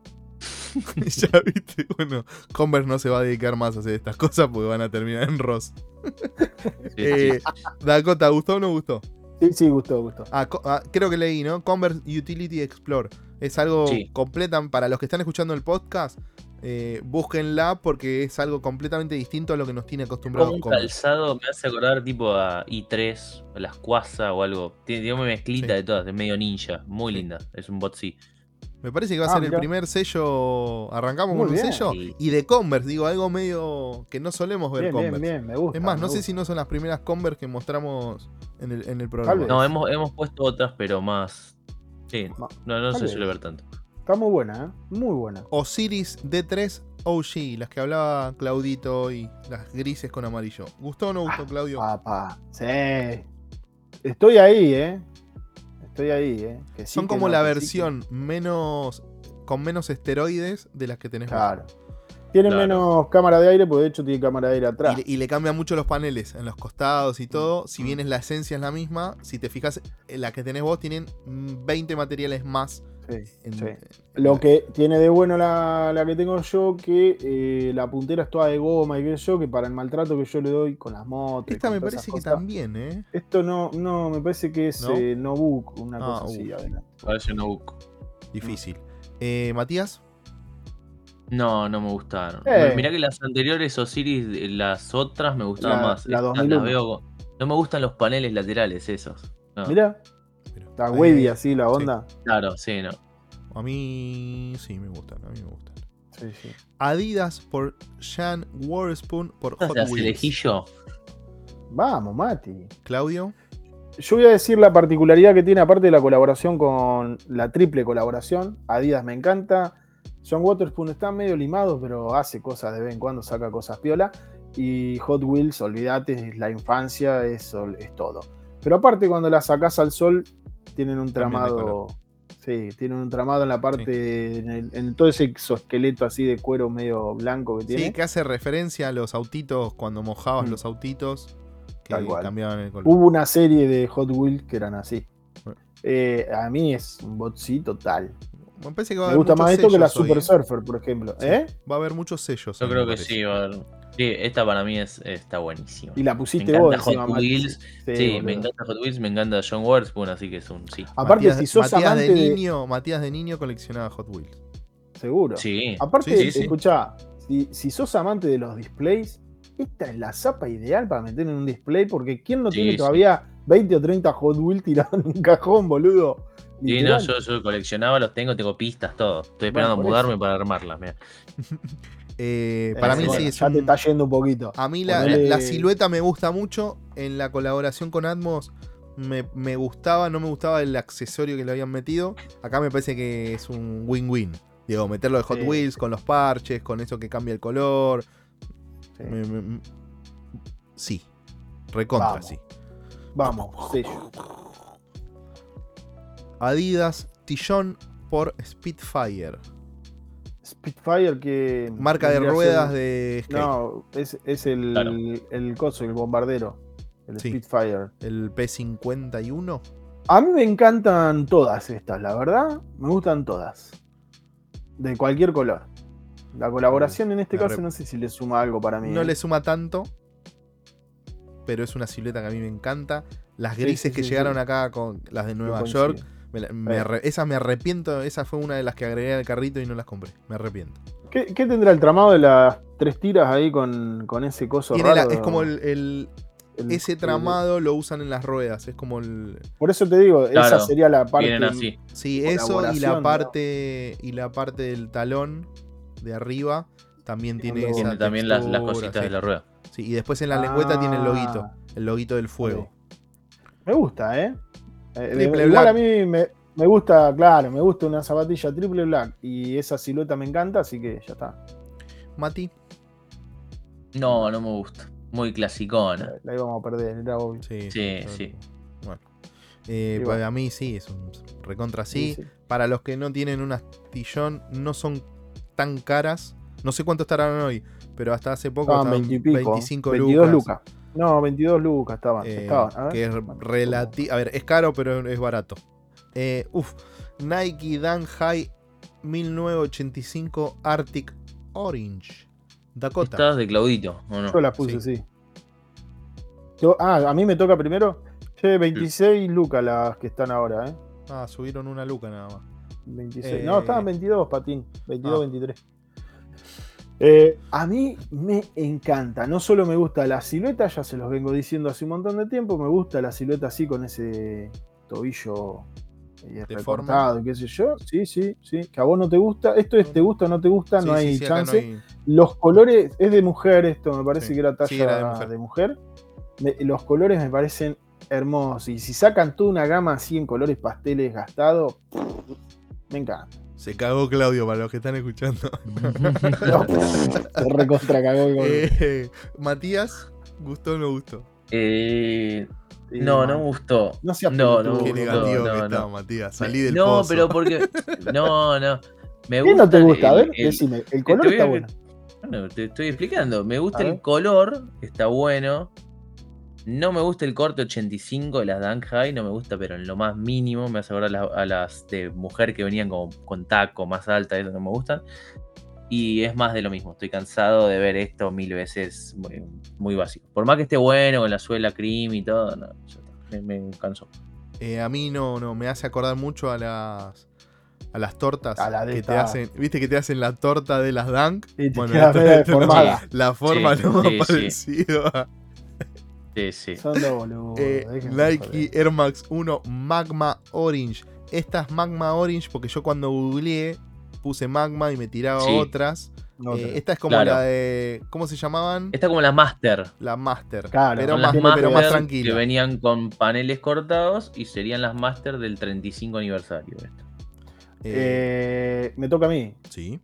ya viste, bueno, Converse no se va a dedicar más a hacer estas cosas porque van a terminar en Ross. Eh, Dakota, ¿gustó o no gustó? Sí, sí, gustó, gustó. Ah, ah, creo que leí, ¿no? Converse Utility Explore. Es algo Sí. completa. Para los que están escuchando el podcast, eh, búsquenla porque es algo completamente distinto a lo que nos tiene acostumbrados un calzado me hace acordar tipo a i3, a las Quasa o algo. Tiene, tiene una mezclita Sí. de todas, de medio ninja. Muy linda. Es un bot sí. Me parece que va a Ah, ser el primer sello. Arrancamos Muy con un bien. sello. Sí. Y de Converse, digo, algo medio que no solemos ver Bien, Converse. bien, bien, me gusta. Es más, me no sé si no son las primeras Converse que mostramos en el, en el programa. No, hemos, hemos puesto otras, pero más. Sí, no, no se suele ver tanto. Está muy buena, ¿eh? Muy buena. Osiris D3 OG, las que hablaba Claudito y las grises con amarillo. ¿Gustó o no gustó, Claudio? Papá, sí. Estoy ahí, ¿eh? Estoy ahí, ¿eh? Que sí, Son que como no, la sí, versión menos. con menos esteroides de las que tenés vos. Claro. Tiene Claro. menos cámara de aire, porque de hecho tiene cámara de aire atrás. Y, le- y le cambian mucho los paneles en los costados y todo. Si bien es la esencia es la misma, si te fijas, en la que tenés vos tienen mm, 20 materiales más. Sí, en- sí. en Lo que tiene de bueno la, la que tengo yo, que eh, la puntera es toda de goma y qué sé yo, que para el maltrato que yo le doy con las motos. Esta me parece que cosas, también, ¿eh? Esto no, no, me parece que es ¿No? eh, Nobook, una Ah, cosa así. adelante. Parece no busco. Difícil. Eh, Matías, No, no me gustaron. Eh. Mirá que las anteriores Osiris, eh, las otras me gustaban La- más. la Estas 2001. las veo. No me gustan los paneles laterales esos. No. Mirá, Está Eh, wavy así la onda. Claro, sí, no. A mí sí me gustan, a mí me gustan. Sí, sí. Adidas por Jan Waterspoon por Hot ¿Las Wheels. elegí yo? Vamos, Mati. Claudio, Yo voy a decir la particularidad que tiene, aparte de la colaboración con la triple colaboración. Adidas me encanta. John Waterspoon está medio limado, pero hace cosas de vez en cuando, saca cosas piola. Y Hot Wheels, olvídate, es la infancia, es, es todo. Pero aparte, cuando la sacas al sol, tienen un tramado. Sí, tienen un tramado en la parte, en, el- en todo ese exoesqueleto así de cuero medio blanco que tiene. sí, que hace referencia a los autitos cuando mojabas Mm. los autitos que Tal cual. cambiaban el color. Hubo una serie de Hot Wheels que eran así. Bueno. Eh, a mí es un bot sí total. Me parece que va a Me haber gusta más esto que la hoy, Super ¿eh? Surfer, por ejemplo. Sí. ¿Eh? Va a haber muchos sellos. Yo creo que parece. sí. va a haber- Sí, esta para mí es, está buenísima. Y la Me pusiste encanta vos Hot encima, Mati. Wheels. Sí, me encanta Hot Wheels, me encanta John Waterspoon, así que es un sí. Aparte, Matías, si sos Matías amante de de. niño, Matías de niño coleccionaba Hot Wheels. Seguro. Sí. Aparte, Sí, sí, sí. escuchá, si, si sos amante de los displays, esta es la zapa ideal para meter en un display, porque ¿quién no Sí, tiene sí. todavía 20 o 30 Hot Wheels tirados en un cajón, boludo? Sí, no, yo, yo coleccionaba, los tengo, tengo pistas, todo. Estoy esperando a mudarme para armarlas. mira. Eh, para mí sí es ya un- te está yendo un poquito. A mí la, silueta me gusta mucho. En la colaboración con Atmos me, me gustaba, no me gustaba el accesorio que le habían metido. Acá me parece que es un win-win. Digo, meterlo de Hot Sí. Wheels con los parches, con eso que cambia el color. Sí. Me- me- me- sí. Recontra, Vamos. sí. Vamos. Adidas Tillon por Spitfire. Spitfire que. Marca de ruedas ser- de skate. No, es, es el, Claro. el coso, el bombardero. El Sí. Spitfire. El P51. A mí me encantan todas estas, la verdad. Me gustan todas. De cualquier color. La colaboración en este caso rep- no sé si le suma algo para mí. No ¿eh? le suma tanto. Pero es una silueta que a mí me encanta. Las grises sí, que sí, llegaron sí. acá con las de Nueva. York. Me me Eh. arre- esa me arrepiento. Esa fue una de las que agregué al carrito y no las compré. Me arrepiento. ¿Qué, qué tendrá el tramado de las tres tiras ahí con, con ese coso la- es como el, el- El- ese el- tramado lo usan en las ruedas. Es como el. Por eso te digo, esa sería la parte. Vienen así. Sí, eso y la parte. Y la parte del talón de arriba. También Tiene esa Tiene también las, las cositas sí. de la rueda. Sí, y después en la lengüeta tiene el Ah, loguito. El loguito del fuego. Me gusta, ¿eh? Eh, Triple igual black. a mí me, me gusta, claro, me gusta una zapatilla triple black y esa silueta me encanta, así que ya está. Mati. No, no me gusta. Muy clasicona. La íbamos a perder, era obvio. Sí, Sí, sí. Bueno. Eh, Y para bueno. mí sí, es un recontra sí. Sí, sí. Para los que no tienen un astillón, no son tan caras. No sé cuánto estarán hoy, pero hasta hace poco estaban 25 lucas. No, 22 lucas estaban. Eh, que es relativo. A ver, es caro, pero es barato. Eh, uf, Nike Dan High 1985 Arctic Orange. Dakota. Estás de Claudito, ¿o no? Yo la puse, sí. ah, a mí me toca primero. Che, 26 lucas las que están ahora, ¿eh? Ah, subieron una luca nada más. 26. No, estaban 22, Patín. 22, 23. Eh, a mí me encanta, no solo me gusta la silueta, ya se los vengo diciendo hace un montón de tiempo, me gusta la silueta así con ese tobillo eh, recortado, qué sé yo. Sí, sí, sí. Que a vos no te gusta. Esto es te gusta o no te gusta, no hay chance. Los colores, es de mujer esto, me parece que era talla de mujer. los colores me parecen hermosos. Y si sacan toda una gama así en colores pasteles gastados, me encanta. Se cagó Claudio para los que están escuchando. se recontra cagó. Eh, Matías, ¿gustó o no gustó? Eh, no, no me gustó. No sea no, no, Qué negativo que estaba, Matías. Salí del No, pero porque. No, no. Me gusta ¿Qué no te gusta? a ver, decime. El color está bueno. Bueno, te estoy explicando. Me gusta el color, está bueno. No me gusta el corte 85 de las Dan High, no me gusta, pero en lo más mínimo. Me hace acordar a las, de mujer que venían con, con taco más alta, eso no me gustan. Y es más de lo mismo. Estoy cansado de ver esto mil veces muy, básico. Por más que esté bueno con la suela cream y todo, no, me, me cansó. Eh, a mí no, no, me hace acordar mucho a las a las tortas que te hacen, viste que te hacen la torta de las Dunk. bueno, la, la forma no sí, parecido a, Sí, sí. Son boludo. Eh, Nike Air Max 1 Magma Orange. Esta es Magma Orange porque yo cuando googleé puse Magma y me tiraba otras. Eh, esta es como la de. ¿Cómo se llamaban? Esta es como la Master. La Master. Claro, pero, más, pero más tranquila. Que venían con paneles cortados y serían las Master del 35 aniversario. Eh, me toca a mí. Sí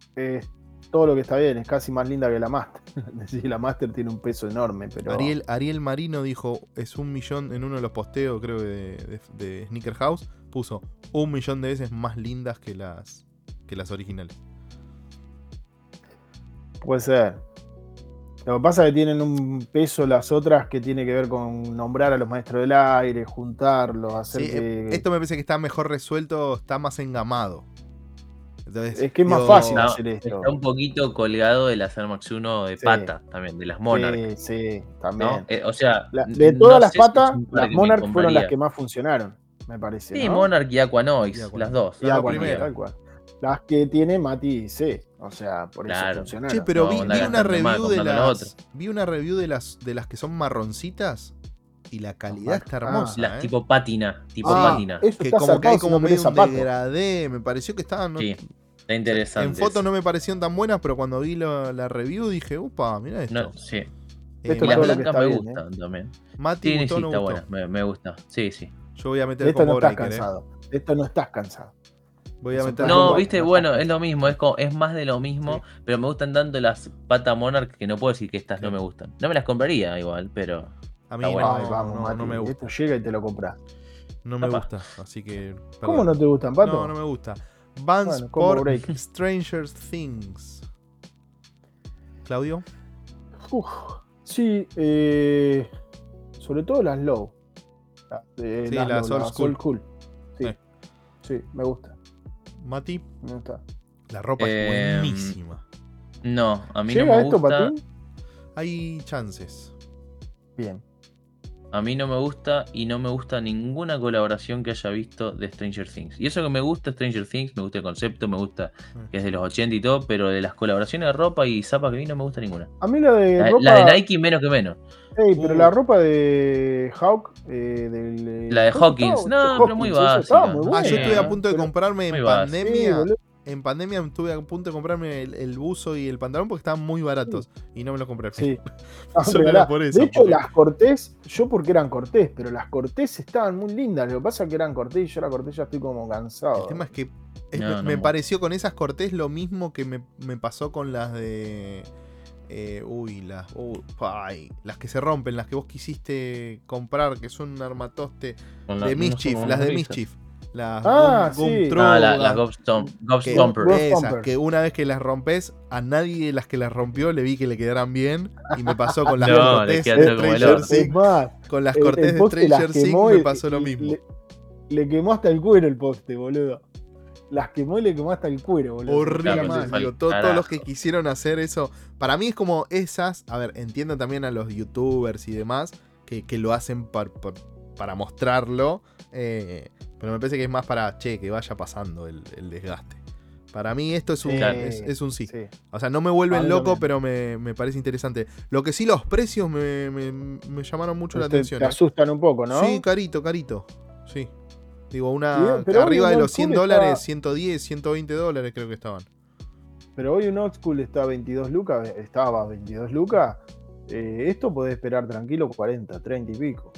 todo lo que está bien, es casi más linda que la Master. la Master tiene un peso enorme, pero. Ariel, Ariel Marino dijo, es un millón en uno de los posteos, creo de, de, Sneaker House, puso un millón de veces más lindas que las, que las originales. Puede ser. Lo que pasa es que tienen un peso las otras que tiene que ver con nombrar a los maestros del aire, juntarlos, hacer que... Esto me parece que está mejor resuelto, está más engamado es que es más fácil hacer esto. Está un poquito colgado de las Air Max 1 de pata también, de las Monarch. Sí, sí, también. Eh, o sea, de todas las patas, las Monarch fueron las que más funcionaron, me parece. Sí, Monarch y Aquanoix, las dos. Y Aquanoix, tal cual. Las que tiene Mati C. O sea, por eso funcionaron. Sí, pero vi, una review de las. Vi una review de las de las que son marroncitas y la calidad está hermosa. las ¿eh? tipo pátina, tipo ah, pátina. Que como que hay como medio un degradé, me pareció que estaban. Sí, está interesante. En fotos no me parecieron tan buenas, pero cuando vi la, review dije, upa, mira esto. No, sí. Eh, las blancas me gustan ¿eh? también. Mati sí, gustó, está buena, me, gusta. Sí, sí. Yo voy a meter esto no estás ¿eh? cansado. Esto no estás cansado. Voy a meter no, viste, bueno, es lo mismo, es, es más de lo mismo, pero me gustan tanto las pata Monarch que no puedo decir que estas no me gustan. No me las compraría igual, pero a mí no, vamos, no, me gusta. Esto llega y te lo compras. No me gusta, así que. ¿Cómo no te gustan, Pato? No, no me gusta. Vans por Stranger Things. ¿Claudio? Uf, sí, eh, sobre todo las low. sí, las, old, cool. Sí, sí, me gusta. Mati. Me gusta. La ropa es em, buenísima. No, a mí no me esto, gusta. Hay chances. Bien. A mí no me gusta y no me gusta ninguna colaboración que haya visto de Stranger Things. Y eso que me gusta Stranger Things, me gusta el concepto, me gusta mm. que es de los 80 y todo, pero de las colaboraciones de ropa y zapas que vi no me gusta ninguna. A mí la de la, ropa... La de Nike menos que menos. pero la ropa de Hawk, eh, del, eh, la de Hawkins, no, pero muy básica. ah, yo estuve a punto de comprarme en pandemia en pandemia estuve a punto de comprarme el, buzo y el pantalón porque estaban muy baratos y no me los compré. Sí. de hecho, las cortés, yo porque eran cortés, pero las cortés estaban muy lindas. Lo que pasa es que eran cortés y yo la cortés ya estoy como cansado. El tema es que me, pareció con esas cortés lo mismo que me, pasó con las de. Eh, uy, las. las que se rompen, las que vos quisiste comprar, que son un armatoste de Mischief, las de Mischief. Las Ah, Gum- sí. Gum Ah, la, Gobstomp- que, esas, que una vez que las rompes, a nadie de las que las rompió le vi que le quedaran bien. Y me pasó con las No, cortés de Stranger Things. más, Con las el- cortés el de Stranger Things me pasó lo mismo. Le, le quemó hasta el cuero el poste, boludo. Las quemó y le quemó hasta el cuero, boludo. Horrible, Claro, todo- todos los que quisieron hacer eso. Para mí es como esas. A ver, entiendo también a los youtubers y demás que, que lo hacen par- par- para mostrarlo. eh, pero me parece que es más para, che, que vaya pasando el, el desgaste. Para mí esto es un, Sí. es, es un sí. Sí. O sea, no me vuelven loco, pero me, me parece interesante. Lo que sí, los precios me, me- me llamaron mucho la Te, atención. te eh. asustan un poco, ¿no? Sí, carito, carito. Sí. Digo, una. Bien, arriba de los 100 old school dólares, está- 110, 120 dólares creo que estaban. Pero hoy un old school está a 22 lucas, estaba a 22 lucas. eh, esto podés esperar tranquilo 40, 30 y pico.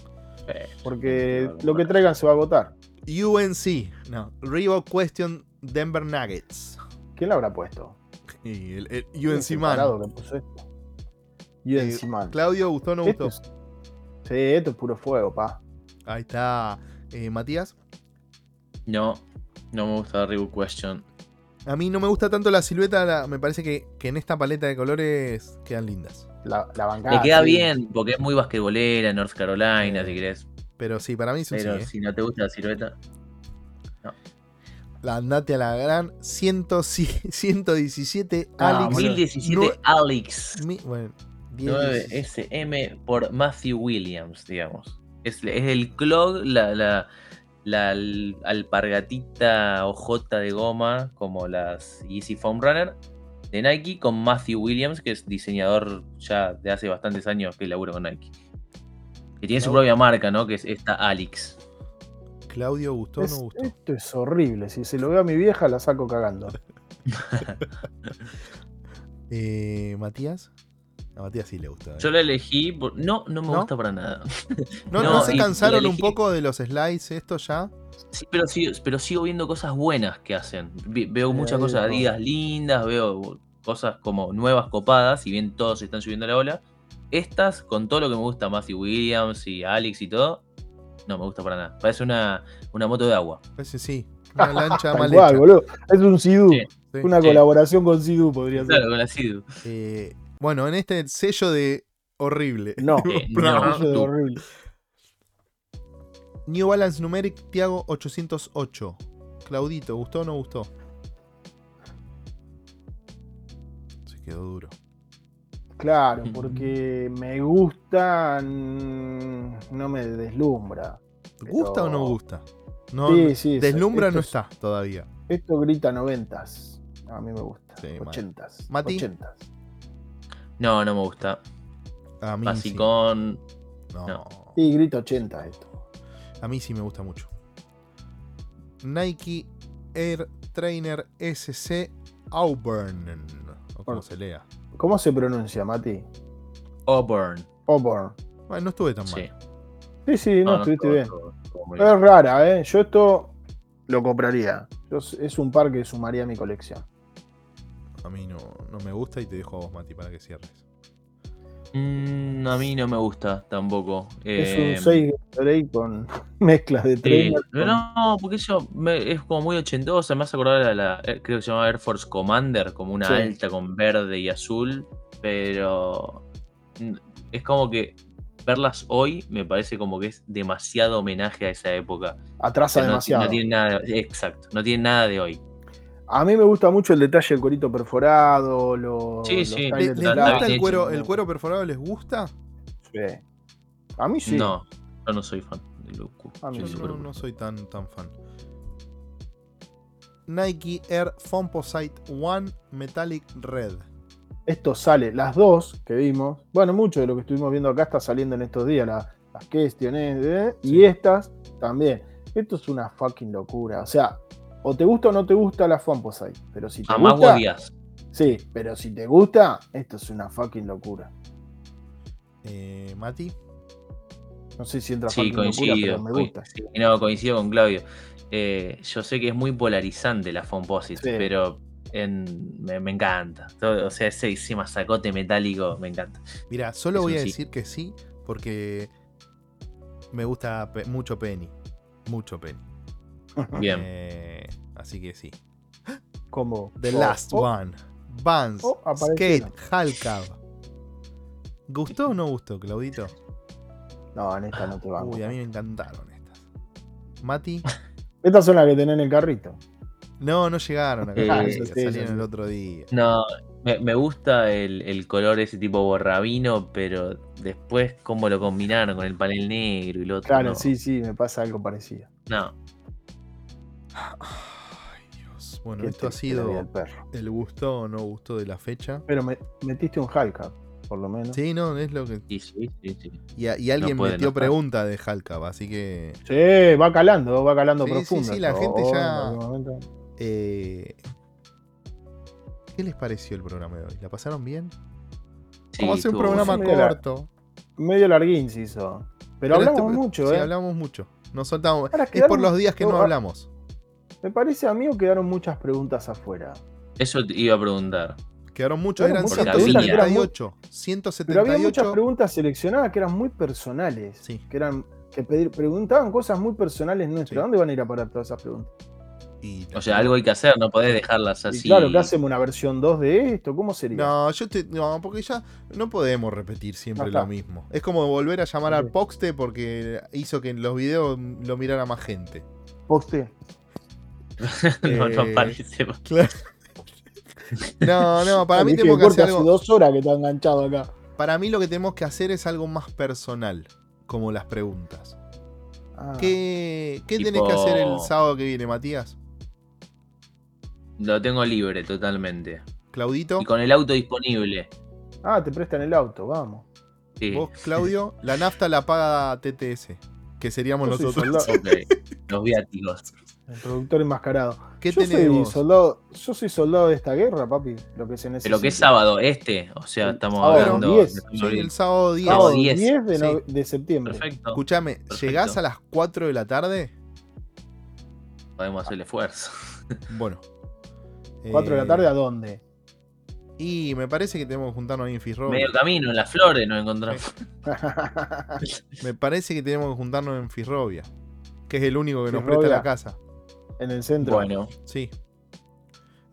Porque lo que traigan se va a agotar. UNC, no. Reebok Question Denver Nuggets. ¿Quién lo habrá puesto? Y el, el ¿Quién UNC Man. tarado que puso esto? UNC Eh, Man. Claudio, ¿gustó o no Esto gustó? es- sí, esto es puro fuego, pa. Ahí está. Eh, Matías. No, no me gusta Reebok Question. A mí no me gusta tanto la silueta, la- me parece que, que en esta paleta de colores quedan lindas. La, la bancada. Le queda sí. bien, porque es muy basquetbolera, North Carolina, si querés. Pero sí, para mí es un Pero sí, ¿eh? si no te gusta la silueta. La andate a la gran 100, 117 Ah, Alex. boludo. 1017 Nue- Alex mi- bueno, 10, 9 SM por Matthew Williams, digamos. Es, es el clog, la, la, la al- alpargatita hojota de goma, como las Easy Foam Runner de Nike, con Matthew Williams, que es diseñador ya de hace bastantes años que labura con Nike. Que tiene su propia marca, ¿no? Que es esta Alex. Claudio, ¿gustó Es- no gustó? esto es horrible. Si se lo veo a mi vieja, la saco cagando. Eh, Matías. A Matías sí le gustó. ¿eh? Yo la elegí. por- No, no me ¿No? gusta para nada. ¿No, no, ¿no se cansaron un poco de los slides estos ya? Sí, pero, sigo, pero sigo viendo cosas buenas que hacen. Veo muchas cosas. Adidas lindas, veo cosas como nuevas copadas, si bien todos están subiendo a la ola. Estas, con todo lo que me gusta, Matthew Williams y Alex y todo, no me gusta para nada. Parece una, una moto de agua. Parece sí. Una lancha mal hecha. boludo. Es un Sidú. Sí. Una Sí. colaboración con Sidú podría ser. Claro, con la Sidu. Eh, bueno, en este sello de horrible. No, Eh, No. es tú. horrible. New Balance Numeric Tiago 808. Claudito, ¿gustó o no gustó? Se quedó duro. Claro, porque me gusta, mm, no me deslumbra. ¿Gusta o no gusta? No, Sí, sí, deslumbra esto no es- está todavía. Esto grita noventas. A mí me gusta. Sí, ochentas. Mati. Ochentas. No, no me gusta. A mí sí. Basicón. No. no. Sí, grita 80 esto. A mí sí me gusta mucho. Nike Air Trainer SC Auburn. O como se lea. ¿Cómo se pronuncia, Mati? Auburn. Auburn. Bueno, no estuve tan Sí. mal. Sí, sí, no, No, no, estuviste bien. todo- todo muy bien. Es rara, ¿eh? Yo esto lo compraría. Yo- es un par que sumaría a mi colección. A mí no, no me gusta y te dejo a vos, Mati, para que cierres. Mm, a mí no me gusta tampoco. es Eh, un 6 Gatorade con mezclas de pero con- no, porque me- es como muy ochentosa, me hace acordar a la, eh, creo que se llama Air Force Commander, como una Sí. alta con verde y azul, pero es como que verlas hoy me parece como que es demasiado homenaje a esa época. Atrasa no, demasiado. no tiene nada, exacto, no tiene nada de hoy. A mí me gusta mucho el detalle del corito perforado, lo- Sí, los sí. tiles ¿Le- de ¿Les gusta el cuero, el cuero perforado? ¿Les gusta? Sí. A mí sí. No, yo no soy fan de lo cu- A mí Yo sí, no, no soy tan, tan fan. Nike Air Fomposite One Metallic Red. Esto sale, las dos que vimos. Bueno, mucho de lo que estuvimos viendo acá está saliendo en estos días. la- las cuestiones ¿eh? y estas también. Esto es una fucking locura. O sea, o te gusta o no te gusta la Fomposite. Pero si te A más gusta. Sí, pero si te gusta, esto es una fucking locura. Eh, Mati. No sé si entra Sí, fucking locura, coincido. pero me gusta. sí, no, coincido con Claudio. Eh, yo sé que es muy polarizante la Fomposite, Sí. pero en- me, me encanta. Todo- o sea, ese, ese masacote metálico me encanta. Mira, solo Es voy a sí. decir que sí porque me gusta pe- mucho Penny. Mucho Penny. Bien. Eh, así que sí. Como The oh, Last oh, One. Vans. Oh, Skate. Halcab. ¿Gustó o no gustó, Claudito? No, en esta no te va. Uy, a mí me encantaron estas. Mati. Estas son las que tenés en el carrito. No, no llegaron acá. Eh, todavía, sí, sí, salieron sí. el otro día. No, me, me gusta el, el color ese tipo borrabino, pero después cómo lo combinaron con el panel negro y lo otro. Claro, no. sí, sí, me pasa algo parecido. No, Ay, Dios. Bueno, esto ha sido el gusto o no gusto de la fecha. Pero me, metiste un Halcap, por lo menos. Sí, no, es lo que. sí, sí, sí, sí. Y, a- y alguien puede metió no pregunta de Halcab, así que. Sí, va calando, va calando Sí, sí, profundo. sí, la esto. gente Oh, ya- eh, ¿Qué les pareció el programa de hoy? ¿La pasaron bien? Sí, Vamos a hacer un programa. Medio corto. Medio larguín se hizo. Pero, hablamos este- mucho, sí, ¿eh? hablamos mucho. Nos soltamos. Es por los días que no no, hablamos. Me parece a mí que quedaron muchas preguntas afuera. Eso te iba a preguntar. Quedaron muchas preguntas que eran muy- 178. Pero había muchas 178. preguntas seleccionadas que eran muy personales. Sí. Que eran que pedir- preguntaban cosas muy personales nuestras. Sí. ¿Dónde van a ir a parar todas esas preguntas? Y- O sea, algo hay que hacer, no podés dejarlas Y así. claro, ¿qué hacemos? ¿Una versión 2 de esto? ¿Cómo sería? No, yo te, no, porque ya no podemos repetir siempre lo mismo. Es como volver a llamar al. Poxte porque hizo que en los videos lo mirara más gente. Poste. no, no Eh, parece. Claro. No, no, para mí tenemos que hacer hace algo. dos horas que está enganchado acá. Para mí lo que tenemos que hacer es algo más personal, como las preguntas. Ah, ¿Qué, qué Tipo- tenés que hacer el sábado que viene, Matías? Lo tengo libre totalmente. Claudito, Y con el auto disponible. Ah, te prestan el auto, vamos. Sí. vos, Claudio, la nafta la paga TTS, que seríamos Yo nosotros. Los viáticos. el productor enmascarado. ¿Qué yo soy soldado, yo soy soldado de esta guerra, papi. Lo que se necesita. Pero que es sábado, este. O sea, estamos sábado hablando. 10. estamos Sí, el sábado 10. Sábado Sábado 10, 10, de, no- sí. de septiembre. Perfecto. Escuchame, Perfecto. ¿llegás a las 4 de la tarde? Podemos hacer el esfuerzo. Bueno. 4 de la Eh, tarde, ¿a dónde? Y me parece que tenemos que juntarnos ahí en Fisrovia. Medio camino, en las flores nos encontramos. Me parece que tenemos que juntarnos en Fisrovia. Que es el único que nos presta la casa. En el centro. Bueno, Sí.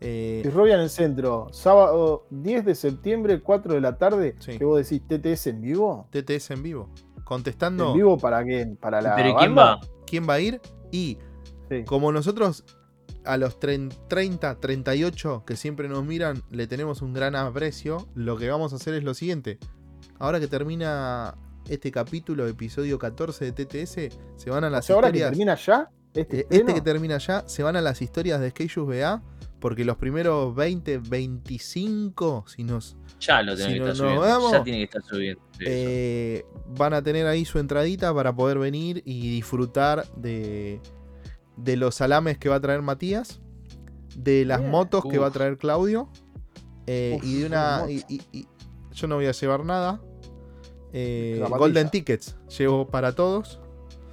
Eh, Fisrovia en el centro, sábado 10 de septiembre, 4 de la tarde. Sí. ¿Qué vos decís? ¿TTS en vivo? TTS en vivo. Contestando ¿En vivo para quién? ¿Para la pero ¿y quién va? quién va a ir. Y Sí. como nosotros a los 30, 38 que siempre nos miran, le tenemos un gran aprecio, lo que vamos a hacer es lo siguiente. Ahora que termina este capítulo, episodio 14 de TTS, se van a O las sea, ahora que historias. termina ya, este, Eh, Este que termina ya, se van a las historias de Skeyus BA, porque los primeros 20, 25, si nos Ya lo tiene Si que no estar subiendo. vamos, ya tiene que estar subiendo. eh, van a tener ahí su entradita para poder venir y disfrutar de, de los salames que va a traer Matías, de las Bien. motos que va a traer Claudio, eh, Uf, y de una. motos. y- y- y- yo no voy a llevar nada. Eh. Golden Tickets, llevo para todos.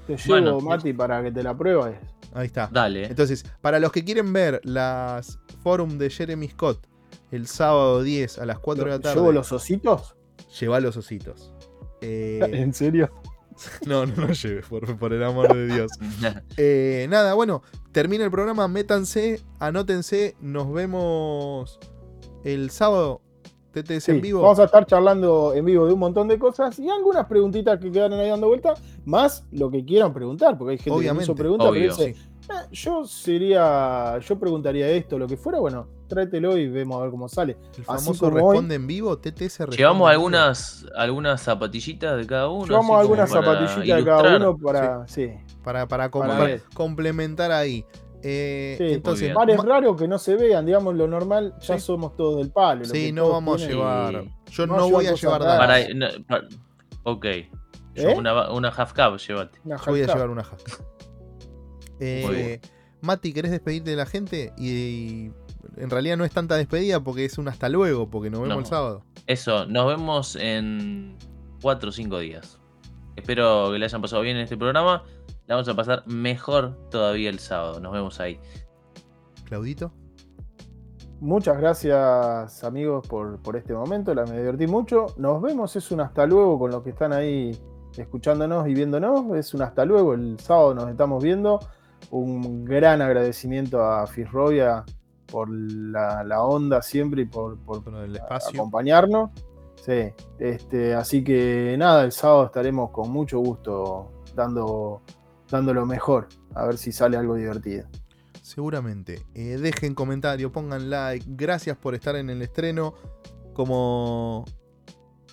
Te llevo, Bueno. Mati, para que te la pruebes. Ahí está. Dale. Entonces, para los que quieren ver las forum de Jeremy Scott el sábado 10 a las 4 de la tarde, ¿Llevo los ositos? lleva los ositos. Eh, ¿En serio? no, no lo lleves, por, por el amor de Dios. Eh, nada, bueno, termina el programa, métanse, anótense, nos vemos el sábado, TTS en vivo. Vamos a estar charlando en vivo de un montón de cosas y algunas preguntitas que quedaron ahí dando vuelta, más lo que quieran preguntar, porque hay gente que Obviamente, me hizo preguntas, pero obvio. dice, "Ah, yo sería, yo preguntaría esto, lo que fuera, bueno, tráetelo y vemos a ver cómo sale. el famoso hoy- responde en vivo, TTS responde Llevamos algunas, algunas zapatillitas de cada uno. Llevamos algunas zapatillitas de cada uno para, sí. para, para, complementar ahí. Eh, Sí, entonces, ma- raros que no se vean, digamos, lo normal, ya Sí. somos todos del palo. lo sí, no vamos a llevar. Yo no voy a llevar raras. nada. Para, no, pa- ok. Yo ¿Eh? Una, una half cup, llévate. Una Yo voy a llevar una jaca. Eh, Muy bien. Mati, ¿querés despedirte de la gente? Y, y en realidad no es tanta despedida porque es un hasta luego, porque nos vemos No. el sábado. Eso, nos vemos en 4 o 5 días. Espero que le hayan pasado bien en este programa. La vamos a pasar mejor todavía el sábado. Nos vemos ahí. Claudito. Muchas gracias amigos por, por este momento, la me divertí mucho. Nos vemos, es un hasta luego con los que están ahí escuchándonos y viéndonos. Es un hasta luego, el sábado nos estamos viendo. un gran agradecimiento a Fisrovia por la, onda siempre y por, el espacio. acompañarnos. Sí, este, así que nada, el sábado estaremos con mucho gusto dando, dando lo mejor, a ver si sale algo divertido. Seguramente. Eh, dejen comentario, pongan like. Gracias por estar en el estreno. Como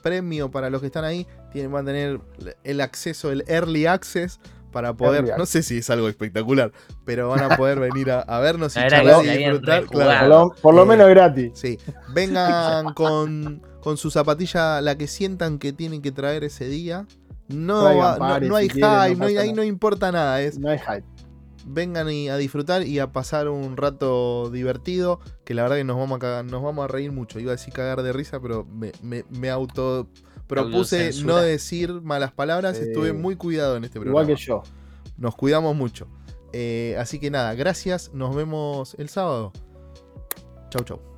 premio para los que están ahí, tienen, van a tener el acceso, el early access para poder, no sé si es algo espectacular, pero van a poder venir a, vernos y charlar y disfrutar. Por, lo, menos gratis. Sí, vengan con, con, su zapatilla, la que sientan que tienen que traer ese día. No, no, hay hype, ahí no importa nada. Es, no hay hype. Vengan a disfrutar y a pasar un rato divertido, que la verdad que nos vamos a, nos vamos a reír mucho. Iba a decir cagar de risa, pero me, me, me auto propuse no decir malas palabras, estuve muy cuidado en este programa. Igual que yo. Nos cuidamos mucho. Eh, así que nada, gracias, nos vemos el sábado. Chau, chau.